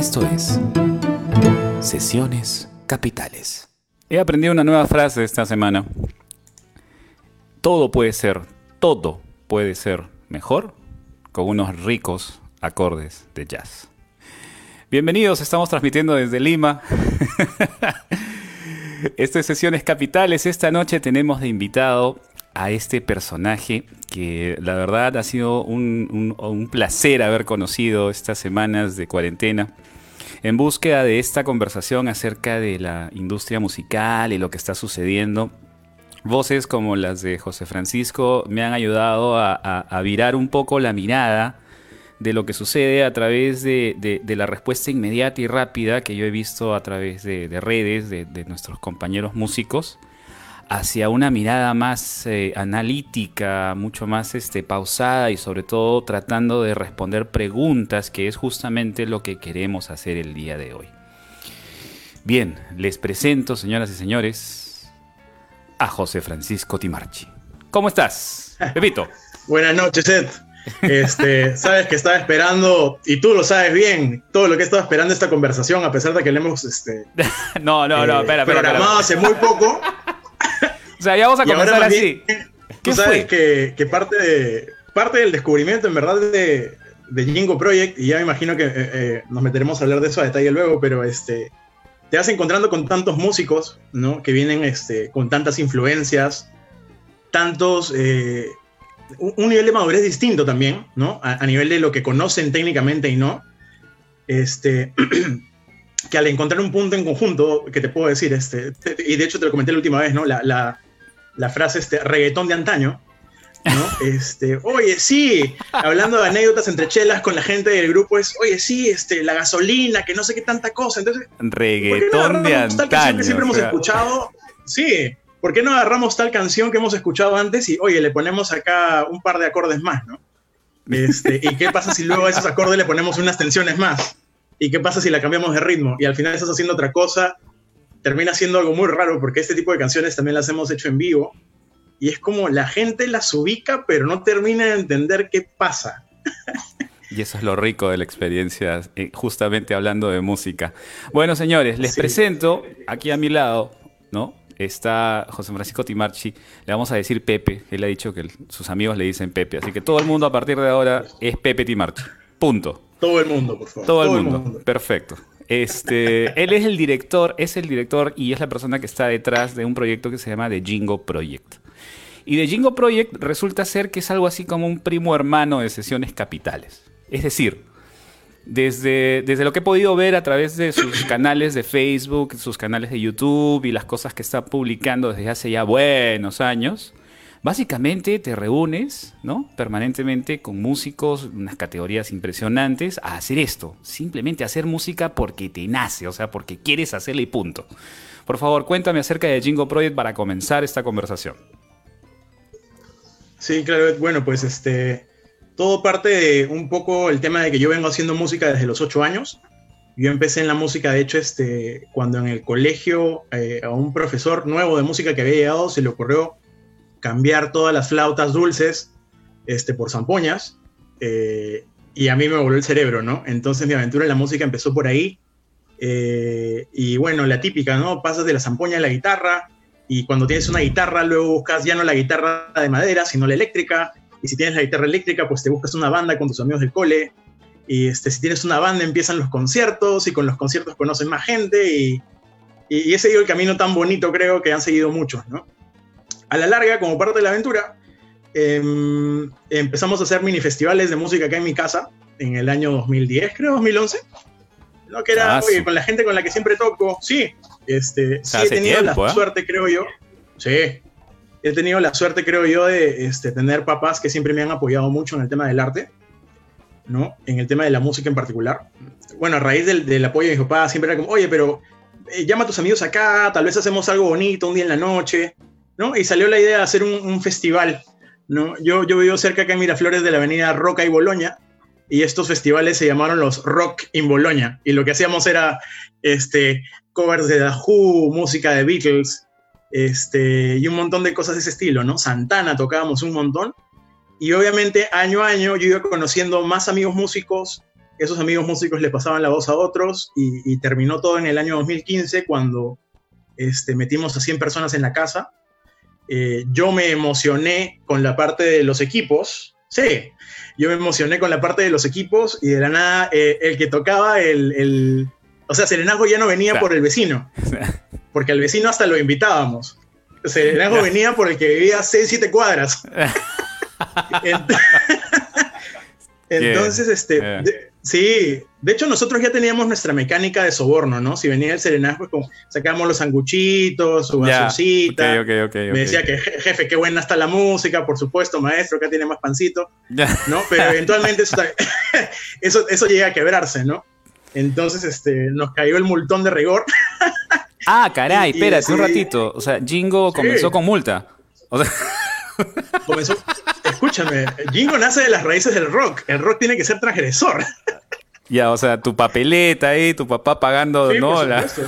Esto es Sesiones Capitales. He aprendido una nueva frase esta semana. Todo puede ser, todo puede ser mejor con unos ricos acordes de jazz. Bienvenidos, estamos transmitiendo desde Lima. Esto es Sesiones Capitales. Esta noche tenemos de invitado a este personaje que la verdad ha sido un, un, placer haber conocido estas semanas de cuarentena en búsqueda de esta conversación acerca de la industria musical y lo que está sucediendo. Voces como las de José Francisco me han ayudado a virar un poco la mirada de lo que sucede a través de, la respuesta inmediata y rápida que yo he visto a través de, redes de, nuestros compañeros músicos hacia una mirada más eh, analítica, mucho más este, pausada y sobre todo tratando de responder preguntas, que es justamente lo que queremos hacer el día de hoy. Bien, les presento, señoras y señores, a José Francisco Timarchi. ¿Cómo estás, Pepito? Buenas noches, Ed. Este, sabes que estaba esperando, y tú lo sabes bien, todo lo que he estado esperando esta conversación, a pesar de que le hemos este, no, no, no, eh, espera, programado hace muy poco. O sea, ya vamos a comenzar así. Tú sabes que, que, parte, de, parte del descubrimiento, en verdad, de, de Jingo Project, y ya me imagino que eh, eh, nos meteremos a hablar de eso a detalle luego, pero este, te vas encontrando con tantos músicos, ¿no? Que vienen este, con tantas influencias, tantos un, nivel de madurez distinto también, ¿no? A, nivel de lo que conocen técnicamente y no. Este, que al encontrar un punto en conjunto, que te puedo decir, este, y de hecho te lo comenté la última vez, ¿no? La, la, la frase, este, reggaetón de antaño, ¿no? Este, oye, sí, hablando de anécdotas entre chelas con la gente del grupo, es, oye, sí, este, la gasolina, que no sé qué tanta cosa. Entonces, reggaetón de antaño. Que siempre hemos escuchado, sí, ¿por qué no agarramos tal canción que hemos escuchado antes y, oye, le ponemos acá un par de acordes más, ¿no? Este, ¿Y qué pasa si luego a esos acordes le ponemos unas tensiones más? ¿Y qué pasa si la cambiamos de ritmo? Y al final estás haciendo otra cosa, termina siendo algo muy raro porque este tipo de canciones también las hemos hecho en vivo y es como la gente las ubica pero no termina de entender qué pasa. Y eso es lo rico de la experiencia, eh, justamente hablando de música. Bueno, señores, les presento aquí a mi lado, ¿no? está José Francisco Timarchi, le vamos a decir Pepe, él ha dicho que sus amigos le dicen Pepe, así que todo el mundo a partir de ahora es Pepe Timarchi, punto. Todo el mundo, por favor. Todo, el, mundo. perfecto. Este, él es el director, es el director y es la persona que está detrás de un proyecto que se llama The Jingo Project. Y The Jingo Project resulta ser que es algo así como un primo hermano de sesiones capitales. Es decir, desde, desde lo que he podido ver a través de sus canales de Facebook, sus canales de YouTube y las cosas que está publicando desde hace ya buenos años, básicamente te reúnes, ¿no? Permanentemente con músicos, unas categorías impresionantes, a hacer esto. Simplemente hacer música porque te nace, o sea, porque quieres hacerle y punto. Por favor, cuéntame acerca de Jingo Project para comenzar esta conversación. Sí, claro, bueno, pues este, todo parte de un poco el tema de que yo vengo haciendo música desde los ocho años. Yo empecé en la música, de hecho, este, cuando en el colegio eh, a un profesor nuevo de música que había llegado se le ocurrió cambiar todas las flautas dulces este, por zampoñas. Eh, y a mí me volvió el cerebro, ¿no? Entonces mi aventura en la música empezó por ahí. Eh, y bueno, la típica, ¿no? Pasas de la zampoña a la guitarra. Y cuando tienes una guitarra, luego buscas ya no la guitarra de madera, sino la eléctrica y si tienes la guitarra eléctrica, pues te buscas una banda con tus amigos del cole, y este, si tienes una banda empiezan los conciertos, y con los conciertos conocen más gente, y, y, he seguido el camino tan bonito, creo, que han seguido muchos, ¿no? A la larga, como parte de la aventura, em, empezamos a hacer mini festivales de música acá en mi casa, en el año 2010, creo, 2011. ¿no? Que era, oye, con la gente con la que siempre toco, sí, este, sí he tenido la ¿eh? suerte, creo yo, sí, he tenido la suerte, creo yo, de este, tener papás que siempre me han apoyado mucho en el tema del arte, ¿no? En el tema de la música en particular. Bueno, a raíz del, apoyo de mi papá, siempre era como, oye, pero eh, llama a tus amigos acá, tal vez hacemos algo bonito un día en la noche, Y salió la idea de hacer un, festival, ¿no? Yo, yo vivo cerca acá en Miraflores de la avenida Roca y Boloña, y estos festivales se llamaron los Rock in Boloña, y lo que hacíamos era este, covers de The Who, música de Beatles, este, y un montón de cosas de ese estilo, ¿no? Santana tocábamos un montón. Y obviamente año a año yo iba conociendo más amigos músicos, esos amigos músicos le pasaban la voz a otros y, terminó todo en el año 2015 cuando este, metimos a 100 personas en la casa. Eh, yo me emocioné con la parte de los equipos, sí, yo me emocioné con la parte de los equipos y de la nada eh, el que tocaba el, O sea, Serenazgo ya no venía por el vecino, porque al vecino hasta lo invitábamos. Serenazgo venía por el que vivía 6, 7 cuadras. Entonces, este, sí, de hecho nosotros ya teníamos nuestra mecánica de soborno, ¿no? Si venía el serenazgo, pues sacábamos los sanguchitos, su gasolcita. me decía que, jefe, qué buena está la música, por supuesto, maestro, acá tiene más pancito, ¿no? Pero eventualmente eso, eso, llega a quebrarse, ¿no? Entonces, este, nos cayó el multón de rigor. Ah, caray, espérate un ratito. O sea, Jingo comenzó con multa. O sea... Comenzó, escúchame, Jingo nace de las raíces del rock. El rock tiene que ser transgresor. Ya, o sea, tu papeleta ahí, tu papá pagando, ¿no? Por supuesto.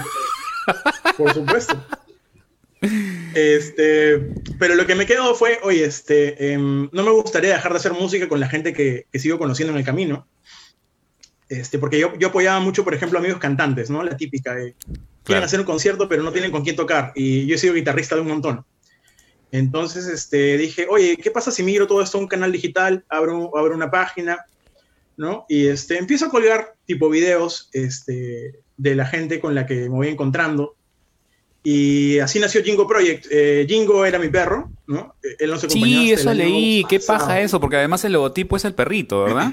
Por supuesto. Este, pero lo que me quedó fue, oye, este, em, no me gustaría dejar de hacer música con la gente que, sigo conociendo en el camino. Este, porque yo, yo, apoyaba mucho, por ejemplo, amigos cantantes, ¿no? La típica de, quieren hacer un concierto, pero no tienen con quién tocar. Y yo he sido guitarrista de un montón. Entonces este, dije, oye, ¿qué pasa si migro todo esto a un canal digital? Abro, abro una página, ¿no? Y este, empiezo a colgar tipo videos este, de la gente con la que me voy encontrando. Y así nació Jingo Project. Eh, Jingo era mi perro, ¿no? Él no se Sí, eso leí. ¿Qué paja eso? Porque además el logotipo es el perrito, ¿verdad?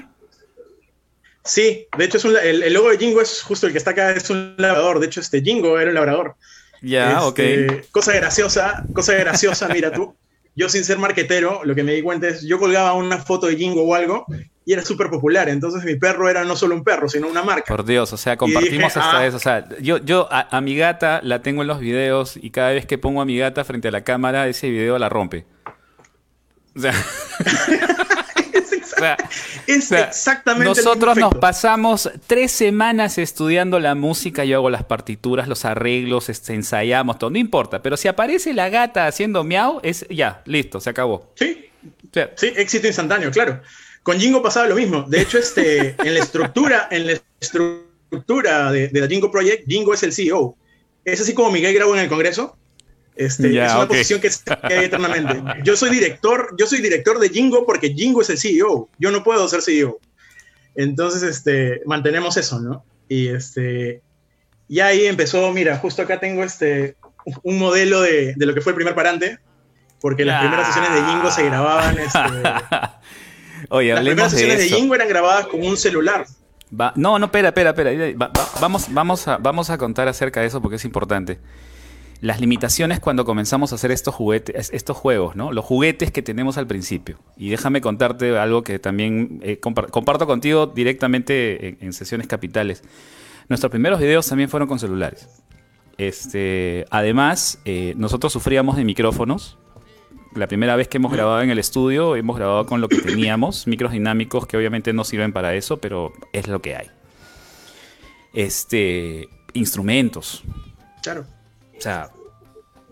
Sí, de hecho es el, logo de Jingo es justo el que está acá, es un labrador. De hecho, este Jingo era un labrador. Ya, este, ok. Cosa graciosa, cosa graciosa, mira tú. Yo sin ser marquetero, lo que me di cuenta es, yo colgaba una foto de Jingo o algo y era súper popular. Entonces mi perro era no solo un perro, sino una marca. Por Dios, o sea, compartimos hasta ah". eso. O sea, yo, yo a, mi gata la tengo en los videos y cada vez que pongo a mi gata frente a la cámara, ese video la rompe. O sea... es exactamente. Nosotros nos pasamos tres semanas estudiando la música, yo hago las partituras, los arreglos, este, ensayamos, todo, no importa. Pero si aparece la gata haciendo miau, es ya, listo, se acabó. Sí, sí, éxito instantáneo, claro. Con Jingo pasaba lo mismo. De hecho, este, en la estructura, en la estructura de, de la Jingo Project, Jingo es el CEO. Es así como Miguel grabó en el Congreso. Este, es una posición que se eternamente. Yo soy director, yo soy director de Jingo porque Jingo es el CEO. Yo no puedo ser CEO. Entonces, este, mantenemos eso, ¿no? Y este, y ahí empezó, mira, justo acá tengo este, un modelo de, de lo que fue el primer parante, porque las primeras sesiones de Jingo se grababan. Este, Oye, las primeras sesiones de, Jingo eran grabadas con un celular. no, no, espera, espera, espera. vamos, vamos, a, vamos a contar acerca de eso porque es importante las limitaciones cuando comenzamos a hacer estos juguetes, estos juegos, ¿no? Los juguetes que tenemos al principio. Y déjame contarte algo que también eh, comparto contigo directamente en, sesiones capitales. Nuestros primeros videos también fueron con celulares. Este, además, eh, nosotros sufríamos de micrófonos. La primera vez que hemos grabado en el estudio, hemos grabado con lo que teníamos, micros dinámicos que obviamente no sirven para eso, pero es lo que hay. Este, instrumentos. Claro o sea,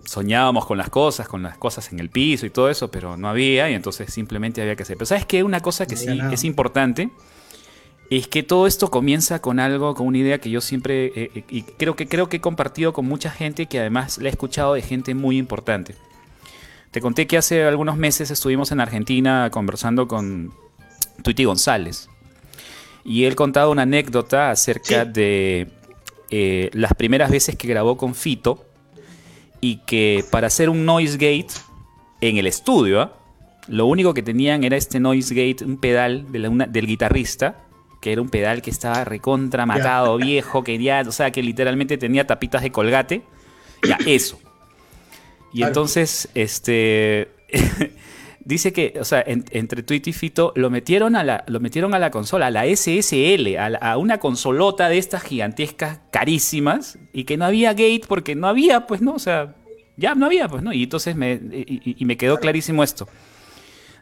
soñábamos con las cosas, con las cosas en el piso y todo eso, pero no había y entonces simplemente había que hacer. Pero sabes que una cosa que sí es importante es que todo esto comienza con algo, con una idea que yo siempre eh, eh, y creo que creo que he compartido con mucha gente que además la he escuchado de gente muy importante. Te conté que hace algunos meses estuvimos en Argentina conversando con Tuiti González y él contaba una anécdota acerca de eh, las primeras veces que grabó con Fito y que para hacer un noise gate en el estudio, ¿ah? lo único que tenían era este noise gate, un pedal del guitarrista, que era un pedal que estaba recontra matado, viejo, que ya, o sea, que literalmente tenía tapitas de colgate. Ya, eso. Y entonces, este. dice que, o sea, entre Tweet y Fito lo metieron a la, lo metieron a la consola, a la SSL, a, una consolota de estas gigantescas, carísimas, y que no había gate porque no había, pues no, o sea, ya no había, pues no. Y entonces me, y, me quedó clarísimo esto.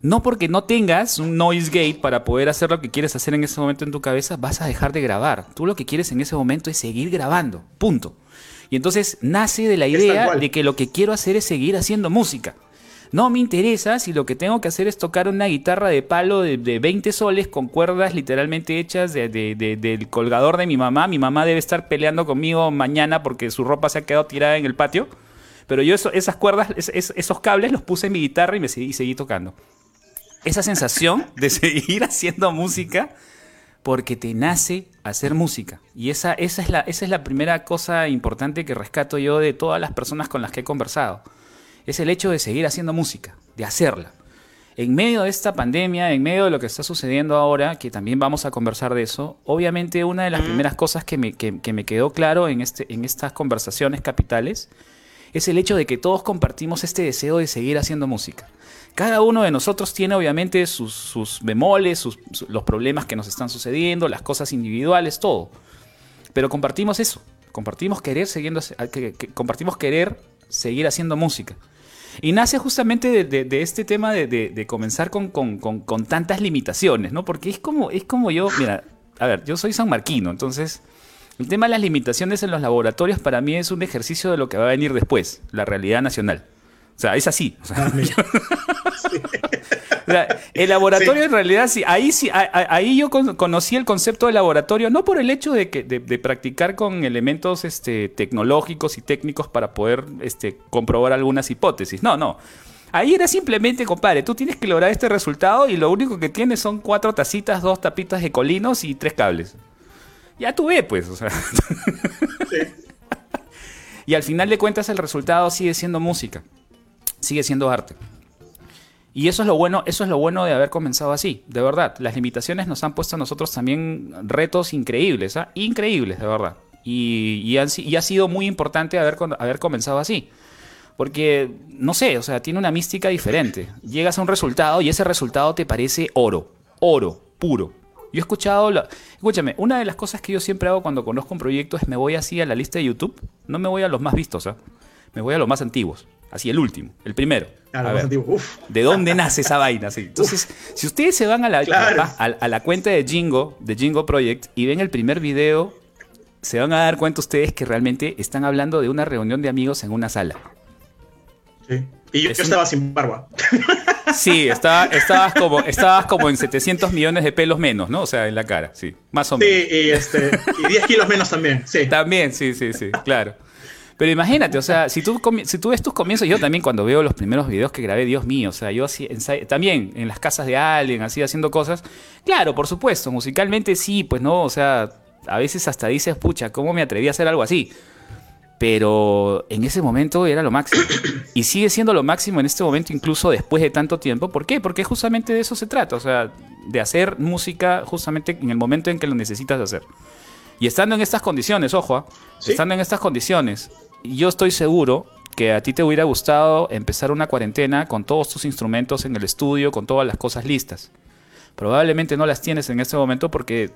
No porque no tengas un noise gate para poder hacer lo que quieres hacer en ese momento en tu cabeza, vas a dejar de grabar. Tú lo que quieres en ese momento es seguir grabando, punto. Y entonces nace de la idea de que lo que quiero hacer es seguir haciendo música. No me interesa si lo que tengo que hacer es tocar una guitarra de palo de, 20 soles con cuerdas literalmente hechas del colgador de mi mamá. Mi mamá debe estar peleando conmigo mañana porque su ropa se ha quedado tirada en el patio. Pero yo esas cuerdas, esos cables los puse en mi guitarra y me seguí, seguí tocando. Esa sensación de seguir haciendo música porque te nace hacer música. Y esa es la primera cosa importante que rescato yo de todas las personas con las que he conversado. Es el hecho de seguir haciendo música, de hacerla. En medio de esta pandemia, en medio de lo que está sucediendo ahora, que también vamos a conversar de eso, obviamente una de las primeras cosas que me, que me quedó claro en, este, en estas conversaciones capitales es el hecho de que todos compartimos este deseo de seguir haciendo música. Cada uno de nosotros tiene obviamente sus, sus bemoles, los problemas que nos están sucediendo, las cosas individuales, todo. Pero compartimos eso, compartimos querer, siguiendo, compartimos querer seguir haciendo música. Y nace justamente de, este tema de, comenzar con, tantas limitaciones, ¿no? Porque es como, es como yo, mira, a ver, yo soy sanmarquino, entonces el tema de las limitaciones en los laboratorios para mí es un ejercicio de lo que va a venir después, la realidad nacional. O sea, es así. Ah, el laboratorio en realidad sí, ahí sí, ahí yo conocí el concepto de laboratorio, no por el hecho de, que, de, practicar con elementos este, tecnológicos y técnicos para poder este, comprobar algunas hipótesis. No, no. Ahí era simplemente, compadre, tú tienes que lograr este resultado y lo único que tienes son cuatro tacitas, dos tapitas de colinos y tres cables. Ya tú ves, pues, o sea. y al final de cuentas el resultado sigue siendo música, sigue siendo arte. Y eso es lo bueno, eso es lo bueno de haber comenzado así, de verdad. Las limitaciones nos han puesto a nosotros también retos increíbles, ¿ah? increíbles, de verdad. Y, ha sido muy importante haber, comenzado así. Porque, no sé, o sea, tiene una mística diferente. Llegas a un resultado y ese resultado te parece oro, oro, puro. Yo he escuchado, escúchame, una de las cosas que yo siempre hago cuando conozco un proyecto es me voy así a la lista de YouTube, no me voy a los más vistos, ¿ah? me voy a los más antiguos, así el último, el primero. A, ver, ¿De dónde nace esa vaina? Entonces, si ustedes se van a la, a, la cuenta de Jingo, de Jingo Project, y ven el primer video, se van a dar cuenta ustedes que realmente están hablando de una reunión de amigos en una sala. Sí. Y yo, estaba sin barba. Sí, estaba, estabas, como, estabas como en 700 millones de pelos menos, ¿no? O sea, en la cara, sí, más o menos. Sí, y, este, y 10 kilos menos también, sí. También, sí, sí, sí, claro. Pero imagínate, o sea, si tú, si tú ves tus comienzos, yo también cuando veo los primeros videos que grabé, Dios mío, o sea, yo así, también en las casas de alguien, así haciendo cosas, claro, por supuesto, musicalmente sí, pues no, o sea, a veces hasta dices, pucha, ¿cómo me atreví a hacer algo así? pero en ese momento era lo máximo. Y sigue siendo lo máximo en este momento, incluso después de tanto tiempo. ¿Por qué? Porque justamente de eso se trata, o sea, de hacer música justamente en el momento en que lo necesitas hacer. Y estando en estas condiciones, ojo, ¿ah? estando en estas condiciones, yo estoy seguro que a ti te hubiera gustado empezar una cuarentena con todos tus instrumentos en el estudio, con todas las cosas listas. Probablemente no las tienes en este momento porque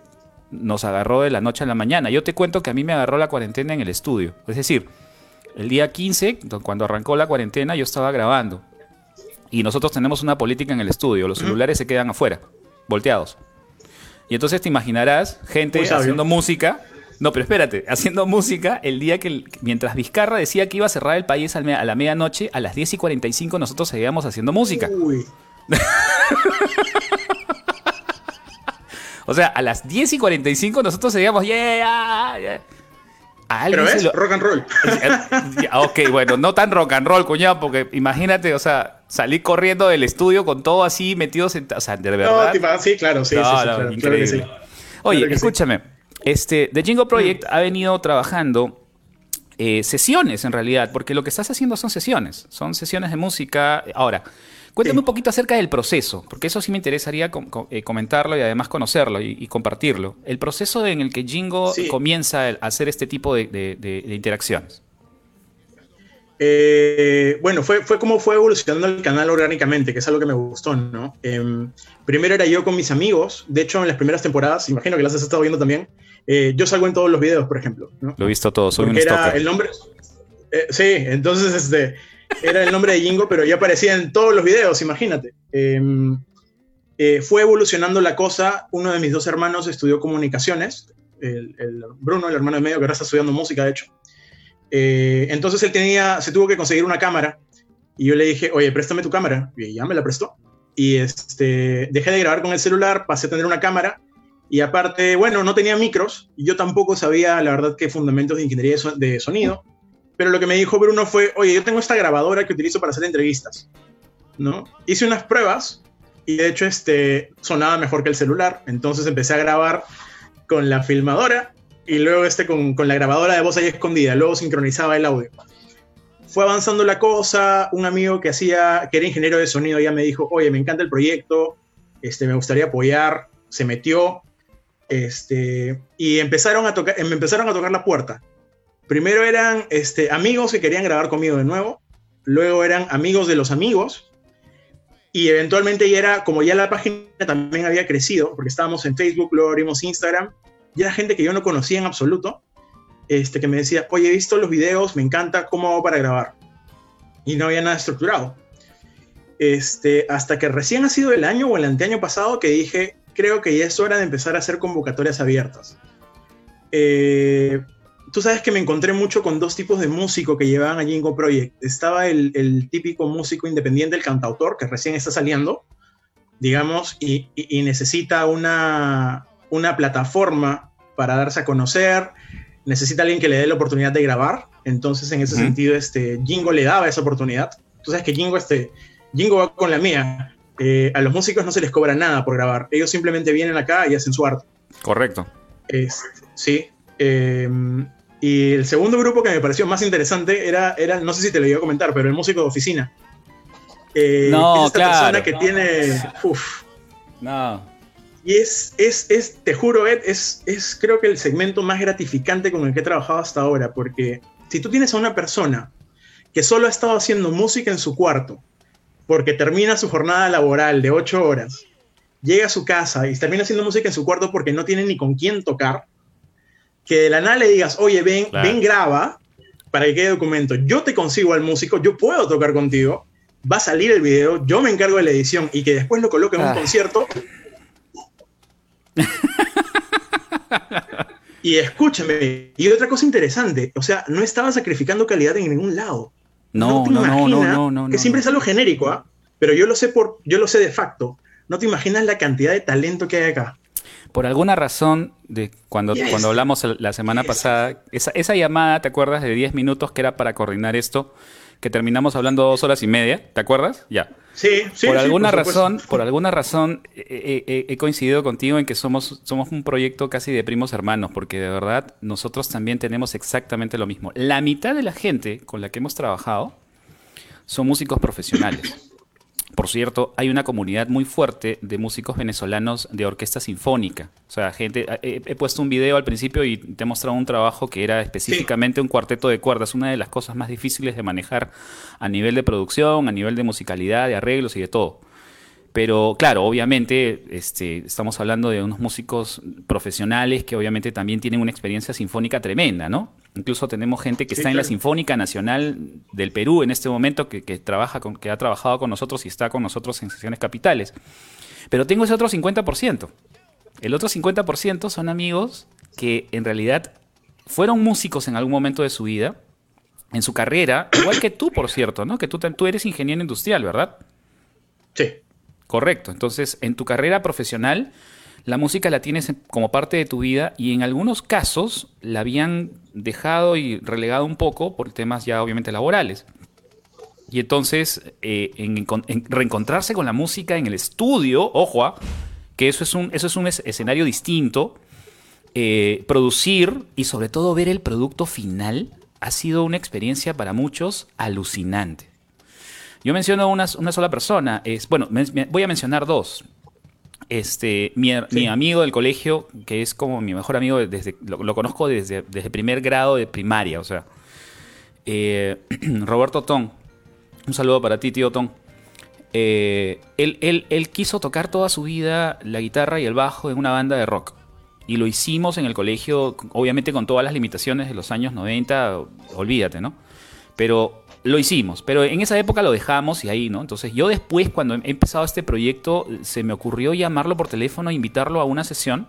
nos agarró de la noche a la mañana. Yo te cuento que a mí me agarró la cuarentena en el estudio. Es decir, el día 15, cuando arrancó la cuarentena, yo estaba grabando. Y nosotros tenemos una política en el estudio. Los celulares se quedan afuera, volteados. Y entonces te imaginarás gente haciendo música. No, pero espérate, haciendo música el día que, mientras Vizcarra decía que iba a cerrar el país a la medianoche, a las 10 y 45 nosotros seguíamos haciendo música. Uy. O sea, a las 10 y 45 nosotros seguíamos, yeah, yeah. Pero es rock and roll. ok, bueno, no tan rock and roll, cuñado, porque imagínate, o sea, salir corriendo del estudio con todo así metidos en. O sea, de verdad. No, sí, claro, sí, sí, increíble. Oye, escúchame. Este, The Jingo Project ha venido trabajando eh, sesiones en realidad, porque lo que estás haciendo son sesiones, son sesiones de música. Ahora, Cuéntame un poquito acerca del proceso, porque eso sí me interesaría eh, comentarlo y además conocerlo y, compartirlo. El proceso en el que Jingo comienza a hacer este tipo de, interacciones. Eh, bueno, fue, fue como fue evolucionando el canal orgánicamente, que es algo que me gustó, ¿no? Em, primero era yo con mis amigos, de hecho en las primeras temporadas, imagino que las has estado viendo también, eh, yo salgo en todos los videos, por ejemplo. Lo he visto todo, soy un era el nombre, sí, entonces este, era el nombre de Jingo, pero ya aparecía en todos los videos, imagínate. Em, eh, fue evolucionando la cosa. Uno de mis dos hermanos estudió comunicaciones, el, Bruno, el hermano de medio, que ahora está estudiando música, de hecho. Eh, entonces él tenía, se tuvo que conseguir una cámara Y yo le dije, oye, préstame tu cámara. Y ya me la prestó. Y este, dejé de grabar con el celular, pasé a tener una cámara. Y aparte, bueno, no tenía micros. Yo tampoco sabía, la verdad, qué fundamentos de ingeniería de sonido. Pero lo que me dijo Bruno fue, oye, yo tengo esta grabadora que utilizo para hacer entrevistas. ¿no? Hice unas pruebas y de hecho este, sonaba mejor que el celular. Entonces empecé a grabar con la filmadora y luego este con, con la grabadora de voz ahí escondida. Luego sincronizaba el audio fue avanzando la cosa, un amigo que hacía, que era ingeniero de sonido, ya me dijo, oye, me encanta el proyecto, este, me gustaría apoyar, se metió, este, y empezaron a tocar, me empezaron a tocar la puerta. Primero eran este, amigos que querían grabar conmigo de nuevo, luego eran amigos de los amigos, y eventualmente ya era, como ya la página también había crecido, porque estábamos en Facebook, luego abrimos Instagram, ya era gente que yo no conocía en absoluto, este, que me decía, oye, he visto los videos, me encanta, ¿cómo hago para grabar? Y no había nada estructurado. Este, hasta que recién ha sido el año o el anteaño pasado que dije, creo que ya es hora de empezar a hacer convocatorias abiertas. Eh, tú sabes que me encontré mucho con dos tipos de músico que llevaban a Jingo Project. Estaba el, el, típico músico independiente, el cantautor, que recién está saliendo, digamos, y, y, necesita una, una plataforma para darse a conocer, necesita alguien que le dé la oportunidad de grabar. Entonces, en ese sentido, este, Jingo le daba esa oportunidad. Tú sabes que Jingo, este, Jingo va con la mía. Eh, a los músicos no se les cobra nada por grabar. Ellos simplemente vienen acá y hacen su arte. Correcto. Este, sí. Em, y el segundo grupo que me pareció más interesante era, era, no sé si te lo iba a comentar, pero el músico de oficina. Eh, no, esta persona que tiene. Uf, no. Y es, es, es, te juro, Ed, es, es creo que el segmento más gratificante con el que he trabajado hasta ahora, porque si tú tienes a una persona que solo ha estado haciendo música en su cuarto, porque termina su jornada laboral de ocho horas, llega a su casa y termina haciendo música en su cuarto porque no tiene ni con quién tocar, que de la nada le digas, oye, ven, ven, graba para que quede documento. Yo te consigo al músico, yo puedo tocar contigo, va a salir el video, yo me encargo de la edición y que después lo coloque en un ah. concierto, y escúchame, y otra cosa interesante, o sea, no estaba sacrificando calidad en ningún lado. No, no, no, no, no, que siempre es algo genérico, ¿ah? Pero yo lo sé por, yo lo sé de facto. No te imaginas la cantidad de talento que hay acá. Por alguna razón, de cuando, cuando hablamos la semana pasada, esa, esa llamada, ¿te acuerdas? De 10 minutos que era para coordinar esto, que terminamos hablando dos horas y media, ¿te acuerdas? Ya. Sí, sí. Por alguna razón, por alguna razón he coincidido contigo en que somos, somos un proyecto casi de primos hermanos, porque de verdad nosotros también tenemos exactamente lo mismo. La mitad de la gente con la que hemos trabajado son músicos profesionales. Por cierto, hay una comunidad muy fuerte de músicos venezolanos de orquesta sinfónica. O sea, gente, he, puesto un video al principio y te he mostrado un trabajo que era específicamente un cuarteto de cuerdas, una de las cosas más difíciles de manejar a nivel de producción, a nivel de musicalidad, de arreglos y de todo. Pero claro, obviamente este, estamos hablando de unos músicos profesionales que obviamente también tienen una experiencia sinfónica tremenda, ¿no? Incluso tenemos gente que está en la Sinfónica Nacional del Perú en este momento, que, trabaja con, que ha trabajado con nosotros y está con nosotros en sesiones capitales. Pero tengo ese otro 50%. El otro 50% son amigos que en realidad fueron músicos en algún momento de su vida, en su carrera, igual que tú, por cierto, ¿no? Que tú, tú eres ingeniero industrial, ¿verdad? Sí. Correcto. Entonces, en tu carrera profesional, la música la tienes como parte de tu vida y en algunos casos la habían dejado y relegado un poco por temas ya obviamente laborales. Y entonces, eh, en, reencontrarse con la música en el estudio, ojo, ah, que eso es un, eso es un escenario distinto, eh, producir y sobre todo ver el producto final ha sido una experiencia para muchos alucinante. Yo menciono una, una sola persona. Es, bueno, voy a mencionar dos. Este, mi, amigo del colegio, que es como mi mejor amigo, desde, lo, conozco desde, desde primer grado de primaria, o sea. Eh, Roberto Ton. Un saludo para ti, tío Ton. Eh, él, él, él, quiso tocar toda su vida la guitarra y el bajo en una banda de rock. Y lo hicimos en el colegio, obviamente con todas las limitaciones de los años 90, olvídate, ¿no? Pero lo hicimos, pero en esa época lo dejamos y ahí, ¿no? Entonces yo después, cuando he empezado este proyecto, se me ocurrió llamarlo por teléfono, e invitarlo a una sesión.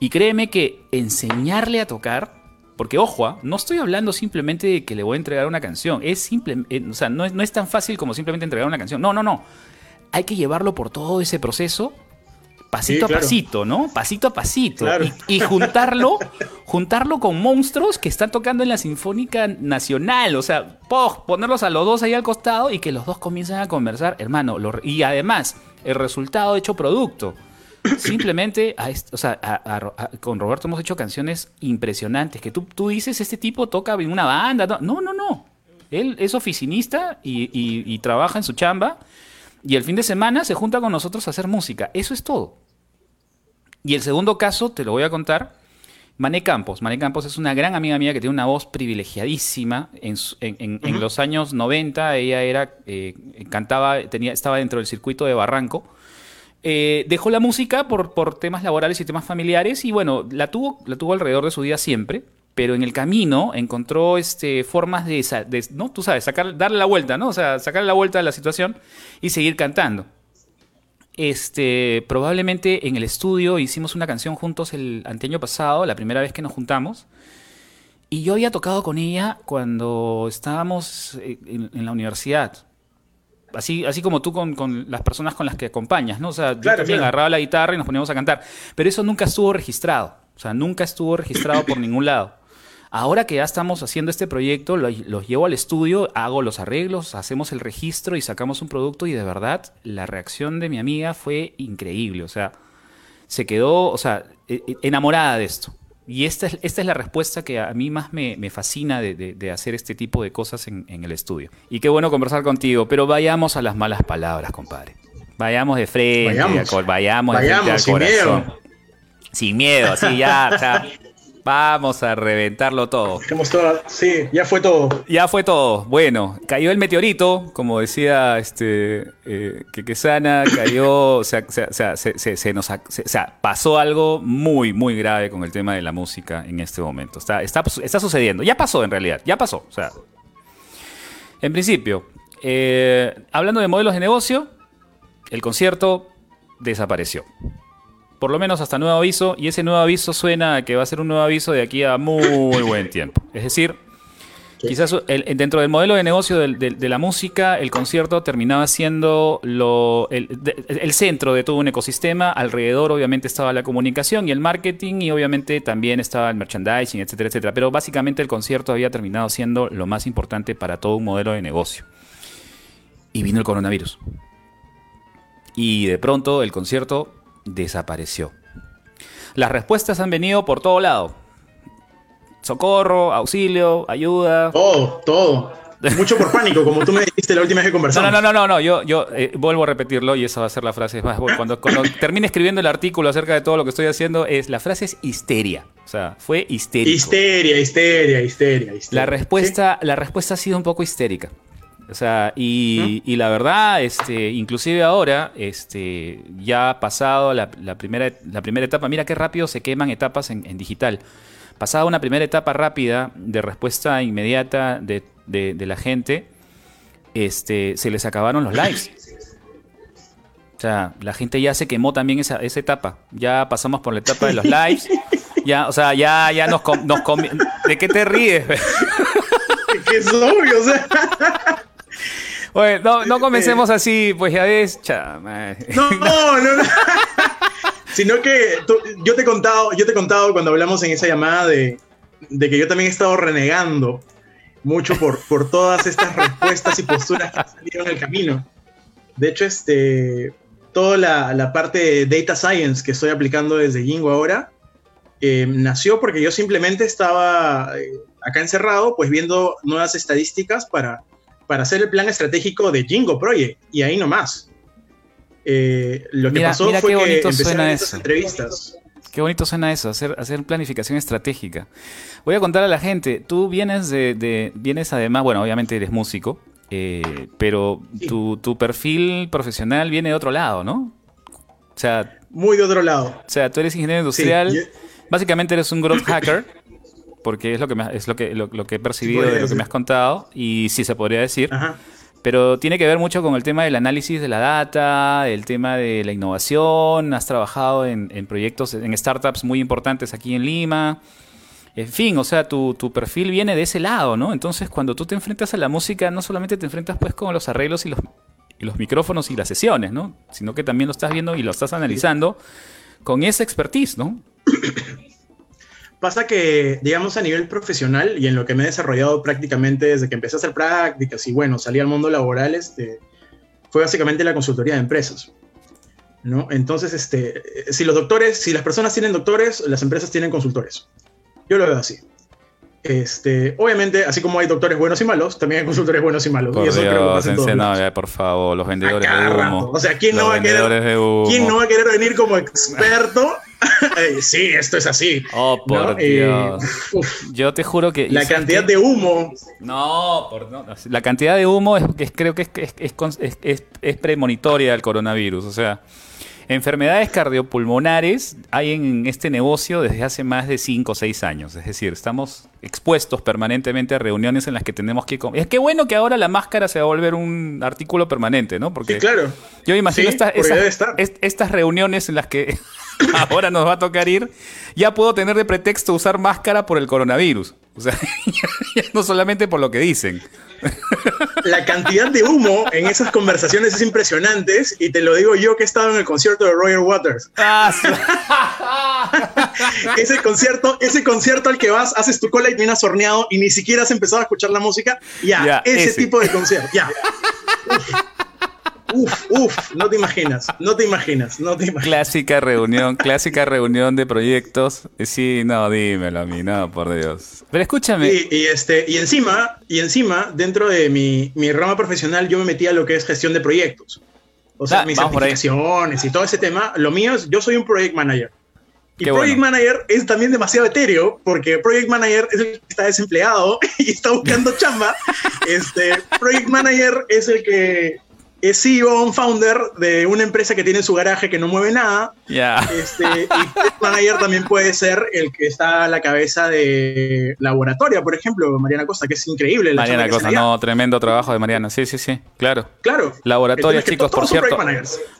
Y créeme que enseñarle a tocar Porque, ojo, ¿ah? no estoy hablando simplemente de que le voy a entregar una canción. Es simple, eh, o sea, no es, no es tan fácil como simplemente entregar una canción. No, no, no. Hay que llevarlo por todo ese proceso pasito a pasito, ¿no? Pasito a pasito. Y, juntarlo, juntarlo con monstruos que están tocando en la Sinfónica Nacional. O sea, ponerlos a los dos ahí al costado y que los dos comiencen a conversar, hermano. y además, el resultado hecho producto. Simplemente, o sea, con Roberto hemos hecho canciones impresionantes. Que tú, tú dices, este tipo toca en una banda. No, no, no. Él es oficinista y trabaja en su chamba. Y el fin de semana se junta con nosotros a hacer música. Eso es todo. Y el segundo caso, te lo voy a contar. Mané Campos. Mané Campos es una gran amiga mía que tiene una voz privilegiadísima. En, los años 90 ella era, eh, cantaba, tenía, estaba dentro del circuito de Barranco. Eh, dejó la música por, por, temas laborales y temas familiares y bueno, la tuvo, la tuvo alrededor de su día siempre, pero en el camino encontró este, formas de, de, ¿no? Tú sabes, sacar, darle la vuelta, ¿no? O sea, sacarle la vuelta a la situación y seguir cantando. Este, probablemente en el estudio hicimos una canción juntos el anteaño pasado, la primera vez que nos juntamos. Y yo había tocado con ella cuando estábamos eh, en, la universidad. Así, así como tú con, las personas con las que acompañas, ¿no? O sea, yo también agarraba la guitarra y nos poníamos a cantar. Pero eso nunca estuvo registrado. O sea, nunca estuvo registrado por ningún lado. Ahora que ya estamos haciendo este proyecto, los, llevo al estudio, hago los arreglos, hacemos el registro y sacamos un producto y de verdad la reacción de mi amiga fue increíble. O sea, se quedó, o sea, e, e, enamorada de esto. Y esta es, esta es la respuesta que a mí más me, fascina de, hacer este tipo de cosas en, el estudio. Y qué bueno conversar contigo, pero vayamos a las malas palabras, compadre. Vayamos de frente, vayamos, vayamos, de frente al sin Miedo. Sin miedo, así ya, o sea, Vamos a reventarlo todo. sí, ya fue todo. Ya fue todo. Bueno, cayó el meteorito, como decía este eh, que sana, cayó, o sea, se, nos, o sea, pasó algo muy, muy grave con el tema de la música en este momento. Está, está, está sucediendo. Ya pasó en realidad, ya pasó. O sea, en principio, eh, hablando de modelos de negocio, el concierto desapareció por lo menos hasta nuevo aviso, y ese nuevo aviso suena a que va a ser un nuevo aviso de aquí a muy buen tiempo. Es decir, quizás dentro del modelo de negocio de, la música, el concierto terminaba siendo lo, el, centro de todo un ecosistema. Alrededor, obviamente, estaba la comunicación y el marketing, y obviamente también estaba el merchandising, etcétera, etcétera. Pero básicamente el concierto había terminado siendo lo más importante para todo un modelo de negocio. Y vino el coronavirus. Y de pronto el concierto desapareció. Las respuestas han venido por todo lado. Socorro, auxilio, ayuda. Todo, todo. Mucho por pánico, como tú me dijiste la última vez que conversamos. No, no, no, no, yo, yo eh, vuelvo a repetirlo y esa va a ser la frase. Más, cuando, cuando termine escribiendo el artículo acerca de todo lo que estoy haciendo, es la frase es histeria. O sea, fue. Histeria, histeria, histeria, histeria. La respuesta, la respuesta ha sido un poco histérica. O sea, y, la verdad, este, inclusive ahora, este, ya ha pasado la, primera, la primera etapa, mira qué rápido se queman etapas en, digital. Pasada una primera etapa rápida de respuesta inmediata de, la gente, este, se les acabaron los likes. O sea, la gente ya se quemó también esa, esa etapa. Ya pasamos por la etapa de los likes. Ya, o sea, ya, ya nos, nos ¿De qué te ríes? que es obvio, o sea. Bueno, no, comencemos así, pues ya ves. No, no, no. Sino que yo te he contado, yo te he contado cuando hablamos en esa llamada de, que yo también he estado renegando mucho por, por todas estas respuestas y posturas que en el camino. De hecho, este, toda la, parte de data science que estoy aplicando desde Jingo ahora eh, nació porque yo simplemente estaba eh, acá encerrado, pues viendo nuevas estadísticas para para hacer el plan estratégico de Jingo Project y ahí nomás. Eh, lo que pasó fue que empezaron eso. entrevistas. Qué bonito suena eso, hacer, hacer planificación estratégica. Voy a contar a la gente, tú vienes de, vienes además, bueno, obviamente eres músico, eh, pero tu, perfil profesional viene de otro lado, ¿no? O sea... Muy de otro lado. O sea, tú eres ingeniero industrial, básicamente eres un growth hacker porque es lo que, es lo que, lo, que he percibido de lo que me has contado, y sí se podría decir. Pero tiene que ver mucho con el tema del análisis de la data, el tema de la innovación. Has trabajado en, proyectos, en startups muy importantes aquí en Lima. En fin, o sea, tu, tu, perfil viene de ese lado, ¿no? Entonces, cuando tú te enfrentas a la música, no solamente te enfrentas pues con los arreglos y los, y los micrófonos y las sesiones, ¿no? Sino que también lo estás viendo y lo estás analizando con esa expertise, ¿no? Pasa que, digamos, a nivel profesional y en lo que me he desarrollado prácticamente desde que empecé a hacer prácticas y bueno, salí al mundo laboral, este, fue básicamente la consultoría de empresas. ¿no? Entonces, este, si los doctores, si las personas tienen doctores, las empresas tienen consultores. Yo lo veo así. Este, obviamente, así como hay doctores buenos y malos, también hay consultores buenos y malos. Por y eso Dios, creo que pasa en todos no, lados. ya, por favor, los vendedores de humo. O sea, ¿quién no, va a querer. ¿quién no va a querer venir como experto? Eh, sí, esto es así. Oh, por ¿no? Eh, Dios. uf, Yo te juro que... la ¿y sabes cantidad de humo. No, por, no, la cantidad de humo es, es- creo que es, es, premonitoria del coronavirus. O sea, enfermedades cardiopulmonares hay en este negocio desde hace más de 5 o 6 años. Es decir, estamos expuestos permanentemente a reuniones en las que tenemos que... Es que bueno que ahora la máscara se va a volver un artículo permanente, ¿no? Porque Sí, claro. yo me imagino Sí, esas- est- estas reuniones en las que ahora nos va a tocar ir, ya puedo tener de pretexto usar máscara por el coronavirus. O sea, ya no solamente por lo que dicen. La cantidad de humo en esas conversaciones es impresionante y te lo digo yo que he estado en el concierto de Roger Waters. Ese concierto, ese concierto al que vas, haces tu cola y terminas horneado y ni siquiera has empezado a escuchar la música. Ya, Ya, ese, ese. tipo de concierto, ya. Uf, uf, no te imaginas, no te imaginas, no te imaginas. clásica reunión, clásica reunión de proyectos. Sí, no, dímelo a mí, no, por Dios. Pero escúchame. Y, y este, y encima, y encima, dentro de mi, mi rama profesional, yo me metí a lo que es gestión de proyectos. O sea, Ah, mis certificaciones y todo ese tema. Lo mío es, yo soy un project manager. Y Qué project bueno. manager es también demasiado etéreo, porque project manager es el que está desempleado y está buscando chamba. Este, project manager es el que es CEO, un founder de una empresa que tiene su garaje que no mueve nada. Ya. Este, y manager también puede ser el que está a la cabeza de laboratoria, por ejemplo, Mariana Costa, que es increíble. La Mariana allá. no, tremendo trabajo de Mariana. Sí, sí, sí, claro. Claro. Laboratoria, es que chicos, por cierto.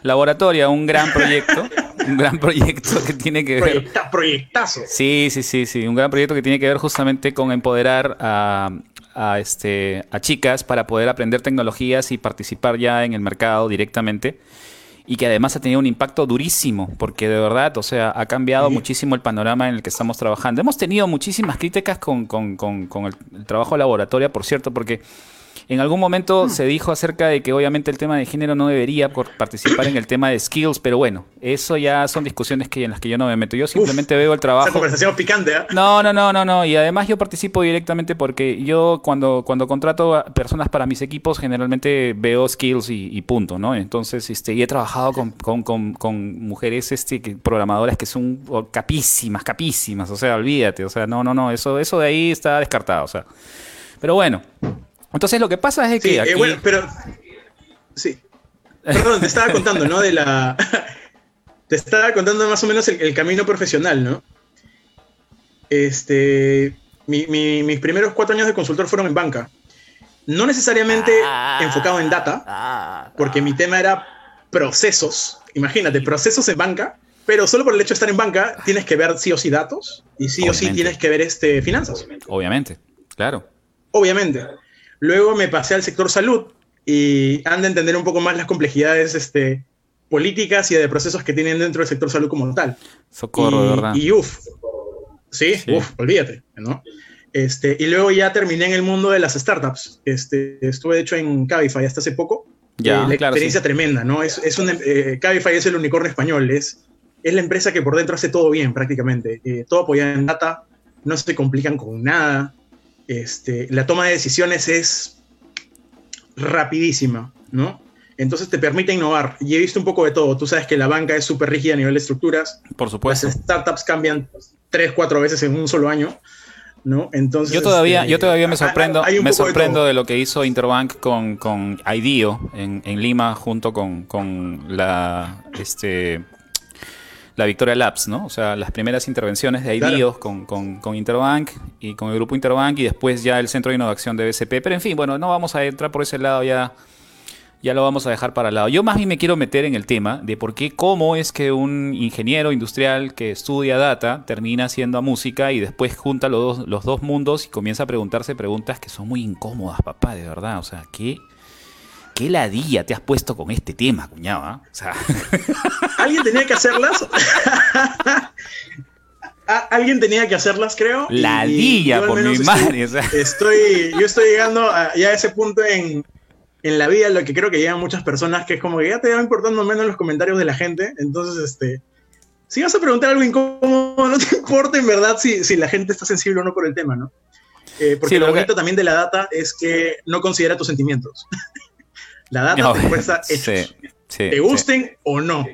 Laboratoria, un gran proyecto. un gran proyecto que tiene que ver. Proyecta- proyectazo. Sí, sí, sí, sí. Un gran proyecto que tiene que ver justamente con empoderar a, a, este, a chicas para poder aprender tecnologías y participar ya en el mercado directamente. Y que además ha tenido un impacto durísimo, porque de verdad, o sea, ha cambiado Sí. muchísimo el panorama en el que estamos trabajando. Hemos tenido muchísimas críticas con, con- con- con el, el trabajo de laboratoria, por cierto, porque en algún momento se dijo acerca de que obviamente el tema de género no debería por- participar en el tema de skills, pero bueno, eso ya son discusiones que, en las que yo no me meto. Yo simplemente veo el Esa trabajo. conversación picante, ¿ah? No, no, no, no, no. Y además yo participo directamente porque yo cuando, cuando contrato a personas para mis equipos generalmente veo skills y, y punto, ¿no? Entonces, este, y he trabajado con, con, con, con mujeres este, que- programadoras que son capísimas, capísimas. O sea, olvídate. O sea, no, no, no. Eso, eso de ahí está descartado. O sea. Pero bueno. Entonces lo que pasa es que Sí, eh, aquí... bueno, pero. Sí. Perdón, te estaba contando, ¿no? De la. te estaba contando más o menos el, el camino profesional, ¿no? Este. mi- mi- mis primeros cuatro años de consultor fueron en banca. No necesariamente Ah. enfocado en data, porque mi tema era procesos. Imagínate, procesos en banca, pero solo por el hecho de estar en banca tienes que ver sí o sí datos y sí o sí tienes que ver este, finanzas. Obviamente, claro. Obviamente. Luego me pasé al sector salud y han de entender un poco más las complejidades este, políticas y de procesos que tienen dentro del sector salud como tal. Socorro, y, verdad. Y uff. Sí, Sí. uff, olvídate, ¿no? Este, y luego ya terminé en el mundo de las startups. Este, estuve, de hecho, en Cabify hasta hace poco. Ya, Eh, la claro, experiencia sí. tremenda, ¿no? Es, es un, eh, Cabify es el unicornio español, es, es la empresa que por dentro hace todo bien prácticamente. Eh, todo apoyado en data, no se complican con nada. Este, la toma de decisiones es rapidísima, ¿no? Entonces te permite innovar. Y he visto un poco de todo. Tú sabes que la banca es súper rígida a nivel de estructuras. Por supuesto. Las startups cambian tres, cuatro veces en un solo año, ¿no? Entonces. Yo todavía, este, yo todavía me sorprendo, hay me de sorprendo de, lo que hizo Interbank con, con IDEO en, en Lima junto con, con la este la Victoria Labs, ¿no? O sea, las primeras intervenciones de Claro. con, con, con Interbank y con el grupo Interbank y después ya el Centro de Innovación de BCP. Pero en fin, bueno, no vamos a entrar por ese lado ya. ya lo vamos a dejar para el lado. Yo más bien me quiero meter en el tema de por qué, cómo es que un ingeniero industrial que estudia data termina haciendo música y después junta los dos, los dos mundos y comienza a preguntarse preguntas que son muy incómodas, papá, de verdad. O sea, ¿qué, qué ladilla te has puesto con este tema, cuñado? ah? O sea, ¿Alguien tenía que hacerlas? A- Alguien tenía que hacerlas, creo. ladilla, por mi estoy- madre. O sea, Estoy, yo estoy llegando a, ya a ese punto en, en la vida, en lo que creo que llegan muchas personas, que es como que ya te va importando menos los comentarios de la gente. Entonces, este, si vas a preguntar algo incómodo, no te importa en verdad si, si la gente está sensible o no por el tema, ¿no? Eh, porque Sí, lo lo que- bonito también de la data es que no considera tus sentimientos. la data no, te muestra hechos, sí, sí, te sí. gusten o no.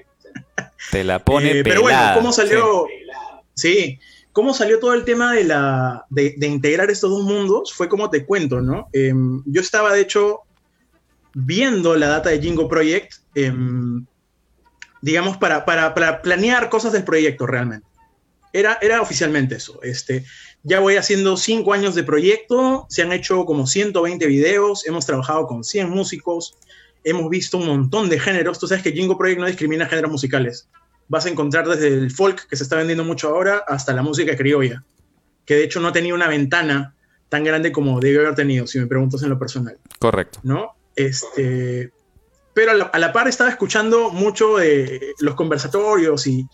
Te la pone Eh, pero bueno, ¿cómo salió? Sí. ¿Cómo salió todo el tema de, la, de, de integrar estos dos mundos? Fue como te cuento, ¿no? Em, yo estaba, de hecho, viendo la data de Jingo Project, em, digamos, para, para, para planear cosas del proyecto realmente. Era, era oficialmente eso. Este, ya voy haciendo cinco años de proyecto, se han hecho como 120 videos, hemos trabajado con 100 músicos, hemos visto un montón de géneros. Tú sabes que Jingo Project no discrimina géneros musicales. Vas a encontrar desde el folk, que se está vendiendo mucho ahora, hasta la música criolla, que de hecho no tenía una ventana tan grande como debió haber tenido, si me preguntas en lo personal. Correcto. ¿no? Este, pero a la, a la par estaba escuchando mucho de los conversatorios y,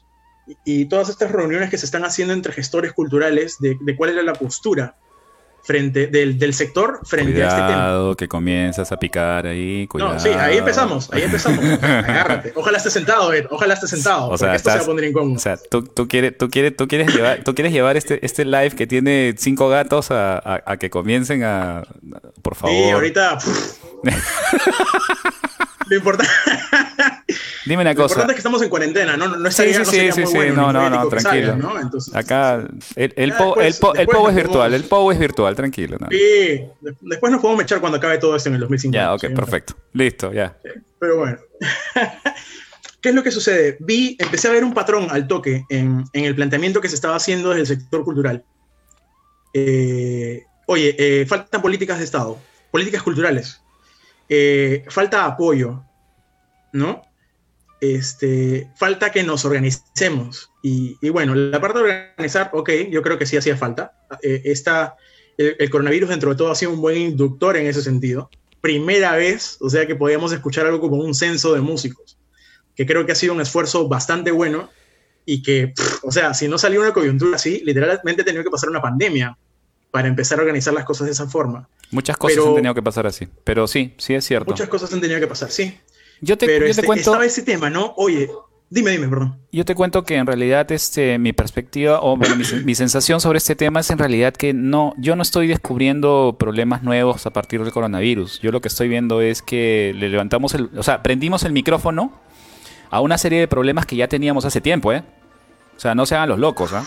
y, todas estas reuniones que se están haciendo entre gestores culturales de, de cuál era la postura frente del, del sector frente cuidado, a este tema. que comienzas a picar ahí. Cuidado. No, sí, ahí empezamos, ahí empezamos. Agárrate. Ojalá estés sentado, Ed, ojalá estés sentado. O sea, porque esto se va estás- a poner incómodo. O sea, tú, tú quieres, tú quieres, tú quieres llevar, tú quieres llevar este, este live que tiene cinco gatos a, a- a que comiencen a, por favor. sí, ahorita. lo importante. Dime una Lo cosa. importante es que estamos en cuarentena, no, no, no Sí, estaría, sí, sí, sí, muy sí, bueno no, no, no, tranquilo. salga, ¿no? Entonces, Acá el, el, Ya po- después- el, po- el POW es virtual, el POW es virtual, tranquilo. no. Sí, de- después nos podemos echar cuando acabe todo esto en el 2050. Ya, ok, ¿sí? perfecto. Listo, ya. Pero bueno. ¿Qué es lo que sucede? Vi, empecé a ver un patrón al toque en, en el planteamiento que se estaba haciendo desde el sector cultural. Eh, oye, eh, faltan políticas de Estado, políticas culturales. Eh, falta apoyo, ¿no? Este, falta que nos organicemos. Y, bueno, la parte de organizar, ok, yo creo que sí hacía falta. Eh, esta, el, coronavirus dentro de todo ha sido un buen inductor en ese sentido. Primera vez, o sea que podíamos escuchar algo como un censo de músicos, que creo que ha sido un esfuerzo bastante bueno y que, o sea, si no salió una coyuntura así, literalmente tenía que pasar una pandemia para empezar a organizar las cosas de esa forma. Muchas cosas Pero- han tenido que pasar así. Pero sí, sí es cierto. Muchas cosas han tenido que pasar, sí. Yo te, Pero yo este, te cuento. estaba ese tema, ¿no? Oye, dime, dime, perdón. Yo te cuento que en realidad este, mi perspectiva o bueno, mi, sen- mi sensación sobre este tema es en realidad que no, yo no estoy descubriendo problemas nuevos a partir del coronavirus. Yo lo que estoy viendo es que le levantamos el, o sea, prendimos el micrófono a una serie de problemas que ya teníamos hace tiempo, ¿eh? O sea, no se hagan los locos, ¿ah?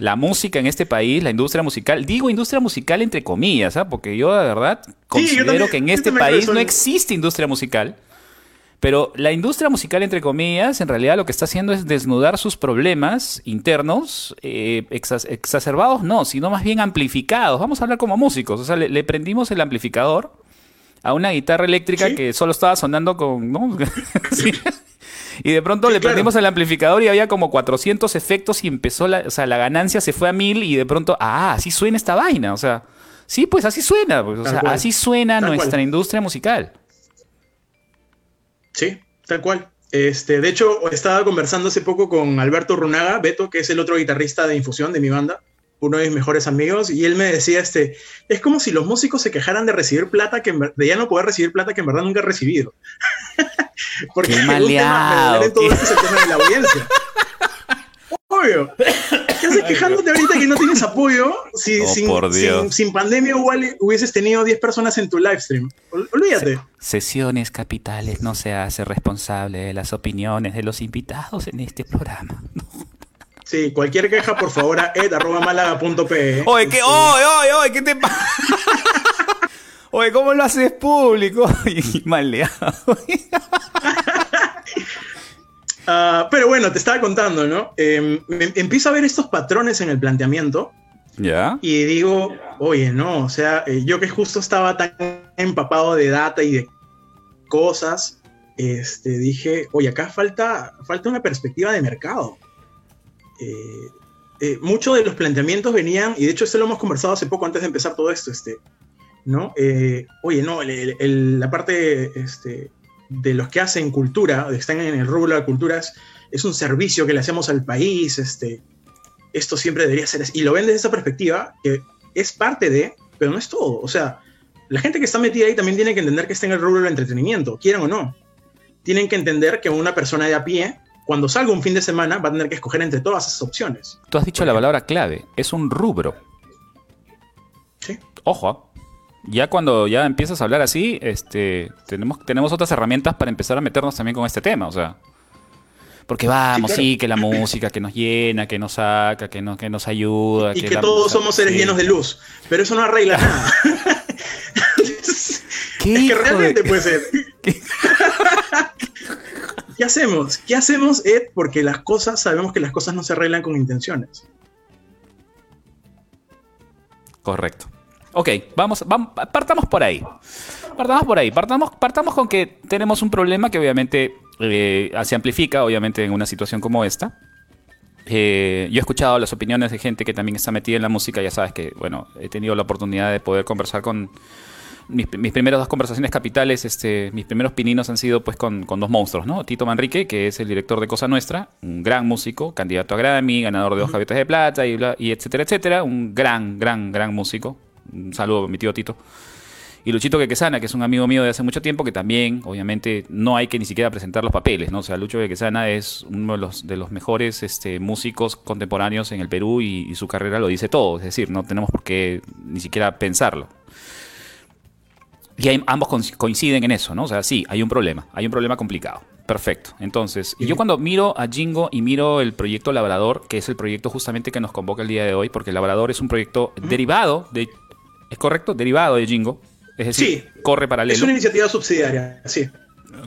La música en este país, la industria musical, digo industria musical entre comillas, ¿ah? Porque yo de verdad considero también- que en este país no existe industria musical. Pero la industria musical, entre comillas, en realidad lo que está haciendo es desnudar sus problemas internos, eh, exac- exacerbados no, sino más bien amplificados. Vamos a hablar como músicos. O sea, le, le prendimos el amplificador a una guitarra eléctrica Sí. que solo estaba sonando con... ¿no? Sí. Y de pronto Sí, le claro. prendimos el amplificador y había como 400 efectos y empezó la, o sea, la ganancia se fue a mil y de pronto, ah, así suena esta vaina. O sea, sí, pues así suena. pues, o Tal sea, cual. así suena Tal nuestra cual. industria musical. Sí, tal cual. Este, de hecho, estaba conversando hace poco con Alberto Runaga, Beto, que es el otro guitarrista de Infusión de mi banda, uno de mis mejores amigos, y él me decía, este, es como si los músicos se quejaran de recibir plata, que de ya no poder recibir plata que en verdad nunca han recibido. Porque Qué maleado, en todo qué- esto es el tema de la audiencia. Obvio. ¿Qué haces quejándote ahorita que no tienes apoyo? Si, Oh, sin, pandemia igual hubieses tenido 10 personas en tu live stream. Ol- Olvídate. Sesiones Capitales no se hace responsable de las opiniones de los invitados en este programa. Sí, cualquier queja, por favor, a ed.málaga.pe. Oye, ¿qué? Oye, oye, oye, ¿qué te pasa? Oye, ¿cómo lo haces público? Y maleado. Ah, pero bueno, te estaba contando, ¿no? Eh, me- empiezo a ver estos patrones en el planteamiento ¿Ya? y digo, oye, no, o sea, eh, yo que justo estaba tan empapado de data y de cosas, este, dije, oye, acá falta, falta una perspectiva de mercado. Eh, eh, muchos de los planteamientos venían, y de hecho esto lo hemos conversado hace poco antes de empezar todo esto, este, ¿no? Eh, oye, no, la parte este, de los que hacen cultura, están en el rubro de la cultura, es, un servicio que le hacemos al país, este, esto siempre debería ser así. Y lo ven desde esa perspectiva, que es parte de, pero no es todo. O sea, la gente que está metida ahí también tiene que entender que está en el rubro del entretenimiento, quieran o no. Tienen que entender que una persona de a pie, cuando salga un fin de semana, va a tener que escoger entre todas esas opciones. Tú has dicho la palabra clave, es un rubro. Sí. Ojo, ya cuando ya empiezas a hablar así, este, tenemos, tenemos otras herramientas para empezar a meternos también con este tema, o sea. Porque vamos, sí, que la música que nos llena, que nos saca, que nos, que nos ayuda. Y que, todos somos seres llenos de luz. Pero eso no arregla nada. ¿Qué es que realmente puede ser. ¿Qué? ¿Qué hacemos? ¿Qué hacemos, Ed? Porque las cosas, sabemos que las cosas no se arreglan con intenciones. Correcto. Ok, vamos, vamos, partamos por ahí. Partamos por ahí. Partamos, partamos con que tenemos un problema que obviamente eh, se amplifica, obviamente, en una situación como esta. Eh, yo he escuchado las opiniones de gente que también está metida en la música. Ya sabes que, bueno, he tenido la oportunidad de poder conversar con. Mis, primeras dos conversaciones capitales, este, mis primeros pininos han sido pues con, dos monstruos, ¿no? Tito Manrique, que es el director de Cosa Nuestra, un gran músico, candidato a Grammy, ganador de dos gaviotas de plata y, y etcétera, etcétera. Un gran, gran, gran músico, un saludo a mi tío Tito. Y Luchito Quequesana, que es un amigo mío de hace mucho tiempo, que también, obviamente, no hay que ni siquiera presentar los papeles, ¿no? O sea, Lucho Quequesana es uno de los, de los mejores este, músicos contemporáneos en el Perú y, su carrera lo dice todo. Es decir, no tenemos por qué ni siquiera pensarlo. Y ambos coinciden en eso, ¿no? O sea, sí, hay un problema, hay un problema complicado. Perfecto. Entonces, yo cuando miro a Jingo y miro el proyecto Labrador, que es el proyecto justamente que nos convoca el día de hoy, porque Labrador es un proyecto derivado de. ¿Es correcto? Derivado de Jingo. Es decir, corre paralelo. Es una iniciativa subsidiaria, sí.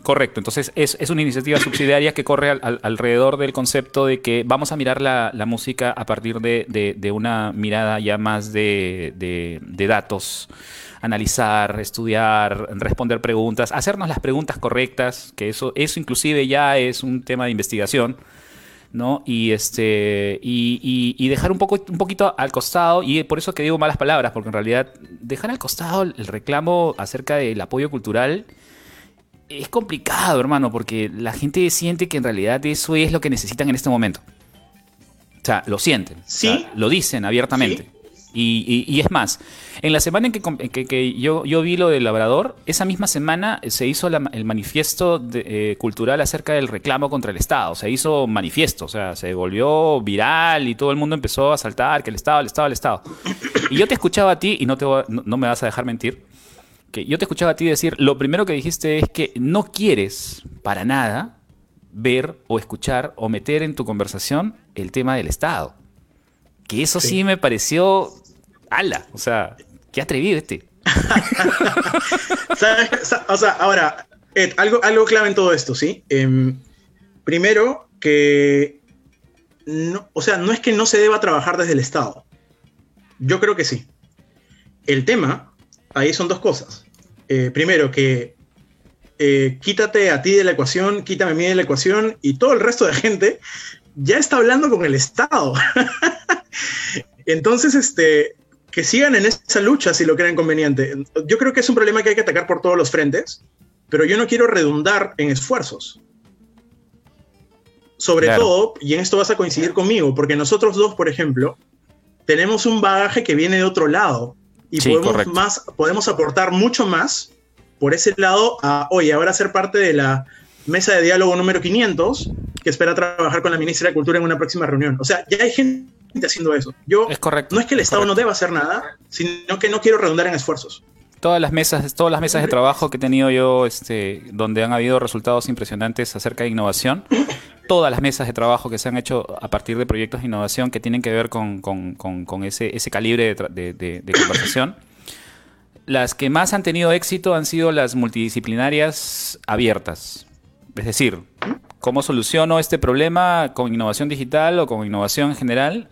Correcto, entonces es, una iniciativa subsidiaria que corre alrededor del concepto de que vamos a mirar la, música a partir de, una mirada ya más de, datos, analizar, estudiar, responder preguntas, hacernos las preguntas correctas, que eso, eso inclusive ya es un tema de investigación ¿no? Y este y, y, dejar un poco un poquito al costado y por eso que digo malas palabras, porque en realidad dejar al costado el reclamo acerca del apoyo cultural es complicado, hermano, porque la gente siente que en realidad eso es lo que necesitan en este momento. O sea, lo sienten, ¿Sí? lo dicen abiertamente. Y, es más, en la semana en que, yo, yo, vi lo del Labrador, esa misma semana se hizo el manifiesto eh, cultural acerca del reclamo contra el Estado. Se hizo manifiesto, o sea, se volvió viral y todo el mundo empezó a saltar que el Estado, el Estado, el Estado. Y yo te escuchaba a ti, y no, te no, me vas a dejar mentir, que yo te escuchaba a ti decir, lo primero que dijiste es que no quieres para nada ver o escuchar o meter en tu conversación el tema del Estado. Que eso sí me pareció ala, o sea, qué atrevido este. O sea, ahora, algo, algo clave en todo esto, ¿sí? Em, primero, que, no, o sea, no es que no se deba trabajar desde el Estado. Yo creo que sí. El tema, ahí son dos cosas. Eh, primero, que eh, quítate a ti de la ecuación, quítame a mí de la ecuación y todo el resto de gente ya está hablando con el Estado. Entonces, este, que sigan en esa lucha si lo creen conveniente. Yo creo que es un problema que hay que atacar por todos los frentes, pero yo no quiero redundar en esfuerzos. Sobre todo, y en esto vas a coincidir conmigo, porque nosotros dos, por ejemplo, tenemos un bagaje que viene de otro lado y podemos, más, podemos aportar mucho más por ese lado a, oye, ahora ser parte de la mesa de diálogo número 500 que espera trabajar con la ministra de Cultura en una próxima reunión. O sea, ya hay gente haciendo eso. Yo, es correcto, no es que el Estado no deba hacer nada, sino que no quiero redundar en esfuerzos. Todas las mesas, todas las mesas de trabajo que he tenido yo, este, donde han habido resultados impresionantes acerca de innovación, todas las mesas de trabajo que se han hecho a partir de proyectos de innovación que tienen que ver con, ese, ese, calibre de, conversación. Las que más han tenido éxito han sido las multidisciplinarias abiertas. Es decir, ¿cómo soluciono este problema con innovación digital o con innovación en general?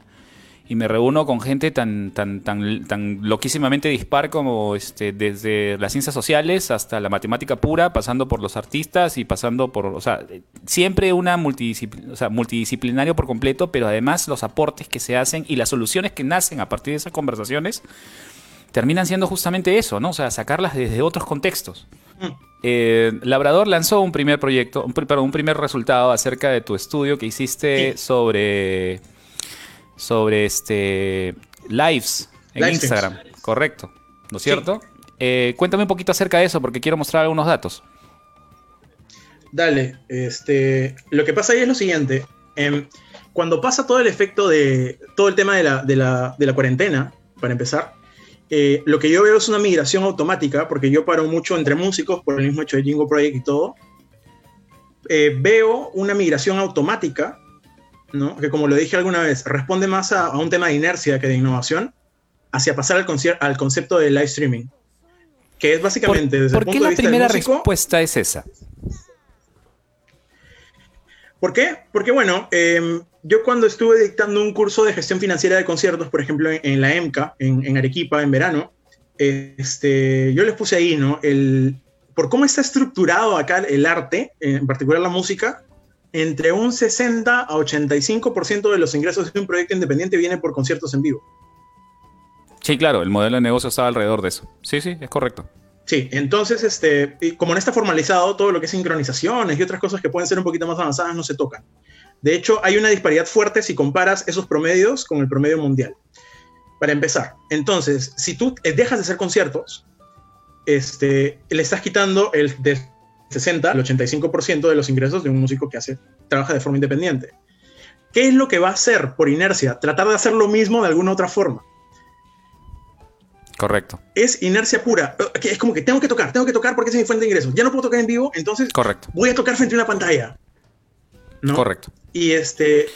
Y me reúno con gente tan, tan, tan, tan loquísimamente dispar como este, desde las ciencias sociales hasta la matemática pura, pasando por los artistas y pasando por, o sea, siempre una multidisciplin o sea, multidisciplinario por completo, pero además los aportes que se hacen y las soluciones que nacen a partir de esas conversaciones terminan siendo justamente eso, ¿no? O sea, sacarlas desde otros contextos. Mm. Eh, Labrador lanzó un primer proyecto, un, perdón, un primer resultado acerca de tu estudio que hiciste sobre sobre este lives en Instagram, correcto, ¿no es cierto? Eh, cuéntame un poquito acerca de eso porque quiero mostrar algunos datos. Dale, este, lo que pasa ahí es lo siguiente. Em, cuando pasa todo el efecto de todo el tema de la, cuarentena, para empezar, eh, lo que yo veo es una migración automática, porque yo paro mucho entre músicos por el mismo hecho de Jingo Project y todo. Eh, veo una migración automática que como lo dije alguna vez, responde más a, un tema de inercia que de innovación, hacia pasar al, al concepto de live streaming, que es básicamente desde el punto de vista la primera respuesta es esa? ¿Por qué? Porque bueno, em, yo cuando estuve dictando un curso de gestión financiera de conciertos, por ejemplo, en, la EMCA, en, Arequipa, en verano, este, yo les puse ahí, ¿no? El, por cómo está estructurado acá el arte, en particular la música, entre un 60 a 85% de los ingresos de un proyecto independiente viene por conciertos en vivo. Sí, claro, el modelo de negocio estaba alrededor de eso. Sí, sí, es correcto. Sí, entonces, este, como no está formalizado, todo lo que es sincronizaciones y otras cosas que pueden ser un poquito más avanzadas no se tocan. De hecho, hay una disparidad fuerte si comparas esos promedios con el promedio mundial. Para empezar, entonces, si tú dejas de hacer conciertos, este, le estás quitando el, 60 al 85% de los ingresos de un músico que hace, trabaja de forma independiente. ¿Qué es lo que va a hacer por inercia? Tratar de hacer lo mismo de alguna otra forma. Correcto. Es inercia pura. Es como que tengo que tocar, tengo que tocar porque es mi fuente de ingresos. Ya no puedo tocar en vivo, entonces Correcto. voy a tocar frente a una pantalla. Correcto. Y este,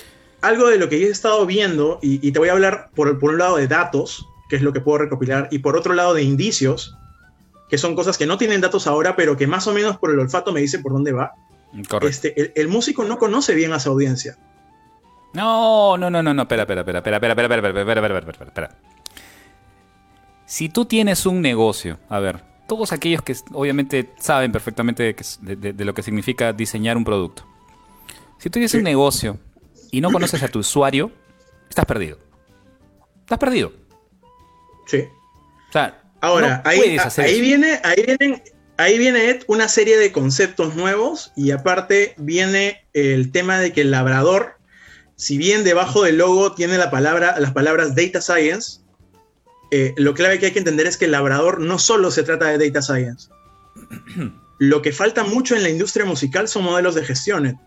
algo de lo que he estado viendo, y, te voy a hablar por, por un lado de datos, que es lo que puedo recopilar, y por otro lado de indicios, que son cosas que no tienen datos ahora, pero que más o menos por el olfato me dicen por dónde va. Este, el, músico no conoce bien a su audiencia. No, no, no, no, no, espera, espera, espera, espera, espera, espera, espera, espera, espera, espera, espera. Si tú tienes un negocio, a ver, todos aquellos que obviamente saben perfectamente de, lo que significa diseñar un producto. Si tú tienes un negocio y no conoces a tu usuario, estás perdido. Estás perdido. Sí. O sea, Ahora, ahí, viene, ahí, vienen, ahí viene una serie de conceptos nuevos y aparte viene el tema de que el labrador, si bien debajo del logo tiene la palabra, las palabras data science, eh, lo clave que hay que entender es que el labrador no solo se trata de data science. Lo que falta mucho en la industria musical son modelos de gestión.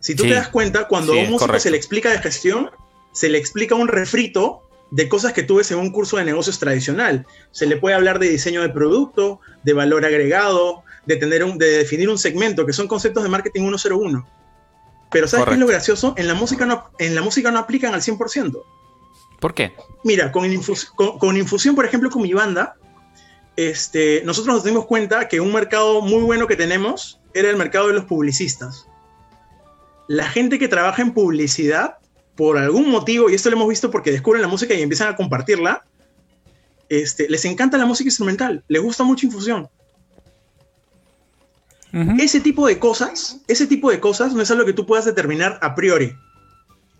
Si tú te das cuenta, cuando a un músico se le explica de gestión, se le explica un refrito de cosas que tú ves en un curso de negocios tradicional. Se le puede hablar de diseño de producto, de valor agregado, de, tener un, de definir un segmento, que son conceptos de marketing 101. Pero ¿sabes qué es lo gracioso? En la música no, en la música no aplican al 100%. ¿Por qué? Mira, con, con, Infusión, por ejemplo, con mi banda, este, nosotros nos dimos cuenta que un mercado muy bueno que tenemos era el mercado de los publicistas. La gente que trabaja en publicidad por algún motivo, y esto lo hemos visto porque descubren la música y empiezan a compartirla, este, les encanta la música instrumental, les gusta mucho infusión. Ese tipo de cosas, ese tipo de cosas no es algo que tú puedas determinar a priori.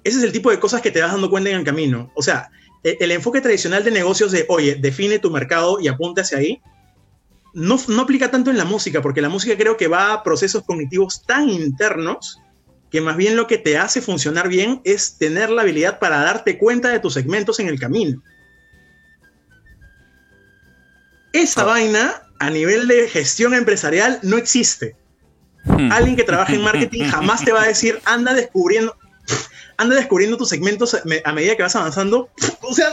Ese es el tipo de cosas que te vas dando cuenta en el camino. O sea, el, el enfoque tradicional de negocios de, oye, define tu mercado y apunte hacia ahí, no, no aplica tanto en la música, porque la música creo que va a procesos cognitivos tan internos que más bien lo que te hace funcionar bien es tener la habilidad para darte cuenta de tus segmentos en el camino. Esa ah. vaina a nivel de gestión empresarial no existe. Hmm. Alguien que trabaja en marketing jamás te va a decir, anda descubriendo, anda descubriendo tus segmentos a medida que vas avanzando. O sea,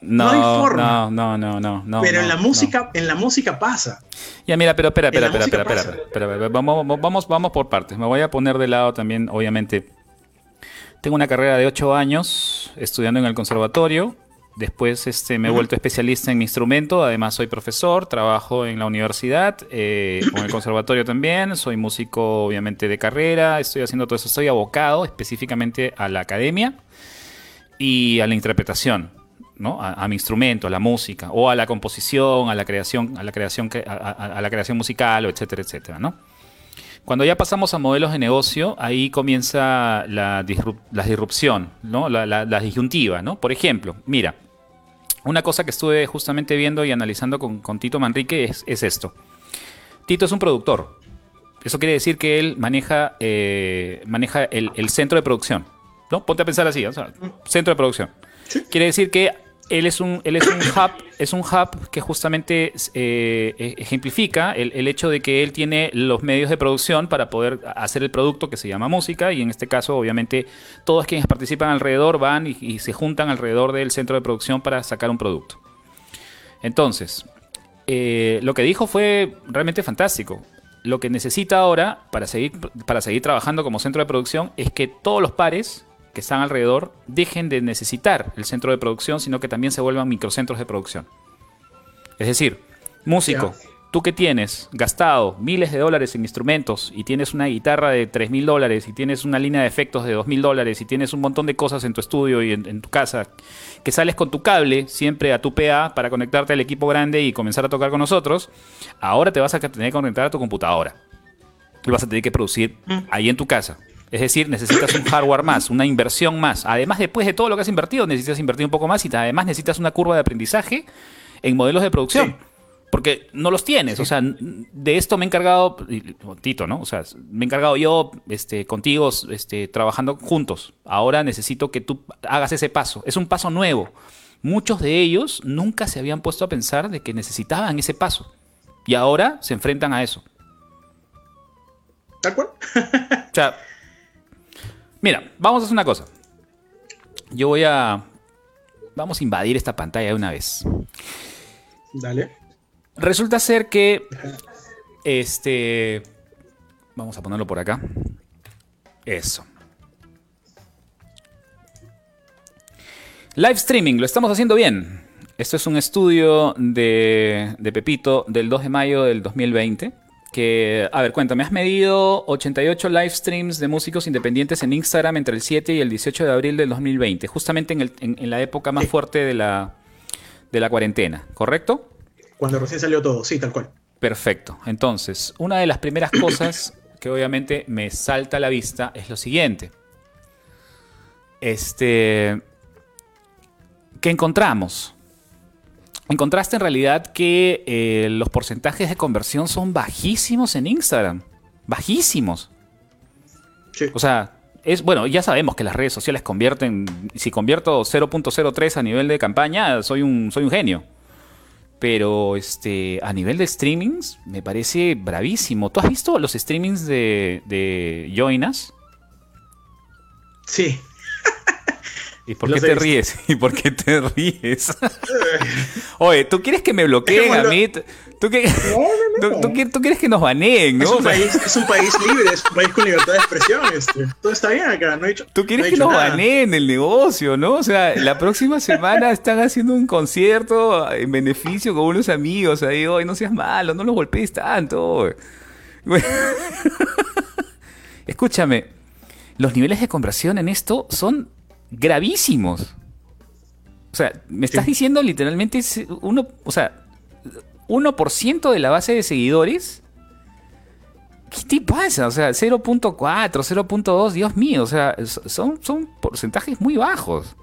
no, hay forma. No, no, no, no. Pero en la música, en la música pasa. Ya, mira, pero espera, espera, espera, espera, espera, espera, Vamos, vamos, vamos por partes. Me voy a poner de lado también, obviamente. Tengo una carrera de ocho años estudiando en el conservatorio. Después este, me he vuelto especialista en mi instrumento. Además, soy profesor, trabajo en la universidad, eh, con el conservatorio también. Soy músico, obviamente, de carrera. Estoy haciendo todo eso. Estoy abocado específicamente a la academia. y a la interpretación, ¿no? A, mi instrumento, a la música, o a la composición, a la creación, a la creación, a, la creación musical, o etcétera, etcétera, ¿no? Cuando ya pasamos a modelos de negocio, ahí comienza la, disrupción, ¿no? La, disyuntiva, ¿no? Por ejemplo, mira, una cosa que estuve justamente viendo y analizando con, Tito Manrique es, esto. Tito es un productor. Eso quiere decir que él maneja, eh, maneja el, centro de producción. ¿no? Ponte a pensar así, centro de producción. Quiere decir que él es un, él es un hub, es un hub que justamente eh, e, ejemplifica el, hecho de que él tiene los medios de producción para poder hacer el producto que se llama música y en este caso obviamente todos quienes participan alrededor van y, se juntan alrededor del centro de producción para sacar un producto. Entonces, eh, lo que dijo fue realmente fantástico. Lo que necesita ahora para seguir, para seguir trabajando como centro de producción es que todos los pares que están alrededor dejen de necesitar el centro de producción, sino que también se vuelvan microcentros de producción. Es decir, músico, tú que tienes gastado miles de dólares en instrumentos y tienes una guitarra de 3 mil dólares y tienes una línea de efectos de 2 mil dólares y tienes un montón de cosas en tu estudio y en, tu casa, que sales con tu cable siempre a tu PA para conectarte al equipo grande y comenzar a tocar con nosotros, ahora te vas a tener que conectar a tu computadora. Y vas a tener que producir mm. ahí en tu casa. Es decir, necesitas un hardware más, una inversión más. Además, después de todo lo que has invertido, necesitas invertir un poco más y además necesitas una curva de aprendizaje en modelos de producción. Porque no los tienes. O sea, de esto me he encargado, Tito, ¿no? O sea, me he encargado yo este, contigo este, trabajando juntos. Ahora necesito que tú hagas ese paso. Es un paso nuevo. Muchos de ellos nunca se habían puesto a pensar de que necesitaban ese paso. Y ahora se enfrentan a eso. ¿De acuerdo? o sea, Mira, vamos a hacer una cosa. Yo voy a. Vamos a invadir esta pantalla de una vez. Dale. Resulta ser que. Este. Vamos a ponerlo por acá. Eso. Live streaming, lo estamos haciendo bien. Esto es un estudio de, de Pepito del 2 de mayo del 2020 que, a ver, cuéntame, has medido 88 live streams de músicos independientes en Instagram entre el 7 y el 18 de abril del 2020, justamente en, la época más fuerte de la, de la cuarentena, ¿correcto? Cuando recién salió todo, sí, tal cual. Perfecto. Entonces, una de las primeras cosas que obviamente me salta a la vista es lo siguiente. Este. ¿Qué encontramos? Encontraste en realidad que eh, los porcentajes de conversión son bajísimos en Instagram. Bajísimos. Sí. O sea, es bueno, ya sabemos que las redes sociales convierten. Si convierto 0.03 a nivel de campaña, soy un, soy un genio. Pero este, a nivel de streamings, me parece bravísimo. ¿Tú has visto los streamings de, de Joinas? Sí. ¿Y por qué te ríes? ¿Y por qué te ríes? Oye, ¿tú quieres que me bloqueen a mí? ¿Tú, qué... ¿Tú, quieres que nos baneen, ¿no? Es un, país, es un país libre, es un país con libertad de expresión. Este. Todo está bien acá, no he dicho ¿Tú quieres que nos baneen el negocio, no? O sea, la próxima semana están haciendo un concierto en beneficio con unos amigos ahí. Oye, no seas malo, no los golpees tanto. Escúchame, los niveles de conversión en esto son gravísimos. O sea, me estás diciendo literalmente uno, o sea, 1% de la base de seguidores. ¿Qué te pasa? O sea, 0.4, 0.2, Dios mío, o sea, son, son porcentajes muy bajos.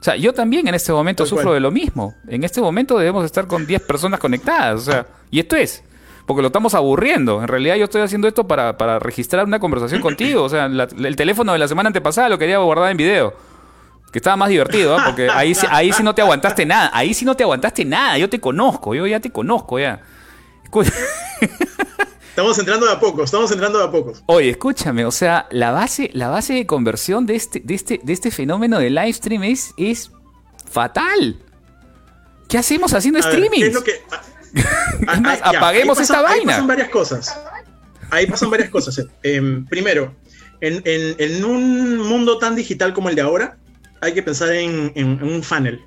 O sea, yo también en este momento sufro de lo mismo. En este momento debemos estar con 10 personas conectadas. O sea, y esto es, porque lo estamos aburriendo. En realidad yo estoy haciendo esto para, registrar una conversación contigo. O sea, el teléfono de la semana antepasada lo quería guardar en video. Que estaba más divertido, ¿eh? porque ahí, ahí sí no te aguantaste nada. Ahí sí no te aguantaste nada. Yo te conozco, yo ya te conozco ya. Estamos entrando de a poco, estamos entrando de a poco. Oye, escúchame, o sea, la base, la base de conversión de este, de este, de este fenómeno de live stream es, fatal. ¿Qué hacemos haciendo streaming? es lo que, apaguemos esta vaina. Ahí pasan varias cosas. Ahí pasan varias cosas. Eh. Em, primero, en, un mundo tan digital como el de ahora, hay que pensar en, un funnel.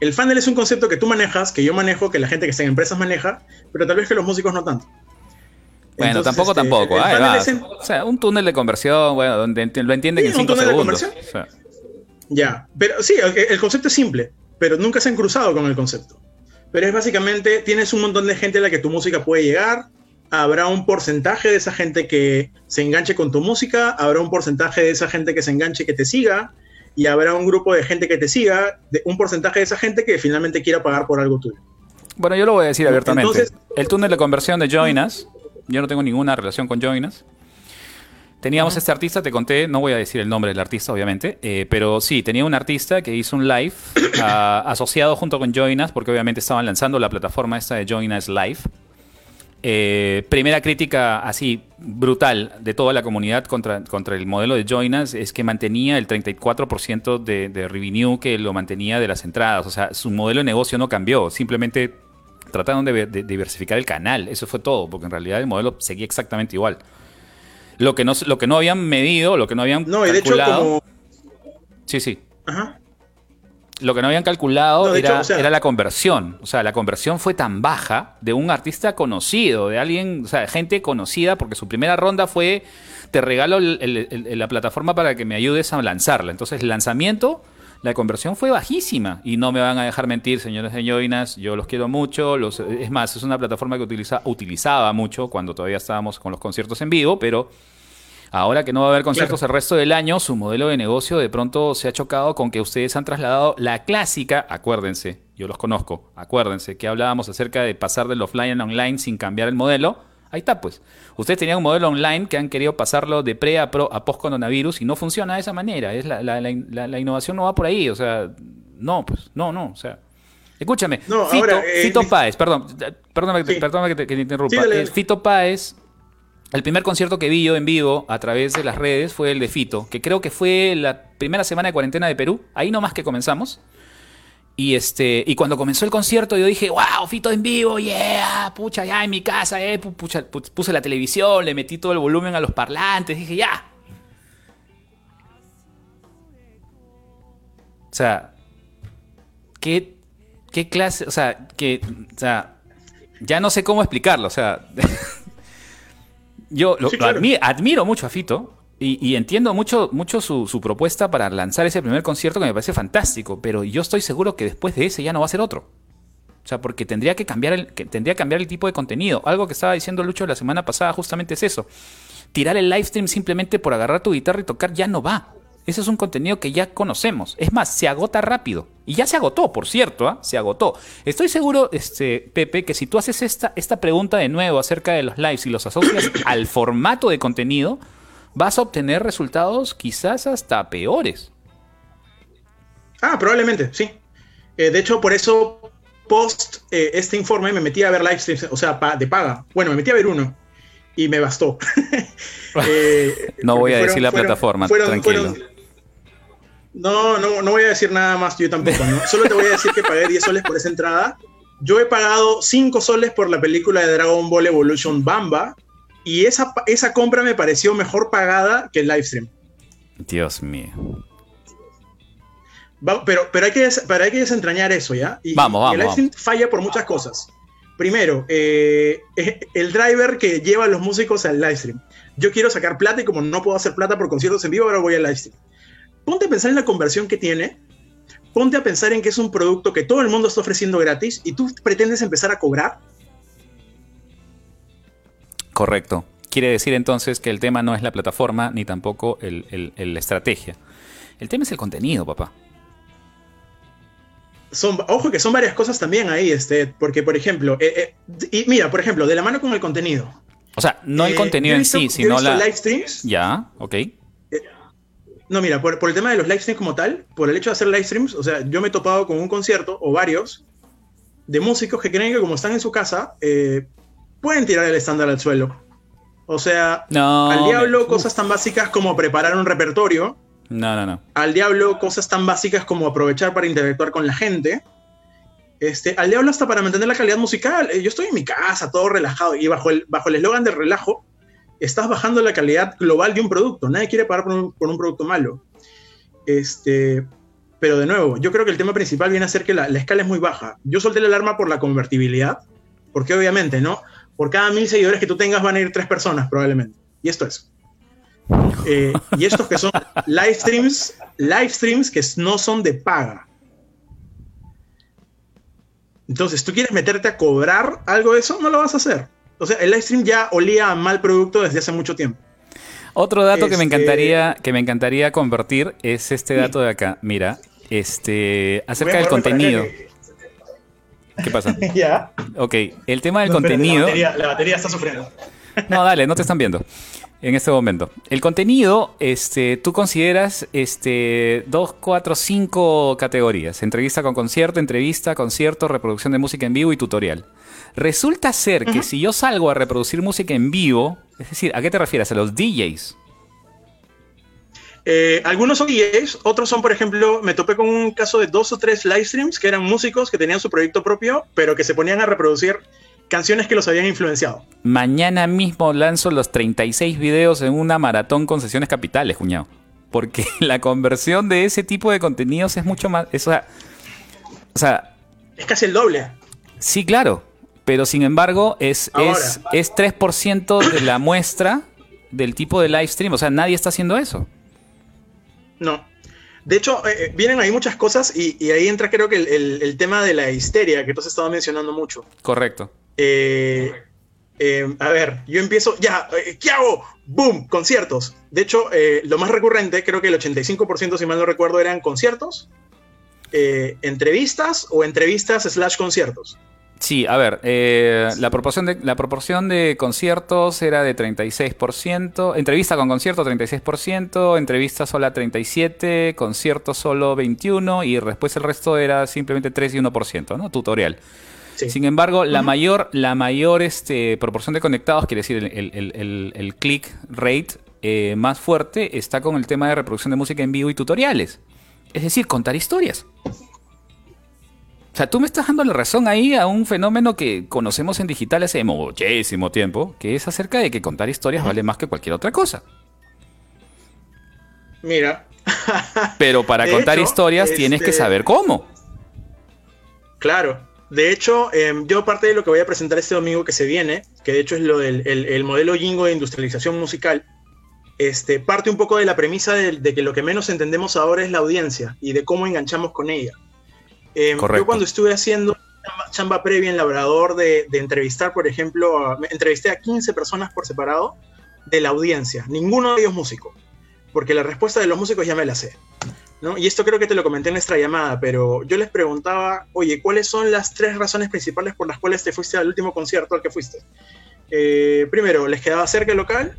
El funnel es un concepto que tú manejas, que yo manejo, que la gente que está en empresas maneja, pero tal vez que los músicos no tanto. Bueno, tampoco, este, tampoco. O sea, un túnel de conversión, bueno, donde lo entienden en 5 segundos. Ya, pero sí, el concepto es simple, pero nunca se han cruzado con el concepto. Pero es básicamente, tienes un montón de gente a la que tu música puede llegar, habrá un porcentaje de esa gente que se enganche con tu música, habrá un porcentaje de esa gente que se enganche que te siga, y habrá un grupo de gente que te siga, de, un porcentaje de esa gente que finalmente quiera pagar por algo tuyo. Bueno, yo lo voy a decir abiertamente. el túnel de conversión de Joinas, yo no tengo ninguna relación con Joinas. Teníamos este artista, te conté, no voy a decir el nombre del artista, obviamente, eh, pero sí, tenía un artista que hizo un live ah, asociado junto con Joinas, porque obviamente estaban lanzando la plataforma esta de Joinas Live. Eh, primera crítica así brutal de toda la comunidad contra, contra el modelo de Joinas es que mantenía el 34% de, de revenue que lo mantenía de las entradas. O sea, su modelo de negocio no cambió, simplemente trataron de, diversificar el canal. Eso fue todo, porque en realidad el modelo seguía exactamente igual. Lo que no, lo que no habían medido, lo que no habían no, calculado. Sí, sí. Ajá. Lo que no habían calculado era, era, la conversión. O sea, la conversión fue tan baja de un artista conocido, de alguien, o sea, de gente conocida, porque su primera ronda fue: te regalo la plataforma para que me ayudes a lanzarla. Entonces, el lanzamiento la conversión fue bajísima. Y no me van a dejar mentir, señores de Joinas, yo los quiero mucho. Los, es más, es una plataforma que utiliza, utilizaba mucho cuando todavía estábamos con los conciertos en vivo, pero ahora que no va a haber conciertos el resto del año, su modelo de negocio de pronto se ha chocado con que ustedes han trasladado la clásica, acuérdense, yo los conozco, acuérdense que hablábamos acerca de pasar del offline al online sin cambiar el modelo Ahí está, pues. Ustedes tenían un modelo online que han querido pasarlo de pre a, pro, a post coronavirus y no funciona de esa manera. Es la, la, innovación no va por ahí. O sea, no, pues, no, no. O sea, escúchame. Fito, eh, Fito Páez, perdón, perdóname, que te, interrumpa. Eh, Fito Páez el primer concierto que vi yo en vivo a través de las redes fue el de Fito, que creo que fue la primera semana de cuarentena de Perú, ahí nomás que comenzamos. Y, este, y cuando comenzó el concierto yo dije, wow, Fito en vivo, yeah, pucha, ya en mi casa, eh, pucha, puse la televisión, le metí todo el volumen a los parlantes, dije, ya. O sea, ¿qué, qué clase? O sea, que, o sea, ya no sé cómo explicarlo, o sea, yo lo, admiro mucho a Fito, y, entiendo mucho, mucho su, propuesta para lanzar ese primer concierto que me parece fantástico, pero yo estoy seguro que después de ese ya no va a ser otro. O sea, porque tendría que cambiar el, tendría que cambiar el tipo de contenido. Algo que estaba diciendo Lucho la semana pasada justamente es eso. Tirar el live stream simplemente por agarrar tu guitarra y tocar ya no va. Ese es un contenido que ya conocemos. Es más, se agota rápido. Y ya se agotó, por cierto, ¿ah? se agotó. Estoy seguro, este, Pepe, que si tú haces esta, esta pregunta de nuevo acerca de los lives y los asocias al formato de contenido, vas a obtener resultados quizás hasta peores. Ah, probablemente, sí. Eh, de hecho, por eso, post eh, este informe, me metí a ver live streams, o sea, de paga. Bueno, me metí a ver uno y me bastó. Eh, no voy a decir la plataforma, tranquilo. no, no, no voy a decir nada más yo tampoco, Solo te voy a decir que pagué 10 soles por esa entrada. Yo he pagado 5 soles por la película de Dragon Ball Evolution Bamba, y esa, esa compra me pareció mejor pagada que el live stream. Dios mío. pero, pero, hay que hay que desentrañar eso, ¿ya? Y, vamos, vamos. el live stream falla por muchas cosas. Primero, eh, el driver que lleva a los músicos al live stream. Yo quiero sacar plata y como no puedo hacer plata por conciertos en vivo, ahora voy al live stream. Ponte a pensar en la conversión que tiene. Ponte a pensar en que es un producto que todo el mundo está ofreciendo gratis y tú pretendes empezar a cobrar Correcto. Quiere decir entonces que el tema no es la plataforma ni tampoco el, la estrategia. El tema es el contenido, papá. Son, ojo que son varias cosas también ahí, este, porque por ejemplo, eh, eh, y mira, por ejemplo, de la mano con el contenido. O sea, no el eh, contenido en sí, sino la. live streams. Ya, ok. no, mira, por, por, el tema de los live streams como tal, por el hecho de hacer live streams, o sea, yo me he topado con un concierto o varios de músicos que creen que como están en su casa, pueden tirar el estándar al suelo. O sea, al diablo cosas tan básicas como preparar un repertorio. No, no, no. Al diablo cosas tan básicas como aprovechar para interactuar con la gente. Este, al diablo hasta para mantener la calidad musical. Eh, yo estoy en mi casa, todo relajado, y bajo el bajo el eslogan de relajo, estás bajando la calidad global de un producto. Nadie quiere pagar por un, producto malo. Este, pero de nuevo, yo creo que el tema principal viene a ser que la, la escala es muy baja. Yo solté la alarma por la convertibilidad, porque obviamente, ¿no? Por cada mil seguidores que tú tengas van a ir tres personas probablemente. Y esto es. Eh, y estos que son live streams, live streams que no son de paga. Entonces, ¿tú quieres meterte a cobrar algo de eso? No lo vas a hacer. O sea, el live stream ya olía a mal producto desde hace mucho tiempo. Otro dato que me este, encantaría que me encantaría convertir es este dato de acá. Mira, este acerca del contenido. ¿Qué pasa? ya. Ok, el tema del contenido. La batería, está sufriendo. no, dale, no te están viendo en este momento. El contenido, este, tú consideras este, dos, cuatro, cinco categorías. Entrevista con concierto, entrevista, concierto, reproducción de música en vivo y tutorial. Resulta ser que si yo salgo a reproducir música en vivo, es decir, ¿a qué te refieres? ¿A los DJs? Eh, algunos son DJs, otros son, por ejemplo, me topé con un caso de dos o tres live streams que eran músicos que tenían su proyecto propio, pero que se ponían a reproducir canciones que los habían influenciado. Mañana mismo lanzo los 36 videos en una maratón con sesiones capitales, cuñado. Porque la conversión de ese tipo de contenidos es mucho más. o sea. Es casi el doble. Sí, claro. Pero sin embargo, es, es, es 3% de la muestra del tipo de live stream. O sea, nadie está haciendo eso. No. De hecho, eh, eh, vienen ahí muchas cosas y, ahí entra creo que el, tema de la histeria que tú has estado mencionando mucho. Correcto. Eh, a ver, yo empiezo, ya, ¿qué hago? ¡Boom! Conciertos. De hecho, lo más recurrente, creo que el 85%, si mal no recuerdo, eran conciertos, entrevistas o entrevistas slash conciertos. Sí, a ver, eh, la, proporción de, la proporción de conciertos era de 36%, entrevista con concierto 36%, entrevista sola 37%, concierto solo 21% y después el resto era simplemente 3 y 1%, ¿no? Tutorial. Sin embargo, la mayor, la mayor este, proporción de conectados, quiere decir el, click rate eh, más fuerte, está con el tema de reproducción de música en vivo y tutoriales. Es decir, contar historias. O sea, tú me estás dando la razón ahí a un fenómeno que conocemos en digital hace muchísimo tiempo, que es acerca de que contar historias vale más que cualquier otra cosa. Mira. Pero para contar historias tienes que este, saber cómo. Claro. De hecho, em, yo parte de lo que voy a presentar este domingo que se viene, que de hecho es lo del el, modelo Jingo de industrialización musical, este, parte un poco de la premisa de que lo que menos entendemos ahora es la audiencia y de cómo enganchamos con ella. Eh, yo cuando estuve haciendo chamba previa en Labrador de, entrevistar, por ejemplo, entrevisté a 15 personas por separado de la audiencia, ninguno de ellos músico, porque la respuesta de los músicos ya me la sé. ¿no? Y esto creo que te lo comenté en nuestra llamada, pero yo les preguntaba, oye, ¿cuáles son las tres razones principales por las cuales te fuiste al último concierto al que fuiste? Eh, primero, les quedaba cerca el local.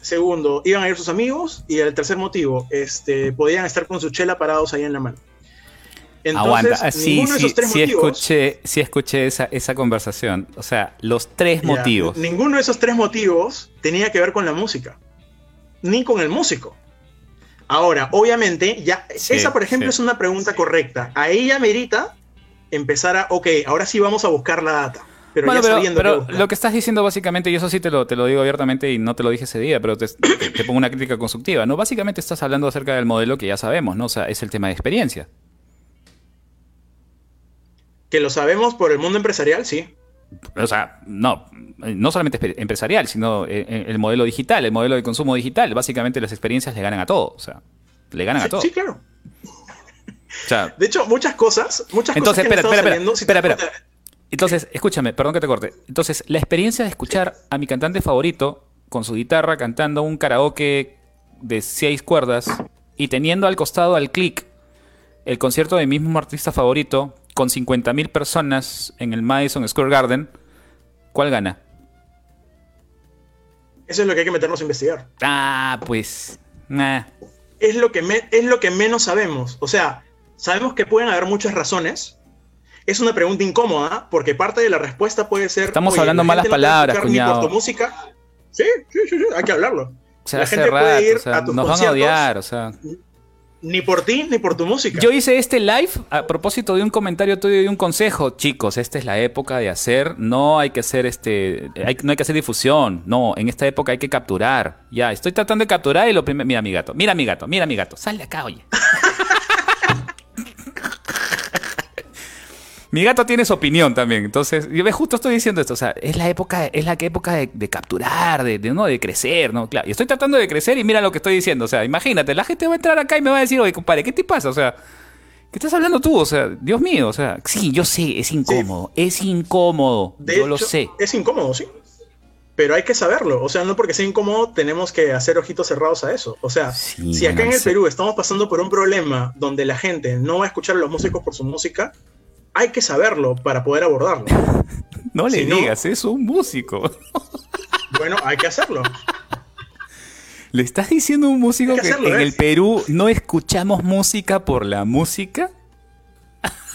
Segundo, iban a ir sus amigos. Y el tercer motivo, este, podían estar con su chela parados ahí en la mano. Aguanta, ah, sí, sí, escuché, sí escuché esa, esa conversación. O sea, los tres motivos. Ninguno de esos tres motivos tenía que ver con la música, ni con el músico. Ahora, obviamente, ya esa, por ejemplo, es una pregunta correcta. A ella merita empezar a, ok, ahora sí vamos a buscar la data. Pero, ya pero, pero lo que estás diciendo básicamente, y eso sí te lo, te lo digo abiertamente y no te lo dije ese día, pero te, te pongo una crítica constructiva, ¿no? Básicamente estás hablando acerca del modelo que ya sabemos, ¿no? O sea, es el tema de experiencia. Que lo sabemos por el mundo empresarial, sí. O sea, no, no solamente empresarial, sino eh, eh, el modelo digital, el modelo de consumo digital. Básicamente las experiencias le ganan a todo. O sea, le ganan a todo. Sí, claro. de hecho, muchas cosas, muchas entonces, cosas espera, espera, espera, espera, Entonces, escúchame, perdón que te corte. Entonces, la experiencia de escuchar a mi cantante favorito con su guitarra cantando un karaoke de seis cuerdas y teniendo al costado al clic el concierto de mi mismo artista favorito con 50.000 personas en el Madison Square Garden, ¿cuál gana? Eso es lo que hay que meternos a investigar. Ah, pues. Es, lo que es lo que menos sabemos. O sea, sabemos que pueden haber muchas razones. Es una pregunta incómoda porque parte de la respuesta puede ser. Estamos hablando malas palabras, cuñado. por tu música. Sí, sí, sí, sí, hay que hablarlo. la gente puede ir a tus nos van a odiar, o sea. Ni por ti, ni por tu música. Yo hice este live a propósito de un comentario tuyo y un consejo. Chicos, esta es la época de hacer, no hay que hacer este, no hay que hacer difusión. No, en esta época hay que capturar. Ya, estoy tratando de capturar y lo primero, mira mi gato, mira mi gato, mira mi gato, sal de acá, oye. Mi gato tiene su opinión también. Entonces, yo justo estoy diciendo esto. O sea, es la época, es la época de, capturar, de, ¿no? de crecer, ¿no? Claro. Y estoy tratando de crecer y mira lo que estoy diciendo. O sea, imagínate, la gente va a entrar acá y me va a decir, oye, compadre, ¿qué te pasa? O sea, ¿qué estás hablando tú? O sea, Dios mío, o sea, sí, yo sé, es incómodo. Es incómodo. yo lo sé. Es incómodo, sí. Pero hay que saberlo. O sea, no porque sea incómodo tenemos que hacer ojitos cerrados a eso. O sea, si acá en el Perú estamos pasando por un problema donde la gente no va a escuchar a los músicos por su música, hay que saberlo para poder abordarlo. no le digas, es un músico. bueno, hay que hacerlo. ¿Le estás diciendo a un músico que, en el Perú no escuchamos música por la música?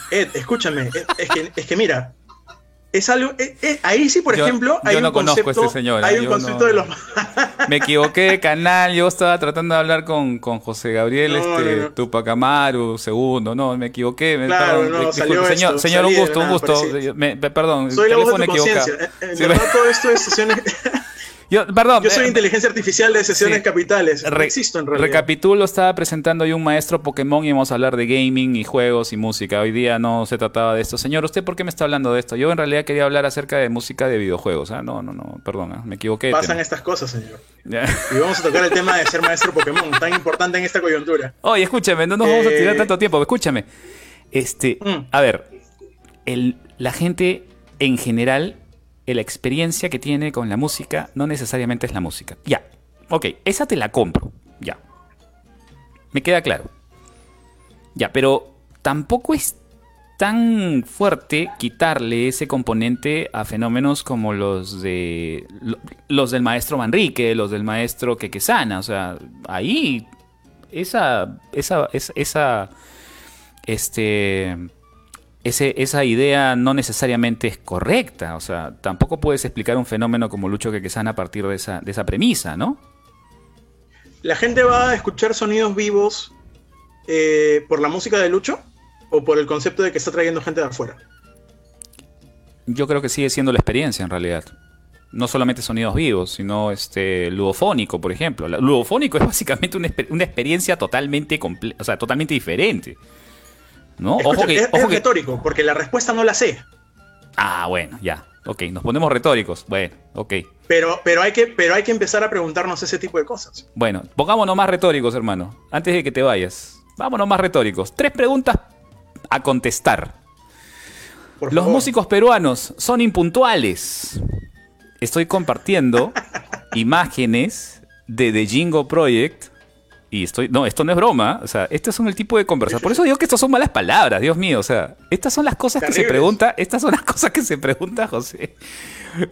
Ed, escúchame, es, que, es que mira, es algo. Eh, eh, ahí sí, por ejemplo, hay yo no un conozco concepto, a este señor. Hay un concepto de los. me equivoqué de canal. Yo estaba tratando de hablar con, con José Gabriel, este, Tupac Amaru, segundo. No, me equivoqué. Claro, no, salió señor, señor, un gusto, un gusto. perdón, Soy la voz de tu conciencia. En, verdad, todo esto es sesiones. Yo, perdón. Yo soy eh, inteligencia artificial de sesiones capitales. No existo en realidad. Recapitulo, estaba presentando hoy un maestro Pokémon y íbamos a hablar de gaming y juegos y música. Hoy día no se trataba de esto. Señor, ¿usted por qué me está hablando de esto? Yo en realidad quería hablar acerca de música de videojuegos. ¿ah? No, no, no, perdón, ¿ah? me equivoqué. Pasan estas cosas, señor. Y vamos a tocar el tema de ser maestro Pokémon, tan importante en esta coyuntura. Oye, escúchame, no nos vamos a tirar eh, tanto tiempo. Escúchame. Este, mm. a ver, el, la gente en general la experiencia que tiene con la música no necesariamente es la música. Ya, ok, esa te la compro, ya. Me queda claro. Ya, pero tampoco es tan fuerte quitarle ese componente a fenómenos como los de los del maestro Manrique, los del maestro Quequesana, o sea, ahí esa esa, esa este esa idea no necesariamente es correcta. O sea, tampoco puedes explicar un fenómeno como Lucho Quequesana a partir de esa, de esa premisa, ¿no? ¿La gente va a escuchar sonidos vivos eh, por la música de Lucho o por el concepto de que está trayendo gente de afuera? Yo creo que sigue siendo la experiencia en realidad. No solamente sonidos vivos, sino este ludofónico, por ejemplo. ludofónico es básicamente una, una experiencia totalmente, o sea, totalmente diferente. ¿No? ojo que, es, retórico, porque la respuesta no la sé. Ah, bueno, ya. Ok, nos ponemos retóricos. Bueno, ok. Pero, pero, hay que, pero hay que empezar a preguntarnos ese tipo de cosas. Bueno, pongámonos más retóricos, hermano. Antes de que te vayas. Vámonos más retóricos. Tres preguntas a contestar. Los músicos peruanos son impuntuales. Estoy compartiendo imágenes de The Jingo Project y estoy, no, esto no es broma, o sea, estos son el tipo de conversación. Por eso digo que estos son malas palabras, Dios mío, o sea, estas son las cosas que se pregunta, estas son las cosas que se pregunta José,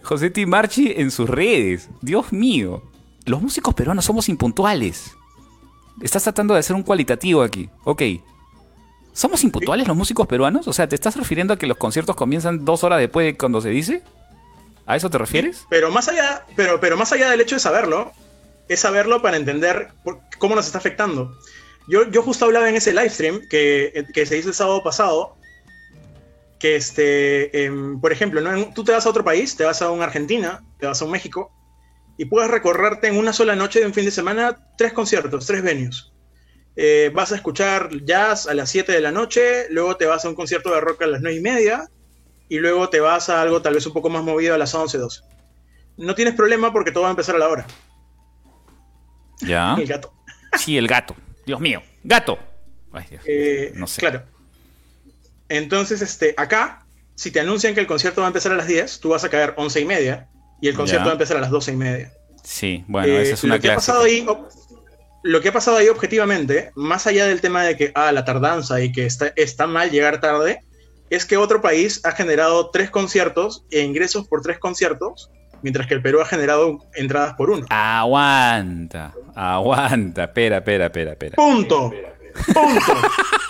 José Timarchi en sus redes. Dios mío, los músicos peruanos somos impuntuales. Estás tratando de hacer un cualitativo aquí, ok. ¿Somos impuntuales los músicos peruanos? O sea, ¿te estás refiriendo a que los conciertos comienzan dos horas después de cuando se dice? ¿A eso te refieres? Pero más allá, pero, pero más allá del hecho de saberlo, es saberlo para entender cómo nos está afectando. Yo, yo justo hablaba en ese live stream que, que se hizo el sábado pasado, que este, em, por ejemplo, ¿no? tú te vas a otro país, te vas a un Argentina, te vas a un México, y puedes recorrerte en una sola noche de un fin de semana tres conciertos, tres venues. Eh, vas a escuchar jazz a las 7 de la noche, luego te vas a un concierto de rock a las 9 y media, y luego te vas a algo tal vez un poco más movido a las 11, 12. No tienes problema porque todo va a empezar a la hora. Ya. El gato. Sí, el gato. Dios mío. Gato. Eh, no sé. Claro. Entonces, este, acá, si te anuncian que el concierto va a empezar a las 10, tú vas a caer 11 y media y el concierto va a empezar a las 12 y media. Sí, bueno, esa es una lo que ha pasado ahí, Lo que ha pasado ahí objetivamente, más allá del tema de que, ah, la tardanza y que está, está mal llegar tarde, es que otro país ha generado tres conciertos e ingresos por tres conciertos mientras que el Perú ha generado entradas por uno. Aguanta, aguanta, espera, espera, espera, espera. Punto. Punto.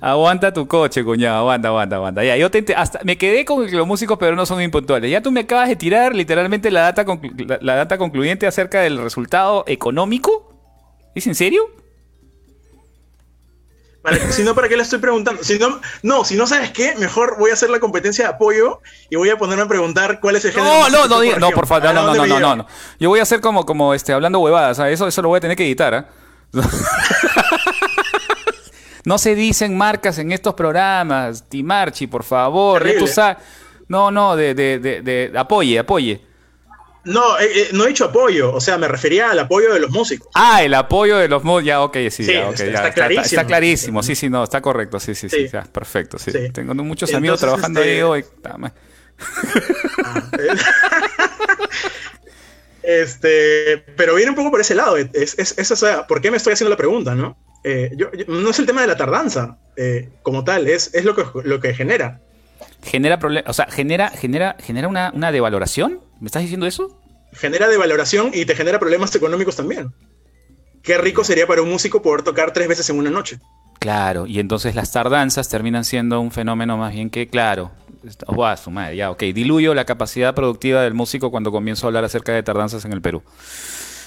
Aguanta tu coche, cuñado. Aguanta, aguanta, aguanta. Ya, yo te, hasta me quedé con que los músicos pero no son impuntuales. Ya tú me acabas de tirar literalmente la data, la data concluyente acerca del resultado económico. ¿Es en serio? Si no, ¿para qué le estoy preguntando? Si no, no, si no sabes qué, mejor voy a hacer la competencia de apoyo y voy a ponerme a preguntar cuál es el género. No, no, no, no, no, por favor, no, no, no, no, no, no, Yo voy a hacer como, como este, hablando huevadas, Eso, eso lo voy a tener que editar, ¿ah? No se dicen marcas en estos programas. Timarchi, por favor. No, no, de, de, de, apoye, apoye. No, eh, eh, no he dicho apoyo, o sea, me refería al apoyo de los músicos. Ah, el apoyo de los músicos, ya, ok, sí, ya, está, clarísimo. Está, clarísimo, sí, sí, no, está correcto, sí, sí, sí, perfecto, sí. Tengo muchos amigos trabajando ahí este, hoy. Ah, este, pero viene un poco por ese lado, es, es, o sea, ¿por qué me estoy haciendo la pregunta, no? Eh, yo, no es el tema de la tardanza como tal, es, es lo, que, lo que genera. Genera problemas, o sea, genera, genera, genera una, una devaloración, ¿me estás diciendo eso? genera devaloración y te genera problemas económicos también. Qué rico sería para un músico poder tocar tres veces en una noche. Claro, y entonces las tardanzas terminan siendo un fenómeno más bien que, claro, oh, su madre, ya, ok, diluyo la capacidad productiva del músico cuando comienzo a hablar acerca de tardanzas en el Perú.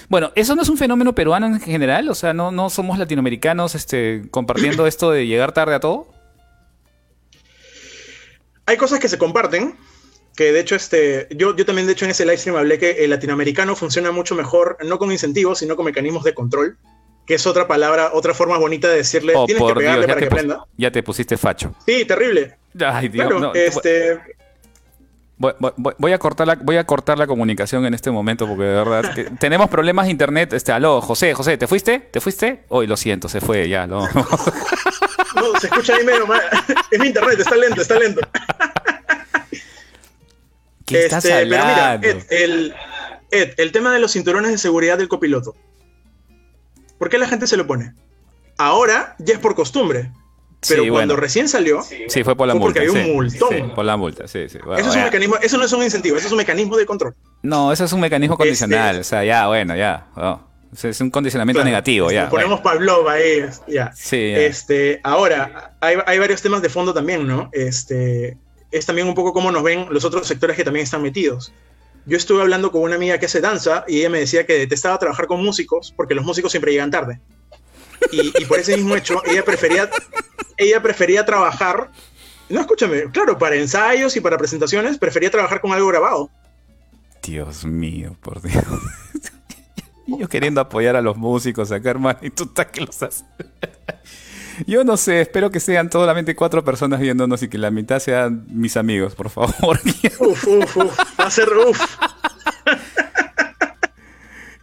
Bueno, ¿eso no es un fenómeno peruano en general? O sea, ¿no, no somos latinoamericanos este, compartiendo esto de llegar tarde a todo? Hay cosas que se comparten, que de hecho este, yo, yo también de hecho en ese live stream hablé que el latinoamericano funciona mucho mejor, no con incentivos, sino con mecanismos de control, que es otra palabra, otra forma bonita de decirle, oh, tienes que pegarle para que aprenda. Ya te pusiste facho. Sí, terrible. Ay, Dios, este... Voy, a cortar la, voy a cortar la comunicación en este momento porque de verdad tenemos problemas de internet. Este, aló, José, José, ¿te fuiste? ¿Te fuiste? Hoy lo siento, se fue ya. No, no se escucha ahí medio mal. Es mi internet, está lento, está lento. Este, pero mira, el, el tema de los cinturones de seguridad del copiloto. ¿Por qué la gente se lo pone? Ahora ya es por costumbre. Pero cuando recién salió, sí, fue por la multa. Porque hay un multón. por la multa, sí, sí. eso, es un mecanismo, eso no es un incentivo, eso es un mecanismo de control. No, eso es un mecanismo este, condicional. o sea, ya, bueno, ya. Oh, es un condicionamiento negativo, ya. Ponemos Pavlov ahí, ya. Sí, Este, ahora, hay, hay, varios temas de fondo también, ¿no? Este, es también un poco cómo nos ven los otros sectores que también están metidos. Yo estuve hablando con una amiga que hace danza y ella me decía que detestaba trabajar con músicos porque los músicos siempre llegan tarde. Y, por ese mismo hecho, ella prefería, ella prefería trabajar, no escúchame, claro, para ensayos y para presentaciones, prefería trabajar con algo grabado. Dios mío, por Dios. Yo queriendo apoyar a los músicos acá, hermano, y tú estás que los haces. Yo no sé, espero que sean solamente cuatro personas viéndonos y que la mitad sean mis amigos, por favor. Uf, uf, uf. Va a ser uf.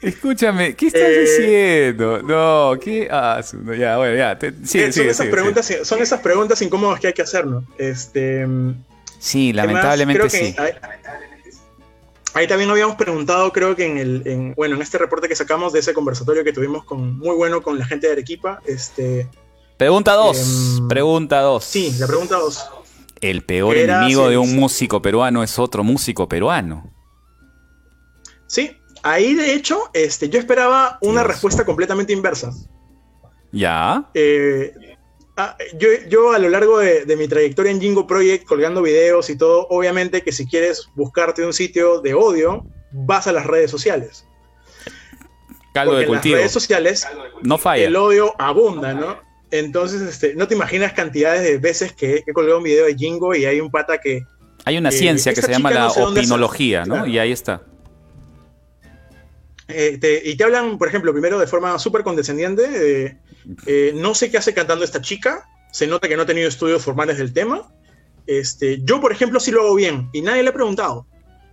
Escúchame, ¿qué estás eh, diciendo? No, ¿qué? Ah, ya, bueno, ya. sí, eh, son, esas preguntas, son esas preguntas incómodas que hay que hacernos. Este, sí, lamentablemente sí. ahí también habíamos preguntado, creo que en el, bueno, en este reporte que sacamos de ese conversatorio que tuvimos con muy bueno con la gente de Arequipa, este, Pregunta 2. Em, pregunta 2. Sí, la pregunta 2. El peor enemigo de un músico peruano es otro músico peruano. Sí, ahí de hecho, este, yo esperaba una respuesta completamente inversa. ¿Ya? Eh, ah, yo, a lo largo de, mi trayectoria en Jingo Project, colgando videos y todo, obviamente que si quieres buscarte un sitio de odio, vas a las redes sociales. Caldo de cultivo. En las redes sociales, no falla. el odio abunda, ¿no? Entonces, este, no te imaginas cantidades de veces que he colgado un video de Jingo y hay un pata que... Hay una ciencia que se llama la opinología, ¿no? Y ahí está. Eh, y te hablan, por ejemplo, primero de forma súper condescendiente, eh, no sé qué hace cantando esta chica, se nota que no ha tenido estudios formales del tema. Este, yo, por ejemplo, sí lo hago bien y nadie le ha preguntado,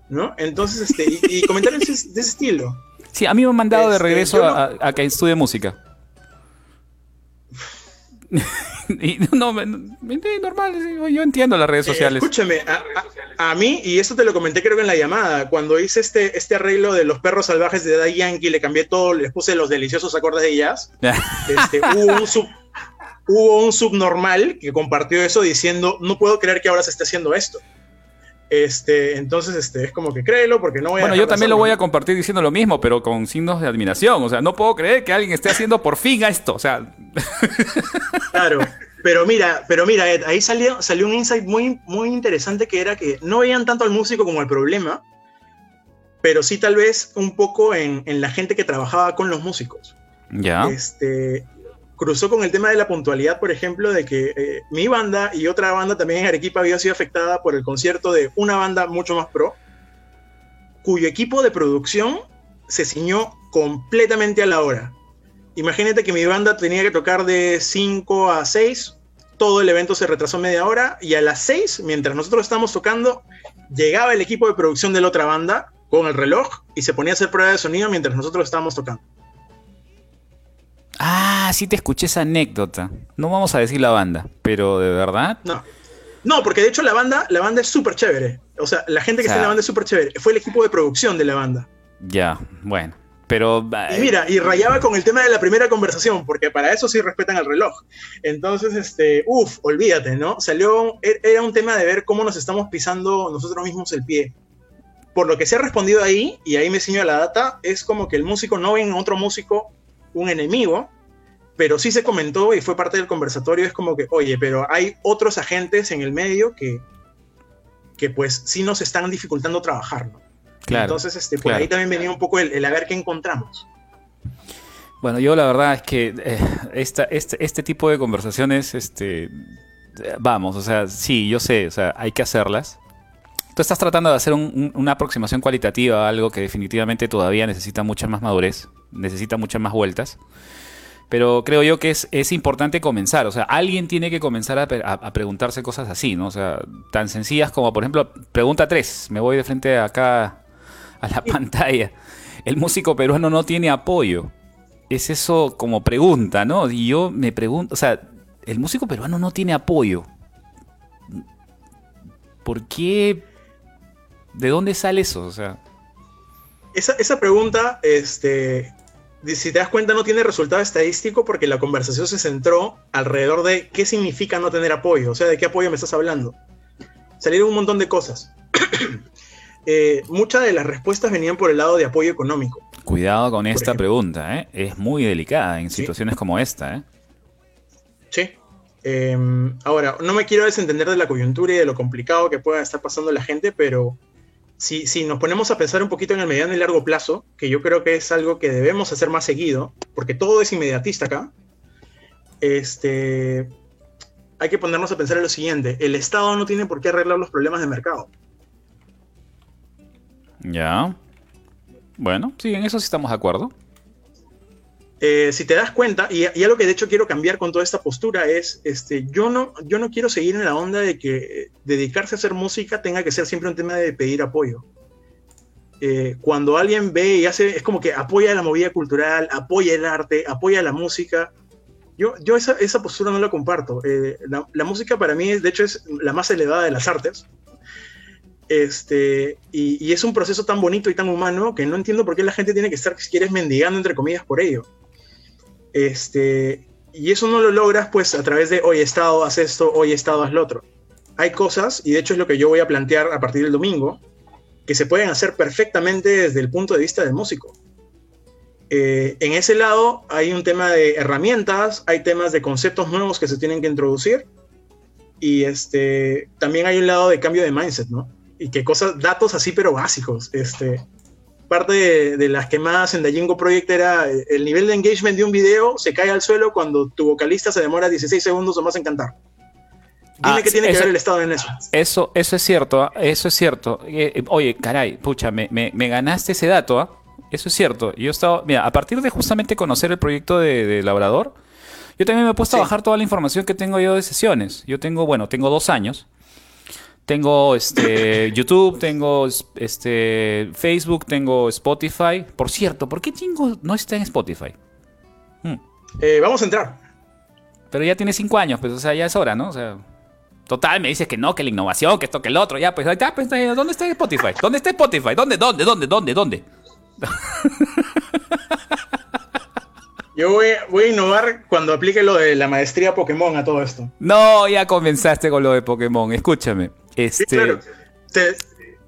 ¿no? Entonces, este, y, comentarios de ese estilo. Sí, a mí me han mandado de este, regreso a que estudie música. y no, normal, yo entiendo las redes eh, sociales. escúchame, a, mí, y esto te lo comenté creo que en la llamada, cuando hice este, este arreglo de los perros salvajes de Daddy Yankee, le cambié todo, les puse los deliciosos acordes de jazz, este, hubo, un sub, hubo un subnormal que compartió eso diciendo, no puedo creer que ahora se esté haciendo esto. Este, entonces, este, es como que créelo porque no voy a. Bueno, yo también lo voy a compartir diciendo lo mismo, pero con signos de admiración. O sea, no puedo creer que alguien esté haciendo por fin esto. O sea. Claro. Pero mira, pero mira, Ed, ahí salió, salió un insight muy, muy interesante que era que no veían tanto al músico como el problema, pero sí tal vez un poco en, en la gente que trabajaba con los músicos. Ya. Este, cruzó con el tema de la puntualidad, por ejemplo, de que eh, mi banda y otra banda también en Arequipa había sido afectada por el concierto de una banda mucho más pro, cuyo equipo de producción se ciñó completamente a la hora. imagínate que mi banda tenía que tocar de 5 a 6, todo el evento se retrasó media hora y a las 6, mientras nosotros estábamos tocando, llegaba el equipo de producción de la otra banda con el reloj y se ponía a hacer prueba de sonido mientras nosotros estábamos tocando. Ah, sí te escuché esa anécdota. No vamos a decir la banda, pero de verdad. No. No, porque de hecho la banda, la banda es súper chévere. O sea, la gente que está en la banda es súper chévere. Fue el equipo de producción de la banda. Ya, bueno. Pero. Y mira, y rayaba con el tema de la primera conversación, porque para eso sí respetan el reloj. Entonces, este, uff, olvídate, ¿no? Salió, e-, era un tema de ver cómo nos estamos pisando nosotros mismos el pie. Por lo que se ha respondido ahí, y ahí me enseñó la data, es como que el músico no ve en otro músico un enemigo, pero sí se comentó y fue parte del conversatorio, es como que, oye, pero hay otros agentes en el medio que, que pues sí nos están dificultando trabajar, ¿no? Entonces, este, por ahí también venía un poco el, a ver qué encontramos. Bueno, yo la verdad es que eh, este, este, tipo de conversaciones, este, vamos, o sea, sí, yo sé, o sea, hay que hacerlas. Tú estás tratando de hacer una aproximación cualitativa a algo que definitivamente todavía necesita mucha más madurez, necesita muchas más vueltas. Pero creo yo que es, es importante comenzar. O sea, alguien tiene que comenzar a, a, preguntarse cosas así, ¿no? O sea, tan sencillas como, por ejemplo, pregunta 3. Me voy de frente acá a la pantalla. El músico peruano no tiene apoyo. Es eso como pregunta, ¿no? Y yo me pregunto, o sea, el músico peruano no tiene apoyo. ¿Por qué? ¿De dónde sale eso? O sea. Esa, esa pregunta, este, si te das cuenta, no tiene resultado estadístico porque la conversación se centró alrededor de qué significa no tener apoyo, o sea, de qué apoyo me estás hablando. Salieron un montón de cosas. Eh, muchas de las respuestas venían por el lado de apoyo económico. Cuidado con esta pregunta, ¿eh? es muy delicada en situaciones como esta. ¿eh? Sí. Em, ahora, no me quiero desentender de la coyuntura y de lo complicado que pueda estar pasando la gente, pero si, si, nos ponemos a pensar un poquito en el mediano y largo plazo, que yo creo que es algo que debemos hacer más seguido, porque todo es inmediatista acá, este, hay que ponernos a pensar en lo siguiente, el Estado no tiene por qué arreglar los problemas de mercado. Ya. Bueno, sí, en eso sí estamos de acuerdo. Eh, si te das cuenta, y, y, algo que de hecho quiero cambiar con toda esta postura es, este, yo no, yo no quiero seguir en la onda de que dedicarse a hacer música tenga que ser siempre un tema de pedir apoyo. Eh, cuando alguien ve y hace, es como que apoya la movida cultural, apoya el arte, apoya la música. Yo, yo esa, esa postura no la comparto. Eh, la, la, música para mí, de hecho, es la más elevada de las artes. Este, y, es un proceso tan bonito y tan humano que no entiendo por qué la gente tiene que estar, si quieres, mendigando entre comillas por ello. Este, y eso no lo logras pues a través de hoy Estado haz esto, hoy Estado haz lo otro. Hay cosas, y de hecho es lo que yo voy a plantear a partir del domingo, que se pueden hacer perfectamente desde el punto de vista del músico. Eh, en ese lado hay un tema de herramientas, hay temas de conceptos nuevos que se tienen que introducir, y este, también hay un lado de cambio de mindset, ¿no? y qué cosas, datos así pero básicos. Este, parte de, las que más en The Jingo Project era el nivel de engagement de un video se cae al suelo cuando tu vocalista se demora 16 segundos o más en cantar. Dime ah, qué tiene que ver el Estado en eso. Eso, eso es cierto, ¿ah? eso es cierto. Eh, eh, oye, caray, pucha, me, ganaste ese dato, ¿ah? Eso es cierto. Yo estaba, mira, a partir de justamente conocer el proyecto de, Labrador, yo también me he puesto a bajar toda la información que tengo yo de sesiones. Yo tengo, bueno, tengo dos años. Tengo este YouTube, tengo este Facebook, tengo Spotify. Por cierto, ¿por qué Jingo no está en Spotify? Hmm. Eh, vamos a entrar. Pero ya tiene cinco años, pues, o sea, ya es hora, ¿no? O sea, total, me dices que no, que la innovación, que esto, que el otro, ya, pues, ya, pues, ¿dónde está Spotify? ¿Dónde está Spotify? ¿Dónde, dónde, dónde, dónde, dónde? Yo voy, a innovar cuando aplique lo de la maestría Pokémon a todo esto. No, ya comenzaste con lo de Pokémon. Escúchame. Este,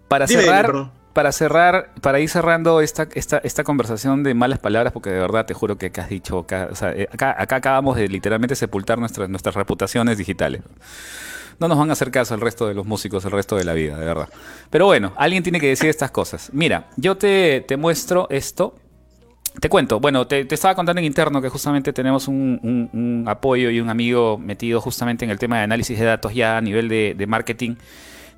para cerrar, para cerrar, para ir cerrando esta, esta, esta conversación de malas palabras, porque de verdad te juro que acá has dicho, acá, eh, acá, acabamos de literalmente sepultar nuestras, nuestras reputaciones digitales. No nos van a hacer caso el resto de los músicos el resto de la vida, de verdad. Pero bueno, alguien tiene que decir estas cosas. Mira, yo te, te muestro esto te cuento, bueno, te, estaba contando en interno que justamente tenemos un, apoyo y un amigo metido justamente en el tema de análisis de datos ya a nivel de, marketing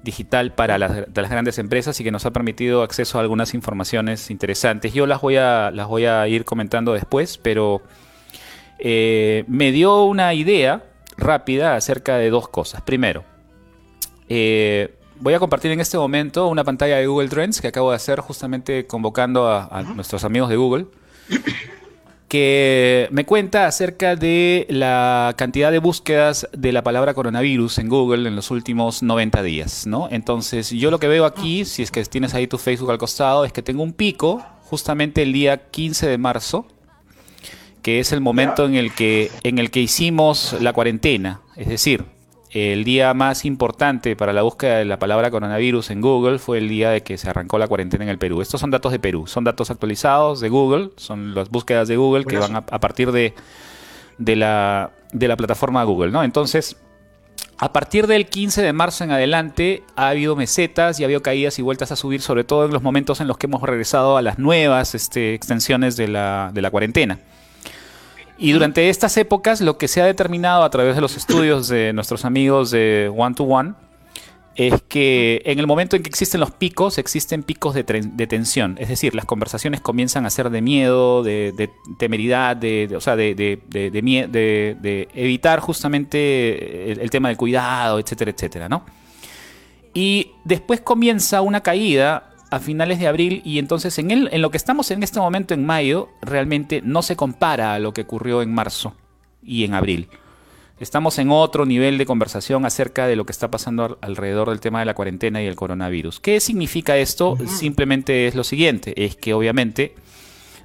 digital para las, grandes empresas y que nos ha permitido acceso a algunas informaciones interesantes. Yo las voy a, las voy a ir comentando después, pero eh, me dio una idea rápida acerca de dos cosas. Primero, eh, voy a compartir en este momento una pantalla de Google Trends que acabo de hacer justamente convocando a, nuestros amigos de Google que me cuenta acerca de la cantidad de búsquedas de la palabra coronavirus en Google en los últimos 90 días, ¿no? Entonces, yo lo que veo aquí, si es que tienes ahí tu Facebook al costado, es que tengo un pico justamente el día 15 de marzo, que es el momento en el que en el que hicimos la cuarentena, es decir, el día más importante para la búsqueda de la palabra coronavirus en Google fue el día de que se arrancó la cuarentena en el Perú. Estos son datos de Perú, son datos actualizados de Google, son las búsquedas de Google que van a, partir de, de, la, de la plataforma Google, ¿no? Entonces, a partir del 15 de marzo en adelante ha habido mesetas y ha habido caídas y vueltas a subir, sobre todo en los momentos en los que hemos regresado a las nuevas este, extensiones de la, de la cuarentena. Y durante estas épocas lo que se ha determinado a través de los estudios de nuestros amigos de One to One es que en el momento en que existen los picos, existen picos de, tensión. Es decir, las conversaciones comienzan a ser de miedo, de, temeridad, de, o sea, de, evitar justamente el, el, tema del cuidado, etcétera, etcétera, ¿no? Y después comienza una caída a finales de abril y entonces en, el, en lo que estamos en este momento en mayo realmente no se compara a lo que ocurrió en marzo y en abril. Estamos en otro nivel de conversación acerca de lo que está pasando alrededor del tema de la cuarentena y el coronavirus. ¿Qué significa esto? Simplemente es lo siguiente, es que obviamente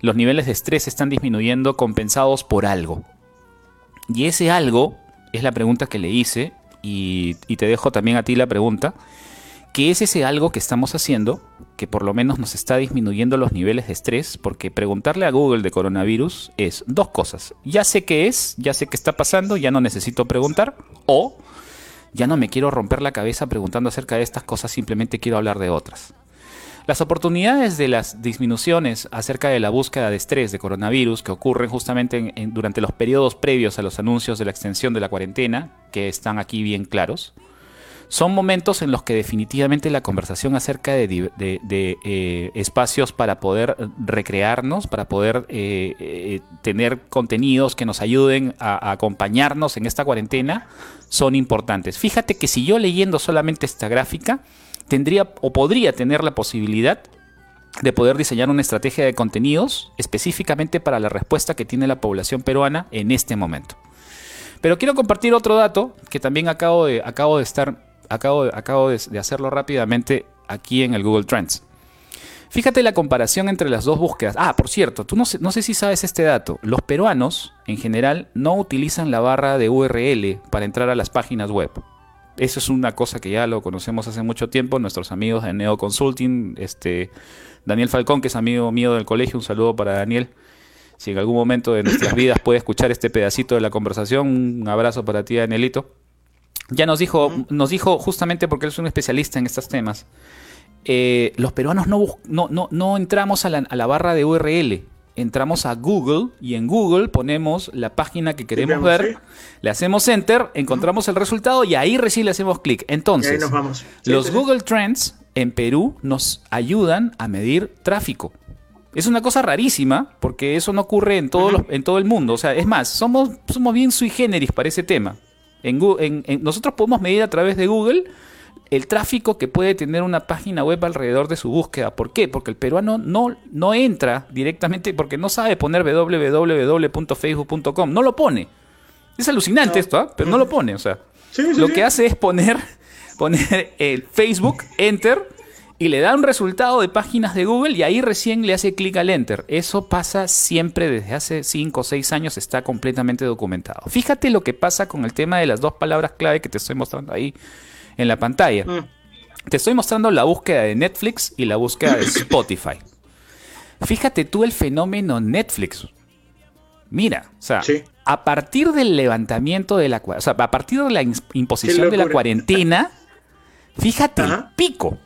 los niveles de estrés están disminuyendo compensados por algo. Y ese algo es la pregunta que le hice y, y te dejo también a ti la pregunta. ¿Qué es ese algo que estamos haciendo que por lo menos nos está disminuyendo los niveles de estrés? Porque preguntarle a Google de coronavirus es dos cosas. Ya sé qué es, ya sé qué está pasando, ya no necesito preguntar. O ya no me quiero romper la cabeza preguntando acerca de estas cosas, simplemente quiero hablar de otras. Las oportunidades de las disminuciones acerca de la búsqueda de estrés de coronavirus que ocurren justamente durante los periodos previos a los anuncios de la extensión de la cuarentena, que están aquí bien claros, son momentos en los que definitivamente la conversación acerca de, eh, espacios para poder recrearnos, para poder eh, eh, tener contenidos que nos ayuden a, acompañarnos en esta cuarentena, son importantes. Fíjate que si yo leyendo solamente esta gráfica, tendría o podría tener la posibilidad de poder diseñar una estrategia de contenidos específicamente para la respuesta que tiene la población peruana en este momento. Pero quiero compartir otro dato que también acabo de, acabo de estar acabo, de, hacerlo rápidamente aquí en el Google Trends. Fíjate la comparación entre las dos búsquedas. Ah, por cierto, tú no sé, no sé si sabes este dato. Los peruanos, en general, no utilizan la barra de URL para entrar a las páginas web. Eso es una cosa que ya lo conocemos hace mucho tiempo. Nuestros amigos de Neo Consulting, este, Daniel Falcón, que es amigo mío del colegio, un saludo para Daniel. Si en algún momento de nuestras vidas puede escuchar este pedacito de la conversación, un abrazo para ti, Danielito. Ya nos dijo, nos dijo justamente porque él es un especialista en estos temas. Eh, los peruanos no, no, no, entramos a la, barra de URL, entramos a Google y en Google ponemos la página que queremos ver, le hacemos enter, encontramos el resultado y ahí recién le hacemos clic. Entonces, los Google Trends en Perú nos ayudan a medir tráfico. Es una cosa rarísima porque eso no ocurre en todo, en todo el mundo. O sea, es más, somos, somos bien sui generis para ese tema nosotros podemos medir a través de Google el tráfico que puede tener una página web alrededor de su búsqueda. ¿Por qué? Porque el peruano no, no entra directamente porque no sabe poner www.facebook.com. No lo pone. Es alucinante esto, ¿ah? pero no lo pone. O sea, lo que hace es poner, poner el Facebook, enter, y le da un resultado de páginas de Google y ahí recién le hace clic al enter. Eso pasa siempre desde hace 5 o 6 años, está completamente documentado. Fíjate lo que pasa con el tema de las dos palabras clave que te estoy mostrando ahí en la pantalla. Mm. Te estoy mostrando la búsqueda de Netflix y la búsqueda de Spotify. Fíjate tú el fenómeno Netflix. Mira, o sea, a partir del levantamiento de la, o sea, a partir de la imposición de la cuarentena, fíjate el pico.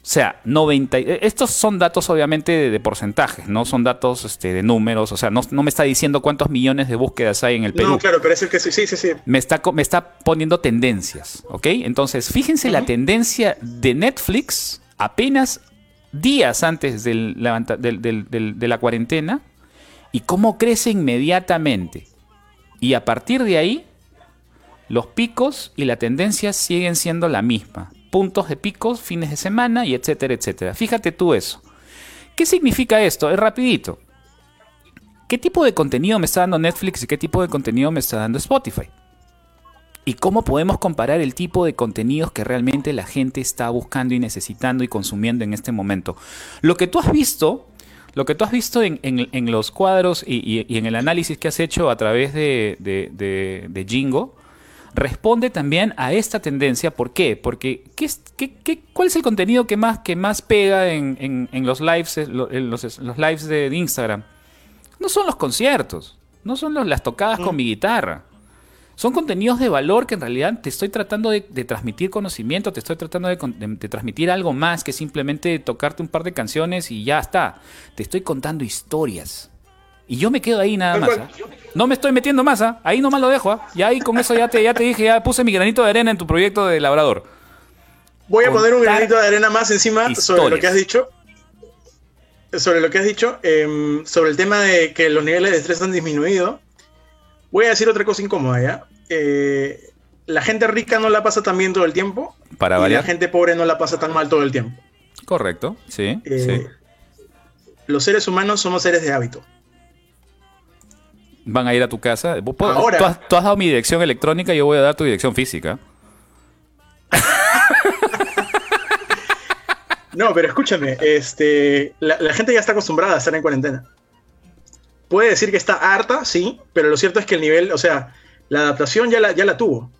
O sea, 90, e, estos son datos obviamente de, porcentajes, no son datos este, de números, o sea, no, me está diciendo cuántos millones de búsquedas hay en el Perú. No, claro, pero es el que sí, sí, sí. Me está, me está poniendo tendencias, ¿ok? Entonces, fíjense la tendencia de Netflix apenas días antes del, de la cuarentena y cómo crece inmediatamente. Y a partir de ahí, los picos y la tendencia siguen siendo la misma. Puntos de picos, fines de semana y etcétera, etcétera. Fíjate tú eso. ¿Qué significa esto? Es rapidito. ¿Qué tipo de contenido me está dando Netflix y qué tipo de contenido me está dando Spotify? ¿Y cómo podemos comparar el tipo de contenidos que realmente la gente está buscando y necesitando y consumiendo en este momento? Lo que tú has visto, lo que tú has visto en, los cuadros y, en el análisis que has hecho a través de, de, Jingo, responde también a esta tendencia. ¿Por qué? Porque ¿qué, qué, cuál es el contenido que más, que más pega en, los lives, los, los lives de Instagram? no son los conciertos, no son las tocadas con mm. mi guitarra. Son contenidos de valor que en realidad te estoy tratando de, transmitir conocimiento, te estoy tratando de, transmitir algo más que simplemente tocarte un par de canciones y ya está. Te estoy contando historias. Y yo me quedo ahí nada más. ¿ah? No me estoy metiendo más, ¿ah? ahí nomás lo dejo. ¿ah? Y ahí con eso ya te, ya te dije, ya puse mi granito de arena en tu proyecto de labrador. Voy a poner un granito de arena más encima sobre lo que has dicho sobre lo que has dicho, em, sobre el tema de que los niveles de estrés han disminuido, voy a decir otra cosa incómoda, ¿ya? Eh, la gente rica no la pasa tan bien todo el tiempo. Para y la gente pobre no la pasa tan mal todo el tiempo. Correcto, sí, eh, Los seres humanos somos seres de hábito. Van a ir a tu casa. Ahora, tú has dado mi dirección electrónica y yo voy a dar tu dirección física. No, pero escúchame, este, la, gente ya está acostumbrada a estar en cuarentena. Puede decir que está harta, sí, pero lo cierto es que el nivel, o sea, la adaptación ya la, ya la tuvo.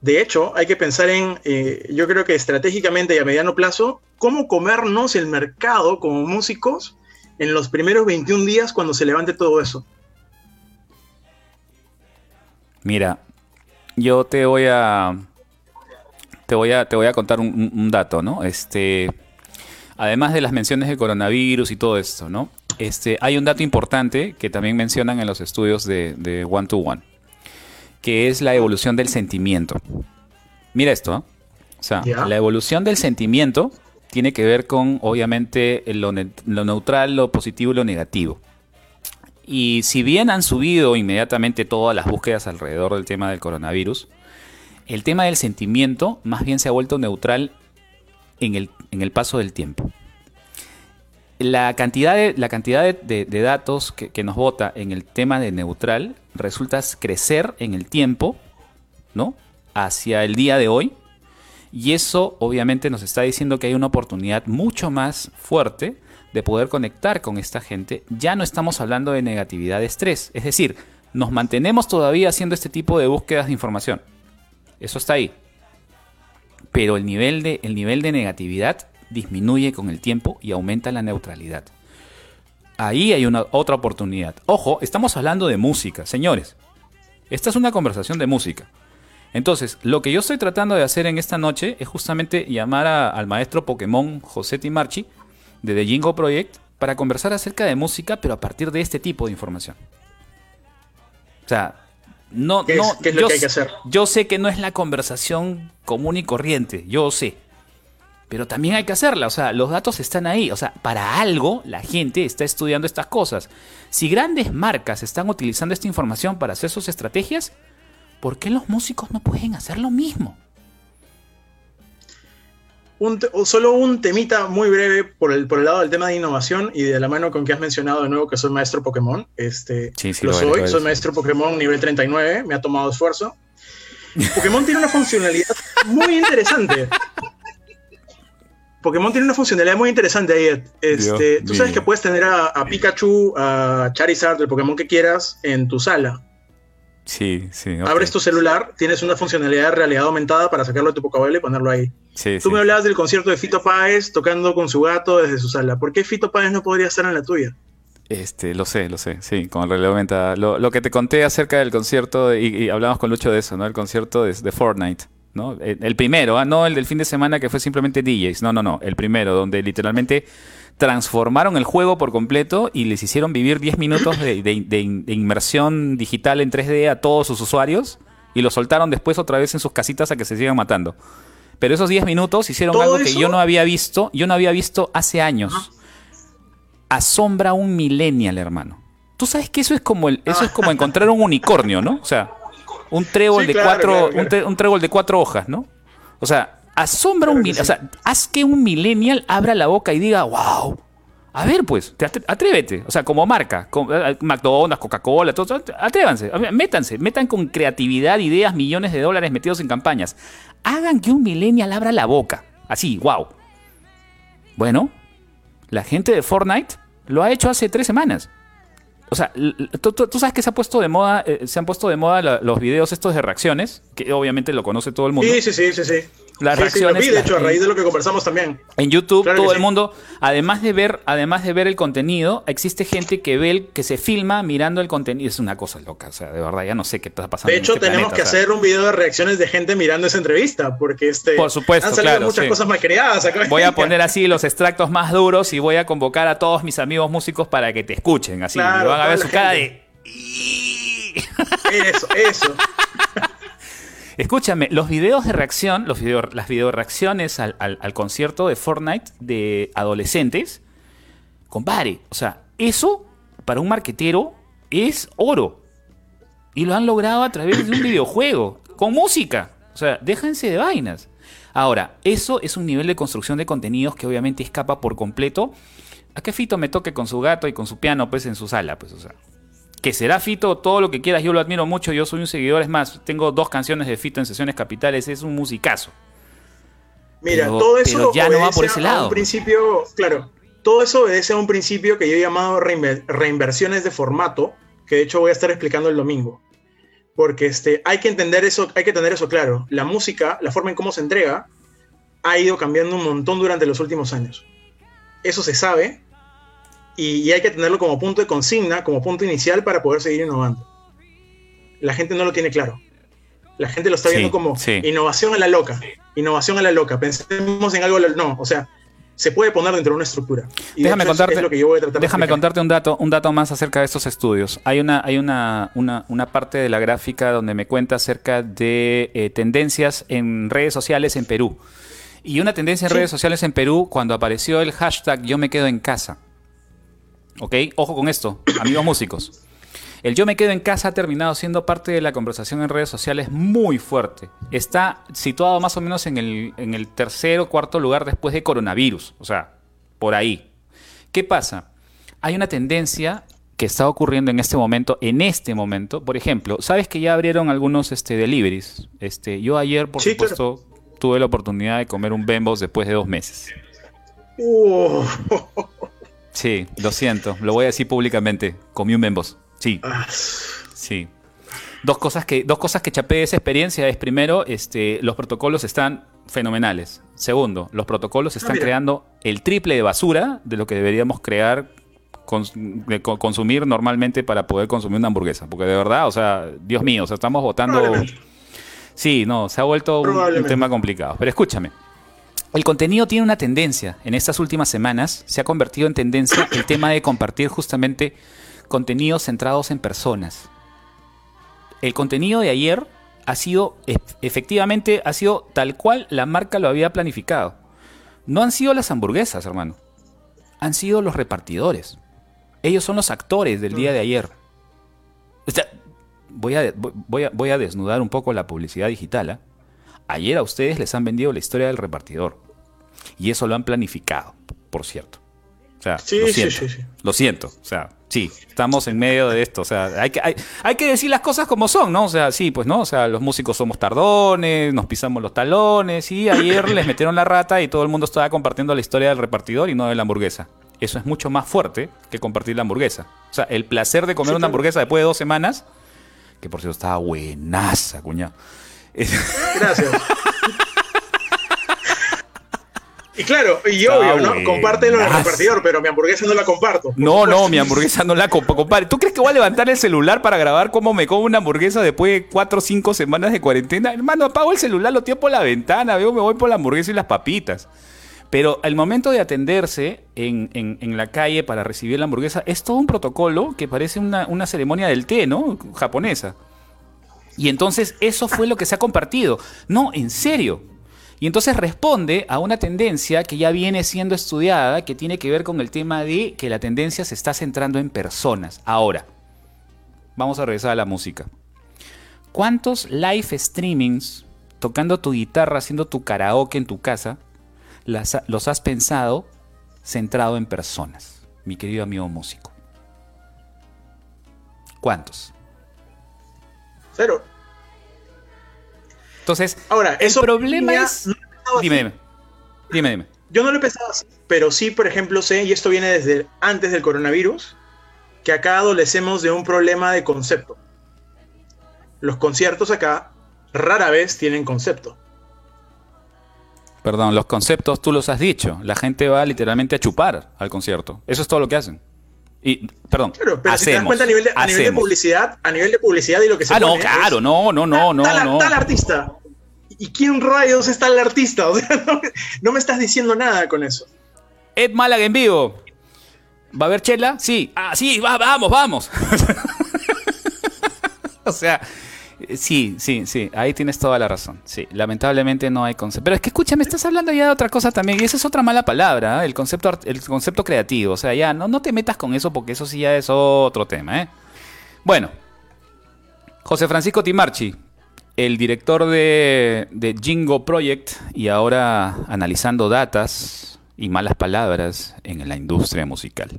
De hecho, hay que pensar en, eh, yo creo que estratégicamente y a mediano plazo, cómo comernos el mercado como músicos en los primeros 21 días cuando se levante todo eso. Mira, yo te voy a te voy a te voy a contar un, un dato, ¿no? Este además de las menciones de coronavirus y todo esto, ¿no? Este, hay un dato importante que también mencionan en los estudios de, One to One, que es la evolución del sentimiento. Mira esto, ¿eh? o sea, la evolución del sentimiento tiene que ver con, obviamente, lo, lo neutral, lo positivo y lo negativo. Y si bien han subido inmediatamente todas las búsquedas alrededor del tema del coronavirus, el tema del sentimiento más bien se ha vuelto neutral en el, en el paso del tiempo. La cantidad de, la cantidad de, datos que, nos vota en el tema de neutral resulta crecer en el tiempo, ¿no? Hacia el día de hoy. Y eso obviamente nos está diciendo que hay una oportunidad mucho más fuerte de poder conectar con esta gente. Ya no estamos hablando de negatividad de estrés. Es decir, nos mantenemos todavía haciendo este tipo de búsquedas de información. Eso está ahí pero el nivel de, el nivel de negatividad disminuye con el tiempo y aumenta la neutralidad. Ahí hay una otra oportunidad. Ojo, estamos hablando de música, señores. Esta es una conversación de música. Entonces, lo que yo estoy tratando de hacer en esta noche es justamente llamar al maestro Pokémon José Timarchi de The Jingo Project para conversar acerca de música, pero a partir de este tipo de información. O sea, no, ¿Qué, no, es, lo que hay que hacer? Yo sé que no es la conversación común y corriente, yo sé. Pero también hay que hacerla, o sea, los datos están ahí, o sea, para algo la gente está estudiando estas cosas. Si grandes marcas están utilizando esta información para hacer sus estrategias, ¿por qué los músicos no pueden hacer lo mismo? Solo un temita muy breve por el, por el lado del tema de innovación y de la mano con que has mencionado de nuevo que soy maestro Pokémon. Este, lo, soy, soy maestro Pokémon nivel 39, me ha tomado esfuerzo. Pokémon tiene una funcionalidad muy interesante. Pokémon tiene una funcionalidad muy interesante ahí. Este, tú sabes que puedes tener a, Pikachu, a Charizard, el Pokémon que quieras, en tu sala. Sí, sí. Abres tu celular, tienes una funcionalidad de realidad aumentada para sacarlo de tu Pokéball y ponerlo ahí. Tú me hablabas del concierto de Fito Páez tocando con su gato desde su sala. ¿Por qué Fito Páez no podría estar en la tuya? Este, lo sé, lo sé, sí, con realidad aumentada. Lo, que te conté acerca del concierto, y, hablamos con Lucho de eso, ¿no? El concierto de, Fortnite, ¿no? El, primero, ¿ah? no el del fin de semana que fue simplemente DJs, no, no, no, el primero, donde literalmente transformaron el juego por completo y les hicieron vivir 10 minutos de, inmersión digital en 3D a todos sus usuarios y los soltaron después otra vez en sus casitas a que se sigan matando. Pero esos 10 minutos hicieron algo que yo no había visto, yo no había visto hace años. Asombra un millennial, hermano. Tú sabes que eso es como el, eso es como encontrar un unicornio, ¿no? O sea, un trébol de cuatro, Un, trébol de cuatro hojas, ¿no? O sea, asombra un, o sea, haz que un millennial abra la boca y diga, wow. A ver, pues, atrévete. O sea, como marca, eh, McDonald's, Coca-Cola, todo, atrévanse, métanse, metan con creatividad, ideas, millones de dólares metidos en campañas. Hagan que un millennial abra la boca. Así, wow. Bueno, la gente de Fortnite lo ha hecho hace tres semanas. O sea, tú, sabes que se ha puesto de moda, eh, se han puesto de moda los videos estos de reacciones, que obviamente lo conoce todo el mundo. Sí, sí, sí, sí, sí. Las reacciones. de hecho, a raíz de lo que conversamos también. En YouTube, todo el mundo, además de ver, además de ver el contenido, existe gente que ve el, que se filma mirando el contenido. Es una cosa loca, o sea, de verdad, ya no sé qué está pasando. De hecho, este tenemos que hacer un video de reacciones de gente mirando esa entrevista, porque este Por supuesto, han salido muchas cosas más creadas acá. Voy a poner así los extractos más duros y voy a convocar a todos mis amigos músicos para que te escuchen. Así, van a ver su cara de. Eso, eso. Escúchame, los videos de reacción, los las video reacciones al, concierto de Fortnite de adolescentes, compadre, o sea, eso para un marquetero es oro. Y lo han logrado a través de un videojuego, con música. O sea, déjense de vainas. Ahora, eso es un nivel de construcción de contenidos que obviamente escapa por completo a que Fito me toque con su gato y con su piano, pues en su sala, pues, o sea que será Fito, todo lo que quieras, yo lo admiro mucho, yo soy un seguidor, es más, tengo dos canciones de Fito en sesiones capitales, es un musicazo. Mira, todo eso ya no va por ese lado. Un principio, claro, todo eso obedece a un principio que yo he llamado reinversiones de formato, que de hecho voy a estar explicando el domingo. Porque este, hay que entender eso, hay que tener eso claro. La música, la forma en cómo se entrega, ha ido cambiando un montón durante los últimos años. Eso se sabe, y, hay que tenerlo como punto de consigna, como punto inicial para poder seguir innovando. La gente no lo tiene claro. La gente lo está viendo como innovación a la loca, innovación a la loca. Pensemos en algo, no, o sea, se puede poner dentro de una estructura. déjame contarte, déjame contarte un dato, un dato más acerca de estos estudios. Hay una, hay una, una, parte de la gráfica donde me cuenta acerca de eh, tendencias en redes sociales en Perú. Y una tendencia en redes sociales en Perú cuando apareció el hashtag Yo me quedo en casa. ¿Ok? Ojo con esto, amigos músicos. El yo me quedo en casa ha terminado siendo parte de la conversación en redes sociales muy fuerte. Está situado más o menos en el, en el tercer o cuarto lugar después de coronavirus. O sea, por ahí. ¿Qué pasa? Hay una tendencia que está ocurriendo en este momento, en este momento. Por ejemplo, ¿sabes que ya abrieron algunos este, deliveries? Este, yo ayer, por supuesto, tuve la oportunidad de comer un Bembos después de dos meses. Uh. Sí, lo siento, lo voy a decir públicamente. Comí un membos. Sí. Sí. Dos cosas que, dos cosas que chapé de esa experiencia es primero, este, los protocolos están fenomenales. Segundo, los protocolos están ah, creando el triple de basura de lo que deberíamos crear, consumir normalmente para poder consumir una hamburguesa. Porque de verdad, o sea, Dios mío, o sea, estamos votando. Sí, no, se ha vuelto un tema complicado. Pero escúchame. El contenido tiene una tendencia. En estas últimas semanas se ha convertido en tendencia el tema de compartir justamente contenidos centrados en personas. El contenido de ayer ha sido, efectivamente, ha sido tal cual la marca lo había planificado. No han sido las hamburguesas, hermano. Han sido los repartidores. Ellos son los actores del día de ayer. voy, a, voy, a, desnudar un poco la publicidad digital. ¿eh? Ayer a ustedes les han vendido la historia del repartidor. Y eso lo han planificado, por cierto. O sea, lo siento. lo siento. O sea, sí, estamos en medio de esto. O sea, hay que, hay, que decir las cosas como son, ¿no? O sea, sí, pues no. O sea, los músicos somos tardones, nos pisamos los talones. Y ayer les metieron la rata y todo el mundo estaba compartiendo la historia del repartidor y no de la hamburguesa. Eso es mucho más fuerte que compartir la hamburguesa. O sea, el placer de comer una hamburguesa después de dos semanas, que por cierto estaba buenaza, cuñado. Gracias. Y claro, y obvio, ¿no? Compártelo en el repartidor, pero mi hamburguesa no la comparto. No, no, mi hamburguesa no la comparto. ¿Tú crees que voy a levantar el celular para grabar cómo me como una hamburguesa después de cuatro o cinco semanas de cuarentena? Hermano, apago el celular, lo tiro por la ventana, veo, me voy por la hamburguesa y las papitas. Pero al momento de atenderse en, en, la calle para recibir la hamburguesa, es todo un protocolo que parece una, una ceremonia del té, ¿no? Japonesa. Y entonces eso fue lo que se ha compartido. No, en serio. Y entonces responde a una tendencia que ya viene siendo estudiada, que tiene que ver con el tema de que la tendencia se está centrando en personas. Ahora, vamos a regresar a la música. ¿Cuántos live streamings tocando tu guitarra, haciendo tu karaoke en tu casa, los has pensado centrado en personas, mi querido amigo músico? ¿Cuántos? Cero. Entonces, Ahora, el problema es... dime, dime, dime, dime. Yo no lo he pensado así, pero sí, por ejemplo, sé, y esto viene desde antes del coronavirus, que acá adolecemos de un problema de concepto. Los conciertos acá rara vez tienen concepto. Perdón, los conceptos tú los has dicho. La gente va literalmente a chupar al concierto. Eso es todo lo que hacen. Y, perdón, pero si te das cuenta a nivel, de, publicidad, a nivel de publicidad y lo que se Ah, no, claro, no, no, no, no, tal, no. Tal artista. ¿Y quién rayos está el artista? O sea, no, me estás diciendo nada con eso. Ed Málaga en vivo. ¿Va a haber chela? Sí. Ah, sí, vamos, vamos. o sea, Sí, sí, sí, ahí tienes toda la razón. Sí, lamentablemente no hay concepto. Pero es que escúchame, estás hablando ya de otra cosa también, y esa es otra mala palabra, ¿eh? el, concepto, el concepto creativo. O sea, ya no, no te metas con eso porque eso sí ya es otro tema. ¿eh? Bueno, José Francisco Timarchi, el director de, de Jingo Project y ahora analizando datas y malas palabras en la industria musical.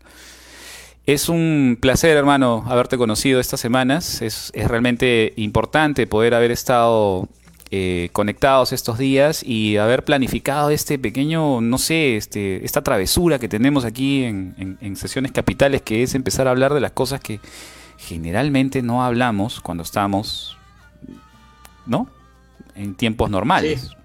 Es un placer, hermano, haberte conocido estas semanas. Es, realmente importante poder haber estado eh, conectados estos días y haber planificado este pequeño, no sé, este, esta travesura que tenemos aquí en, sesiones capitales, que es empezar a hablar de las cosas que generalmente no hablamos cuando estamos, ¿no? En tiempos normales.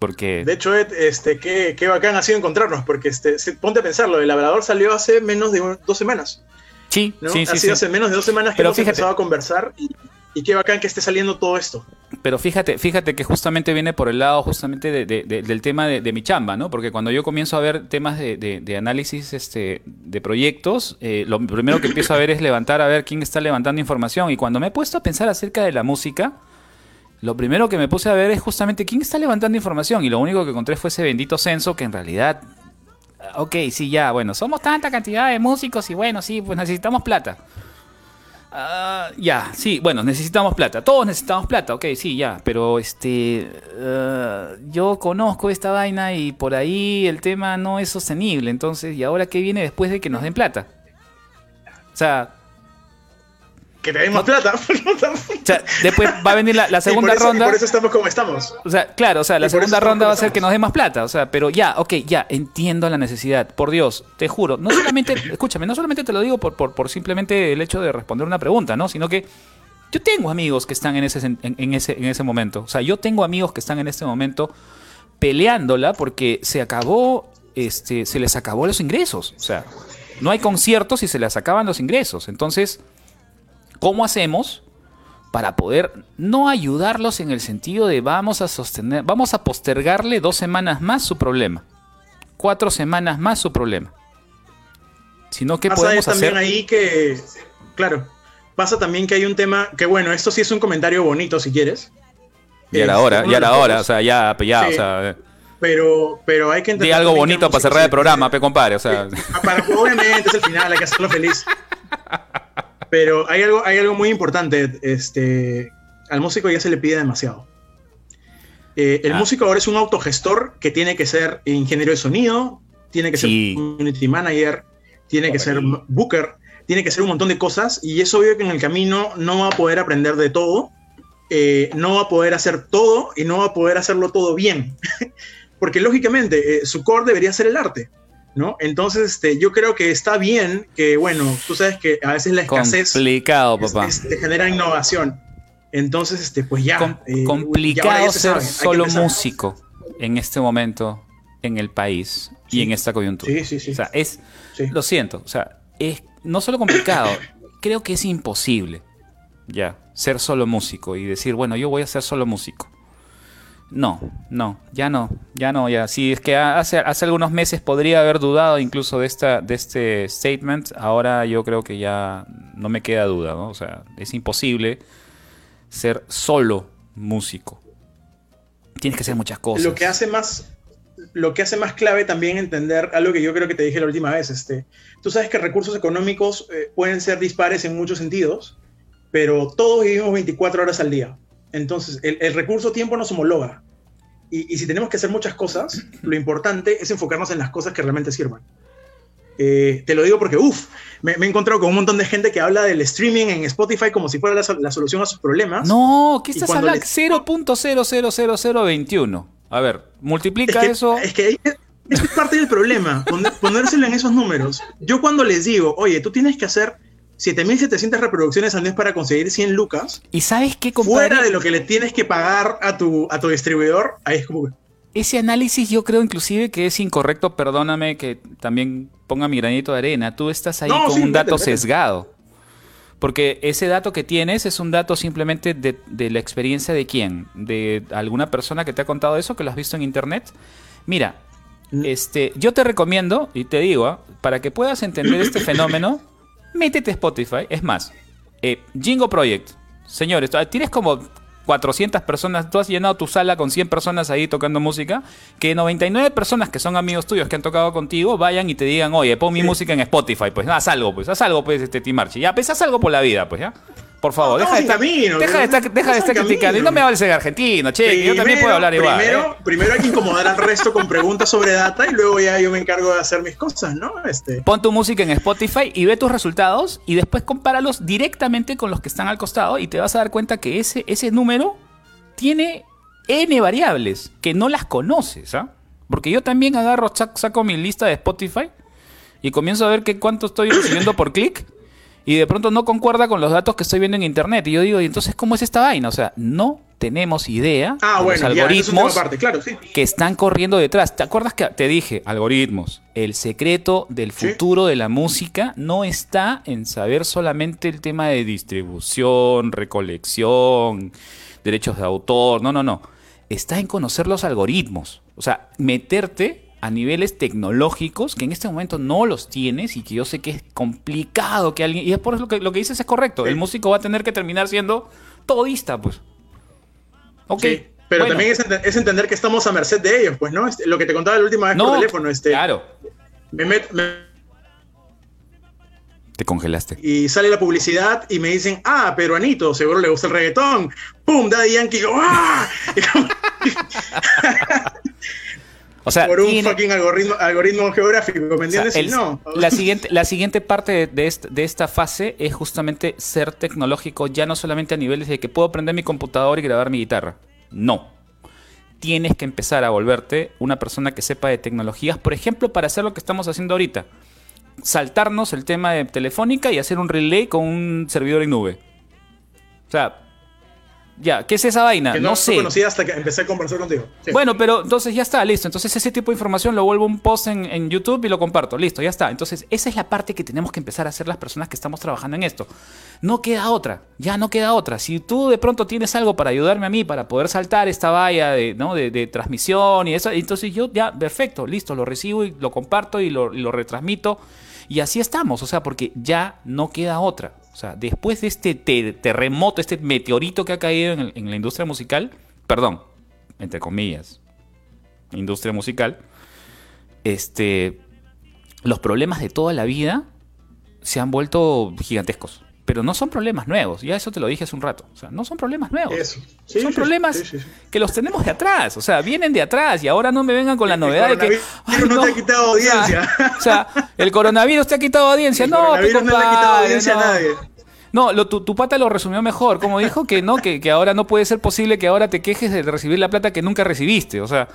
Porque... De hecho, este, qué, qué bacán ha sido encontrarnos, porque este, ponte a pensarlo, el labrador salió hace menos de dos semanas. Sí, sí, sí. Ha sido hace menos de dos semanas que Pero hemos empezado a conversar y, y, qué bacán que esté saliendo todo esto. Pero fíjate, fíjate que justamente viene por el lado justamente de, del tema de, mi chamba, ¿no? Porque cuando yo comienzo a ver temas de, análisis este, de proyectos, eh, lo primero que empiezo a ver es levantar a ver quién está levantando información. Y cuando me he puesto a pensar acerca de la música, lo primero que me puse a ver es justamente quién está levantando información y lo único que encontré fue ese bendito censo que en realidad, ok, sí, ya, bueno, somos tanta cantidad de músicos y bueno, sí, pues necesitamos plata. Ah, ya, sí, bueno, necesitamos plata. Todos necesitamos plata, ok, sí, ya. Pero este. Ah, yo conozco esta vaina y por ahí el tema no es sostenible. Entonces, ¿y ahora qué viene después de que nos den plata? O sea, que tenemos plata. o sea, después va a venir la, segunda ronda. Por eso estamos como estamos. O sea, claro, o sea, la segunda ronda va a ser que nos dé más plata. O sea, pero ya, ok, ya, entiendo la necesidad. Por Dios, te juro. No solamente, escúchame, no solamente te lo digo por, por, simplemente el hecho de responder una pregunta, ¿no? Sino que yo tengo amigos que están en ese, en, ese, en ese momento. O sea, yo tengo amigos que están en este momento peleándola porque se acabó, este, se les acabó los ingresos. O sea, no hay conciertos y se les acaban los ingresos. Entonces ¿Cómo hacemos para poder no ayudarlos en el sentido de vamos a sostener, vamos a postergarle dos semanas más su problema, cuatro semanas más su problema? Sino que pasa podemos también ahí que, claro, pasa también que hay un tema que bueno, esto sí es un comentario bonito si quieres. Y era hora, ya era hora, o sea, ya, ya, o sea. Eh. Pero, pero hay que entender. algo bonito para cerrar el programa, pe compadre, o sea. Para, obviamente es el final, hay que hacerlo feliz. Pero hay algo, hay algo muy importante. Este, al músico ya se le pide demasiado. Eh, el ah. músico ahora es un autogestor que tiene que ser ingeniero de sonido, tiene que ser community manager, tiene que ser booker, tiene que ser un montón de cosas. Y es obvio que en el camino no va a poder aprender de todo, eh, no va a poder hacer todo y no va a poder hacerlo todo bien. Porque lógicamente eh, su core debería ser el arte. ¿No? Entonces, este, yo creo que está bien que, bueno, tú sabes que a veces la escasez complicado, papá. Este, genera innovación. Entonces, este, pues ya. Eh, complicado ser solo músico en este momento en el país y en esta coyuntura. Sí, sí, sí. O sea, es, lo siento, o sea, es no solo complicado, creo que es imposible, ya, ser solo músico y decir, bueno, yo voy a ser solo músico. No, no, ya no, ya no, ya. Si es que hace, hace algunos meses podría haber dudado incluso de, esta, de este statement, ahora yo creo que ya no me queda duda, ¿no? O sea, es imposible ser solo músico. tienes que hacer muchas cosas. Lo que hace más, lo que hace más clave también entender algo que yo creo que te dije la última vez. Este, tú sabes que recursos económicos eh, pueden ser dispares en muchos sentidos, pero todos vivimos 24 horas al día. Entonces, el, recurso tiempo nos homologa. Y, si tenemos que hacer muchas cosas, lo importante es enfocarnos en las cosas que realmente sirvan. Eh, te lo digo porque, uff, me, he encontrado con un montón de gente que habla del streaming en Spotify como si fuera la, solución a sus problemas. No, ¿qué estás hablando? Les... 0.00021. A ver, multiplica eso. Es que es parte del problema, ponérselo en esos números. Yo cuando les digo, oye, tú tienes que hacer 7.700 reproducciones al mes para conseguir 100 lucas. ¿Y sabes qué, Fuera de lo que le tienes que pagar a tu, a tu distribuidor, ahí es como... Ese análisis yo creo inclusive que es incorrecto, perdóname que también ponga mi granito de arena. Tú estás ahí con un dato sesgado. Porque ese dato que tienes es un dato simplemente de, la experiencia de quién, de alguna persona que te ha contado eso, que lo has visto en internet. Mira, mm. este, yo te recomiendo, y te digo, ¿ah? para que puedas entender este fenómeno, métete a Spotify. Es más, eh, Jingo Project. Señores, tienes como 400 personas, tú has llenado tu sala con 100 personas ahí tocando música, que 99 personas que son amigos tuyos que han tocado contigo vayan y te digan, oye, pon mi música en Spotify, pues haz algo, pues haz algo, pues, este Timarchi. Ya, pues haz algo por la vida, pues, ya. Por favor, deja, de estar, deja, de estar, deja de estar criticando. Y no me hables en argentino, che, yo también puedo hablar igual. Primero, ¿eh? primero hay que incomodar al resto con preguntas sobre data y luego ya yo me encargo de hacer mis cosas, ¿no? Este. Pon tu música en Spotify y ve tus resultados y después compáralos directamente con los que están al costado y te vas a dar cuenta que ese, ese número tiene N variables que no las conoces, ¿ah? Porque yo también agarro, saco mi lista de Spotify y comienzo a ver que cuánto estoy recibiendo por clic y de pronto no concuerda con los datos que estoy viendo en internet. Y yo digo, ¿y entonces cómo es esta vaina? O sea, no tenemos idea ah, de los algoritmos que están corriendo detrás. ¿Te acuerdas que te dije, algoritmos? El secreto del futuro de la música no está en saber solamente el tema de distribución, recolección, derechos de autor, no, no, no. Está en conocer los algoritmos. O sea, meterte a niveles tecnológicos que en este momento no los tienes y que yo sé que es complicado que alguien... Y es por eso lo que, lo que dices es correcto. El músico va a tener que terminar siendo todista, pues. Ok. pero también es, entender que estamos a merced de ellos, pues, ¿no? Este, lo que te contaba la última vez por teléfono. Este, claro. Me, me te congelaste. Y sale la publicidad y me dicen, ah, pero Anito, seguro le gusta el reggaetón. ¡Pum! Daddy Yankee, ¡ah! O sea, por un fucking algoritmo, geográfico, ¿me entiendes? no. La siguiente, la siguiente parte de, de, esta fase es justamente ser tecnológico, ya no solamente a niveles de que puedo prender mi computador y grabar mi guitarra. No. Tienes que empezar a volverte una persona que sepa de tecnologías, por ejemplo, para hacer lo que estamos haciendo ahorita saltarnos el tema de Telefónica y hacer un relay con un servidor en nube. O sea, ya, ¿qué es esa vaina? no, sé. conocí hasta que empecé a conversar contigo. Bueno, pero entonces ya está, listo. Entonces ese tipo de información lo vuelvo un post en, YouTube y lo comparto. Listo, ya está. Entonces esa es la parte que tenemos que empezar a hacer las personas que estamos trabajando en esto. No queda otra, ya no queda otra. Si tú de pronto tienes algo para ayudarme a mí, para poder saltar esta valla de, ¿no? de, transmisión y eso, entonces yo ya, perfecto, listo, lo recibo y lo comparto y lo, y lo retransmito. Y así estamos, o sea, porque ya no queda otra. O sea, después de este terremoto, este meteorito que ha caído en, la industria musical, perdón, entre comillas, industria musical, este, los problemas de toda la vida se han vuelto gigantescos pero no son problemas nuevos. Ya eso te lo dije hace un rato. O sea, no son problemas nuevos. son problemas que los tenemos de atrás. O sea, vienen de atrás y ahora no me vengan con la novedad de que. no, te ha quitado audiencia. O sea, el coronavirus te ha quitado audiencia. no, coronavirus no le ha quitado audiencia a nadie. No, lo, tu, pata lo resumió mejor, como dijo que no, que, que, ahora no puede ser posible que ahora te quejes de recibir la plata que nunca recibiste. O sea,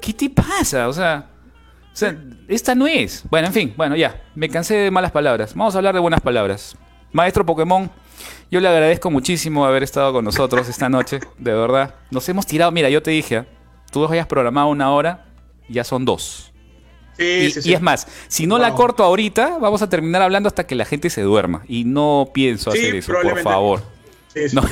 ¿qué te pasa? O sea, o sea, esta no es. Bueno, en fin, bueno, ya, me cansé de malas palabras. Vamos a hablar de buenas palabras. Maestro Pokémon, yo le agradezco muchísimo haber estado con nosotros esta noche, de verdad. Nos hemos tirado, mira, yo te dije, ¿eh? tú hayas programado una hora, ya son dos. Sí, y, sí, sí. y, es más, si no la corto ahorita, vamos a terminar hablando hasta que la gente se duerma. Y no pienso hacer eso, por favor. No.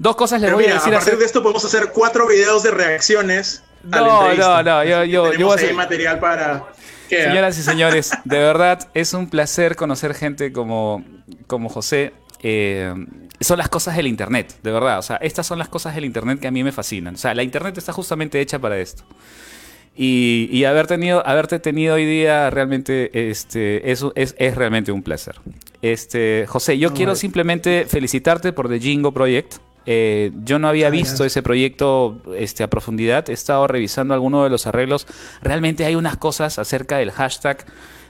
Dos cosas les voy a decir. A partir de esto podemos hacer cuatro videos de reacciones. No, no, no, yo, yo, yo voy a hacer material para Señoras y señores, de verdad es un placer conocer gente como, como José. Eh, son las cosas del Internet, de verdad. O sea, estas son las cosas del Internet que a mí me fascinan. O sea, la Internet está justamente hecha para esto. Y, y haber tenido, haberte tenido hoy día realmente este, eso es, es realmente un placer. Este, José, yo quiero simplemente felicitarte por The Jingo Project. Eh, yo no había visto ese proyecto este, a profundidad. He estado revisando algunos de los arreglos. Realmente hay unas cosas acerca del hashtag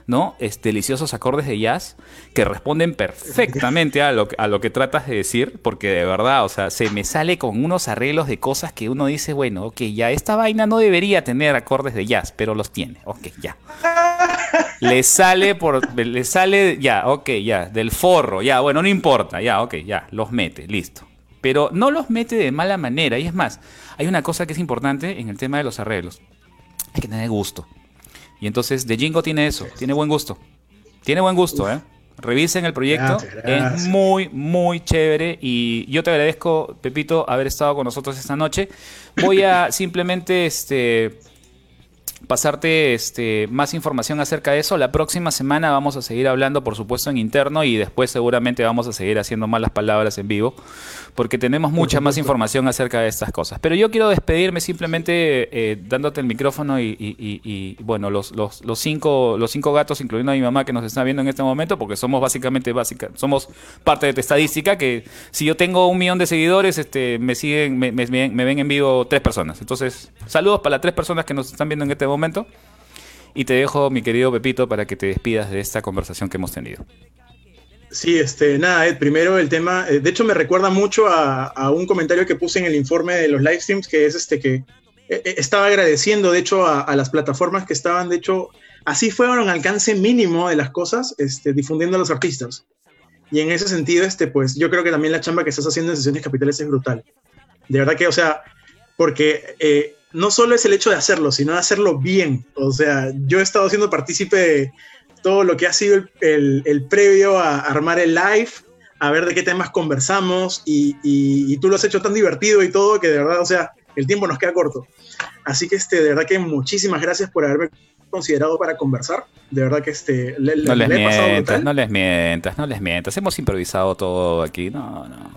¿no? Es deliciosos acordes de jazz que responden perfectamente a lo, a lo que tratas de decir, porque de verdad, o sea, se me sale con unos arreglos de cosas que uno dice, bueno, ok, ya esta vaina no debería tener acordes de jazz, pero los tiene, ok, ya. Le sale por, le sale, ya, ok, ya, del forro, ya, bueno, no importa, ya, ok, ya, los mete, listo. Pero no los mete de mala manera, y es más, hay una cosa que es importante en el tema de los arreglos, hay que tener gusto. Y entonces De Jingo tiene eso, tiene buen gusto. Tiene buen gusto, ¿eh? Revisen el proyecto, es muy, muy chévere y yo te agradezco, Pepito, haber estado con nosotros esta noche. Voy a simplemente este, pasarte este, más información acerca de eso. La próxima semana vamos a seguir hablando, por supuesto, en interno y después seguramente vamos a seguir haciendo malas palabras en vivo, porque tenemos mucha más información acerca de estas cosas. Pero yo quiero despedirme simplemente eh, dándote el micrófono y, bueno, los, los, los, cinco, los cinco gatos, incluyendo a mi mamá que nos está viendo en este momento, porque somos básicamente básica, somos parte de tu estadística, que si yo tengo un millón de seguidores, este, me siguen, me, me, me ven en vivo tres personas. Entonces, saludos para las tres personas que nos están viendo en este momento momento. Y te dejo, mi querido Pepito, para que te despidas de esta conversación que hemos tenido. Sí, este, nada, Ed, primero el tema, eh, de hecho me recuerda mucho a, un comentario que puse en el informe de los live streams, que es este que eh, eh, estaba agradeciendo, de hecho, a, las plataformas que estaban, de hecho, así fueron un alcance mínimo de las cosas, este, difundiendo a los artistas. Y en ese sentido, este, pues yo creo que también la chamba que estás haciendo en sesiones capitales es brutal. De verdad que, o sea, porque no solo es el hecho de hacerlo, sino de hacerlo bien. O sea, yo he estado siendo partícipe de todo lo que ha sido el, previo a armar el live, a ver de qué temas conversamos y, tú lo has hecho tan divertido y todo que de verdad, o sea, el tiempo nos queda corto. Así que este, de verdad que muchísimas gracias por haberme considerado para conversar. De verdad que este, le, no les mientas, no les mientas, no les mientas. Hemos improvisado todo aquí. No, no.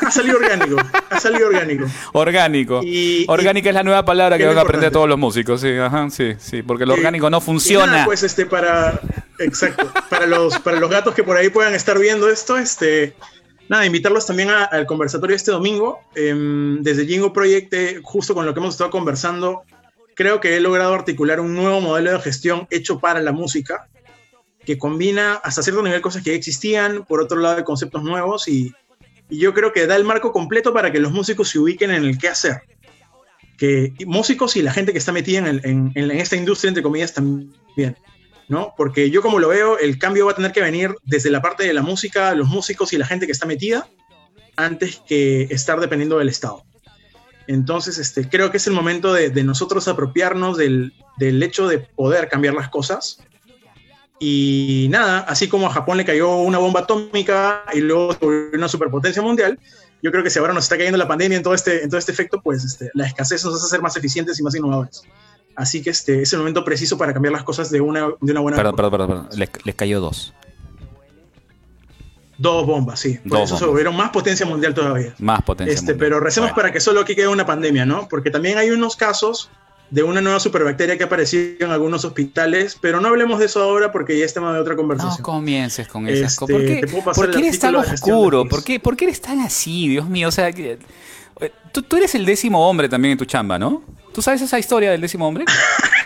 Ha salido orgánico, ha salido orgánico. Orgánico. Orgánica es la nueva palabra que van a aprender todos los músicos, sí, ajá, sí, sí, porque lo orgánico no funciona. pues este para exacto, para los para los gatos que por ahí puedan estar viendo esto, este nada, invitarlos también al conversatorio este domingo em, desde Jingo Project, eh, justo con lo que hemos estado conversando, creo que he logrado articular un nuevo modelo de gestión hecho para la música que combina hasta cierto nivel cosas que ya existían, por otro lado conceptos nuevos y y yo creo que da el marco completo para que los músicos se ubiquen en el qué hacer. Que músicos y la gente que está metida en, en, esta industria, entre comillas, también. ¿no? Porque yo como lo veo, el cambio va a tener que venir desde la parte de la música, los músicos y la gente que está metida, antes que estar dependiendo del Estado. Entonces, este, creo que es el momento de, de nosotros apropiarnos del, del, hecho de poder cambiar las cosas y nada, así como a Japón le cayó una bomba atómica y luego una superpotencia mundial, yo creo que si ahora nos está cayendo la pandemia en todo este, en todo este efecto, pues este, la escasez nos hace ser más eficientes y más innovadores. Así que este es el momento preciso para cambiar las cosas de una, de una buena Perdón, perdón, perdón, Les, les, cayó dos. Dos bombas, sí. Por dos eso se volvieron más potencia mundial todavía. Más potencia este, Pero recemos para que solo aquí quede una pandemia, ¿no? Porque también hay unos casos de una nueva superbacteria que apareció en algunos hospitales, pero no hablemos de eso ahora porque ya es tema de otra conversación. No comiences con esas. Este, ¿Por qué, eres tan oscuro? ¿Por qué, ¿Por qué, eres tan así, Dios mío? O sea, eh, tú, tú, eres el décimo hombre también en tu chamba, ¿no? ¿Tú sabes esa historia del décimo hombre?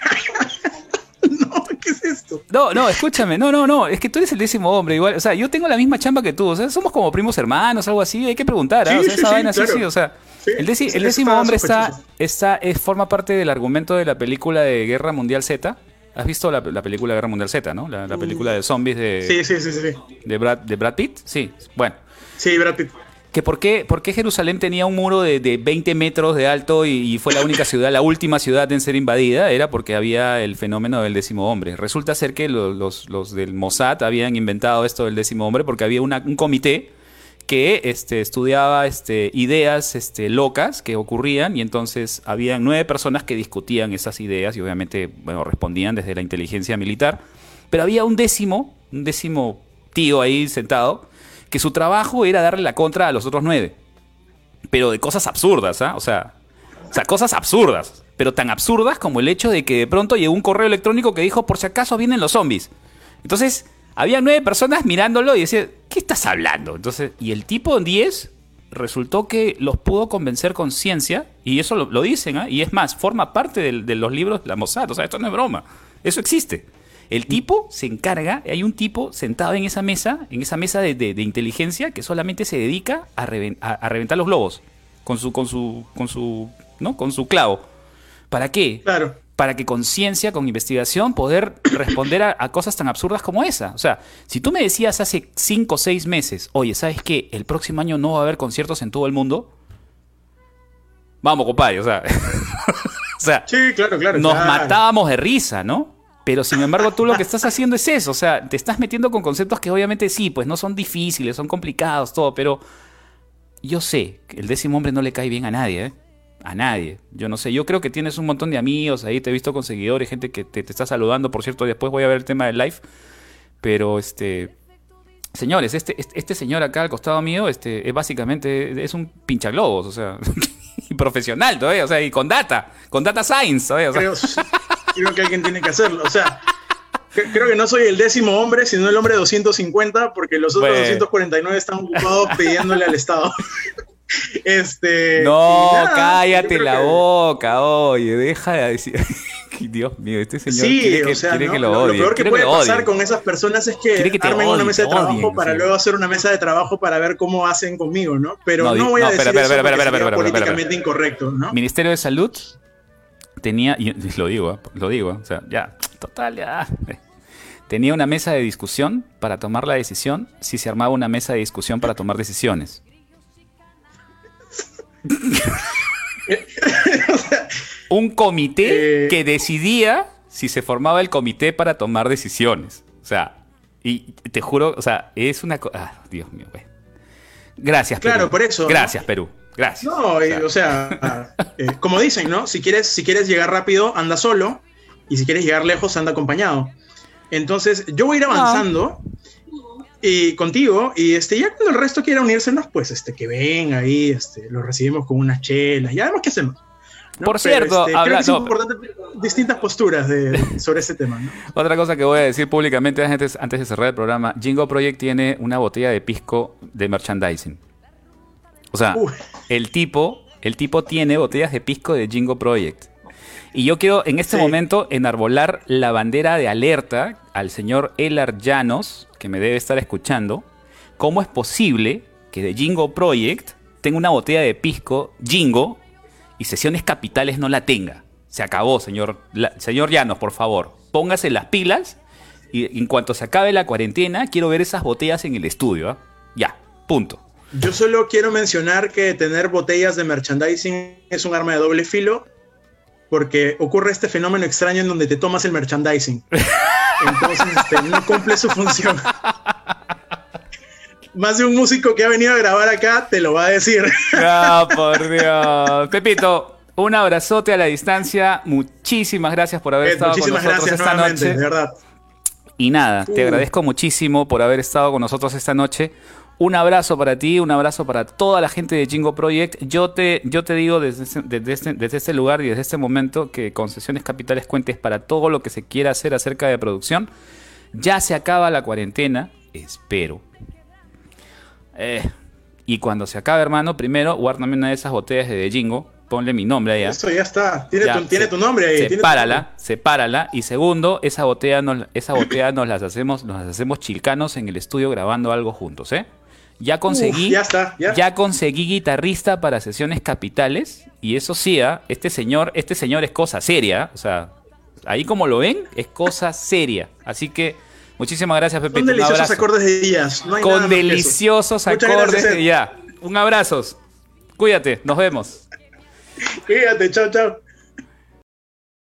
no. No, no, escúchame, no, no, no, es que tú eres el décimo hombre, igual, o sea, yo tengo la misma chamba que tú, o sea, somos como primos hermanos, algo así, hay que preguntar, o sea, esa vaina así, sí, o sea el, décimo hombre está, está, es, forma parte del argumento de la película de Guerra Mundial Z. ¿Has visto la, película Guerra Mundial Z, no? La, mm. película de zombies de. Sí, sí, sí, sí. De Brad, de Brad Pitt. Sí, bueno. Sí, Brad Pitt. Que por, qué, por qué Jerusalén tenía un muro de, de 20 metros de alto y, fue la única ciudad, la última ciudad en ser invadida, era porque había el fenómeno del décimo hombre. Resulta ser que los, los, del Mossad habían inventado esto del décimo hombre porque había un comité que este, estudiaba este, ideas este, locas que ocurrían y entonces había nueve personas que discutían esas ideas y obviamente bueno, respondían desde la inteligencia militar, pero había un décimo, un décimo tío ahí sentado que su trabajo era darle la contra a los otros nueve. Pero de cosas absurdas, ¿ah? O sea, o sea, cosas absurdas. Pero tan absurdas como el hecho de que de pronto llegó un correo electrónico que dijo, por si acaso vienen los zombies. Entonces, había nueve personas mirándolo y decían, ¿qué estás hablando? Entonces, y el tipo 10 resultó que los pudo convencer con ciencia, y eso lo, dicen, ¿ah? y es más, forma parte de, de los libros de la Mossad, o sea, esto no es broma, eso existe. El tipo se encarga, hay un tipo sentado en esa mesa, en esa mesa de, inteligencia, que solamente se dedica a, reventar los globos con su, con su, con su, ¿no? Con su clavo. ¿Para qué? Claro. Para que con ciencia, con investigación, poder responder a, cosas tan absurdas como esa. O sea, si tú me decías hace cinco o seis meses, oye, ¿sabes qué? El próximo año no va a haber conciertos en todo el mundo. Vamos, compadre, o sea. o sea, sí, claro, claro. Nos matábamos de risa, ¿no? Pero sin embargo, tú lo que estás haciendo es eso. O sea, te estás metiendo con conceptos que obviamente sí, pues no son difíciles, son complicados, todo. Pero yo sé que el décimo hombre no le cae bien a nadie, ¿eh? A nadie. Yo no sé. Yo creo que tienes un montón de amigos ahí. Te he visto con seguidores, gente que te, está saludando. Por cierto, después voy a ver el tema del live. Pero este. Señores, este, este, este señor acá al costado mío, este, es básicamente, es un pinchaglobos, o sea, y profesional todavía, o sea, y con data, con data science todavía. O sea creo que alguien tiene que hacerlo. O sea, creo que no soy el décimo hombre, sino el hombre 250, porque los otros 249 están ocupados pidiéndole al Estado. Este, no, cállate la boca, oye, deja de decir. Dios mío, este señor quiere, que, o sea, que lo odie. Lo peor que puede pasar con esas personas es que, armen una mesa de trabajo para luego hacer una mesa de trabajo para ver cómo hacen conmigo, ¿no? Pero no, voy a decir espera, eso espera, espera, políticamente incorrecto, ¿no? Ministerio de Salud, tenía, y lo digo, ¿eh? lo digo, o sea, ya, total, ya. Tenía una mesa de discusión para tomar la decisión si se armaba una mesa de discusión para tomar decisiones. un comité eh. que decidía si se formaba el comité para tomar decisiones. O sea, y te juro, o sea, es una cosa. Ah, Dios mío, güey. Gracias, Perú. Claro, por eso. Gracias, Perú. Gracias. No, o sea, eh, como dicen, ¿no? Si quieres, si quieres llegar rápido, anda solo. Y si quieres llegar lejos, anda acompañado. Entonces, yo voy a ir avanzando y contigo. Y este, ya cuando el resto quiera unírsenos, pues este, que ven ahí, este, lo recibimos con unas chelas. Y además, ¿qué hacemos? Por cierto, este, creo que es importante distintas posturas sobre este tema. Otra cosa que voy a decir públicamente antes, antes de cerrar el programa: Jingo Project tiene una botella de pisco de merchandising. O sea, el tipo, el tipo tiene botellas de pisco de Jingo Project. Y yo quiero en este momento enarbolar la bandera de alerta al señor Elar Llanos, que me debe estar escuchando. ¿Cómo es posible que de Jingo Project tenga una botella de pisco Jingo y sesiones capitales no la tenga? Se acabó, señor, señor Llanos, por favor. Póngase las pilas y en cuanto se acabe la cuarentena, quiero ver esas botellas en el estudio. ¿ah? Ya, punto. Yo solo quiero mencionar que tener botellas de merchandising es un arma de doble filo, porque ocurre este fenómeno extraño en donde te tomas el merchandising. Entonces este, no cumple su función. Más de un músico que ha venido a grabar acá te lo va a decir. Ah, por Dios. Pepito, un abrazote a la distancia. Muchísimas gracias por haber estado con nosotros esta noche. De verdad. Y nada, te uh. agradezco muchísimo por haber estado con nosotros esta noche. Un abrazo para ti, un abrazo para toda la gente de Jingo Project. Yo te, yo te digo desde, este, desde, este, lugar y desde este momento que Concesiones Capitales Cuentes para todo lo que se quiera hacer acerca de producción. Ya se acaba la cuarentena, espero. Eh, y cuando se acabe, hermano, primero guárdame una de esas botellas de Jingo. Ponle mi nombre allá. Esto ya está. Tiene, tu, tiene tu, nombre ahí. Sepárala, sepárala. Y segundo, esa botella, nos, esa botella nos las hacemos, nos las hacemos chilcanos en el estudio grabando algo juntos, ¿eh? Ya conseguí, ya, está, ya. conseguí guitarrista para sesiones capitales y eso sí, ¿ah? este señor, este señor es cosa seria, o sea, ahí como lo ven es cosa seria. Así que muchísimas gracias Pepe. Con deliciosos acordes de días, Con deliciosos acordes de ya. Un abrazo. Cuídate, nos vemos. Cuídate, chao, chao.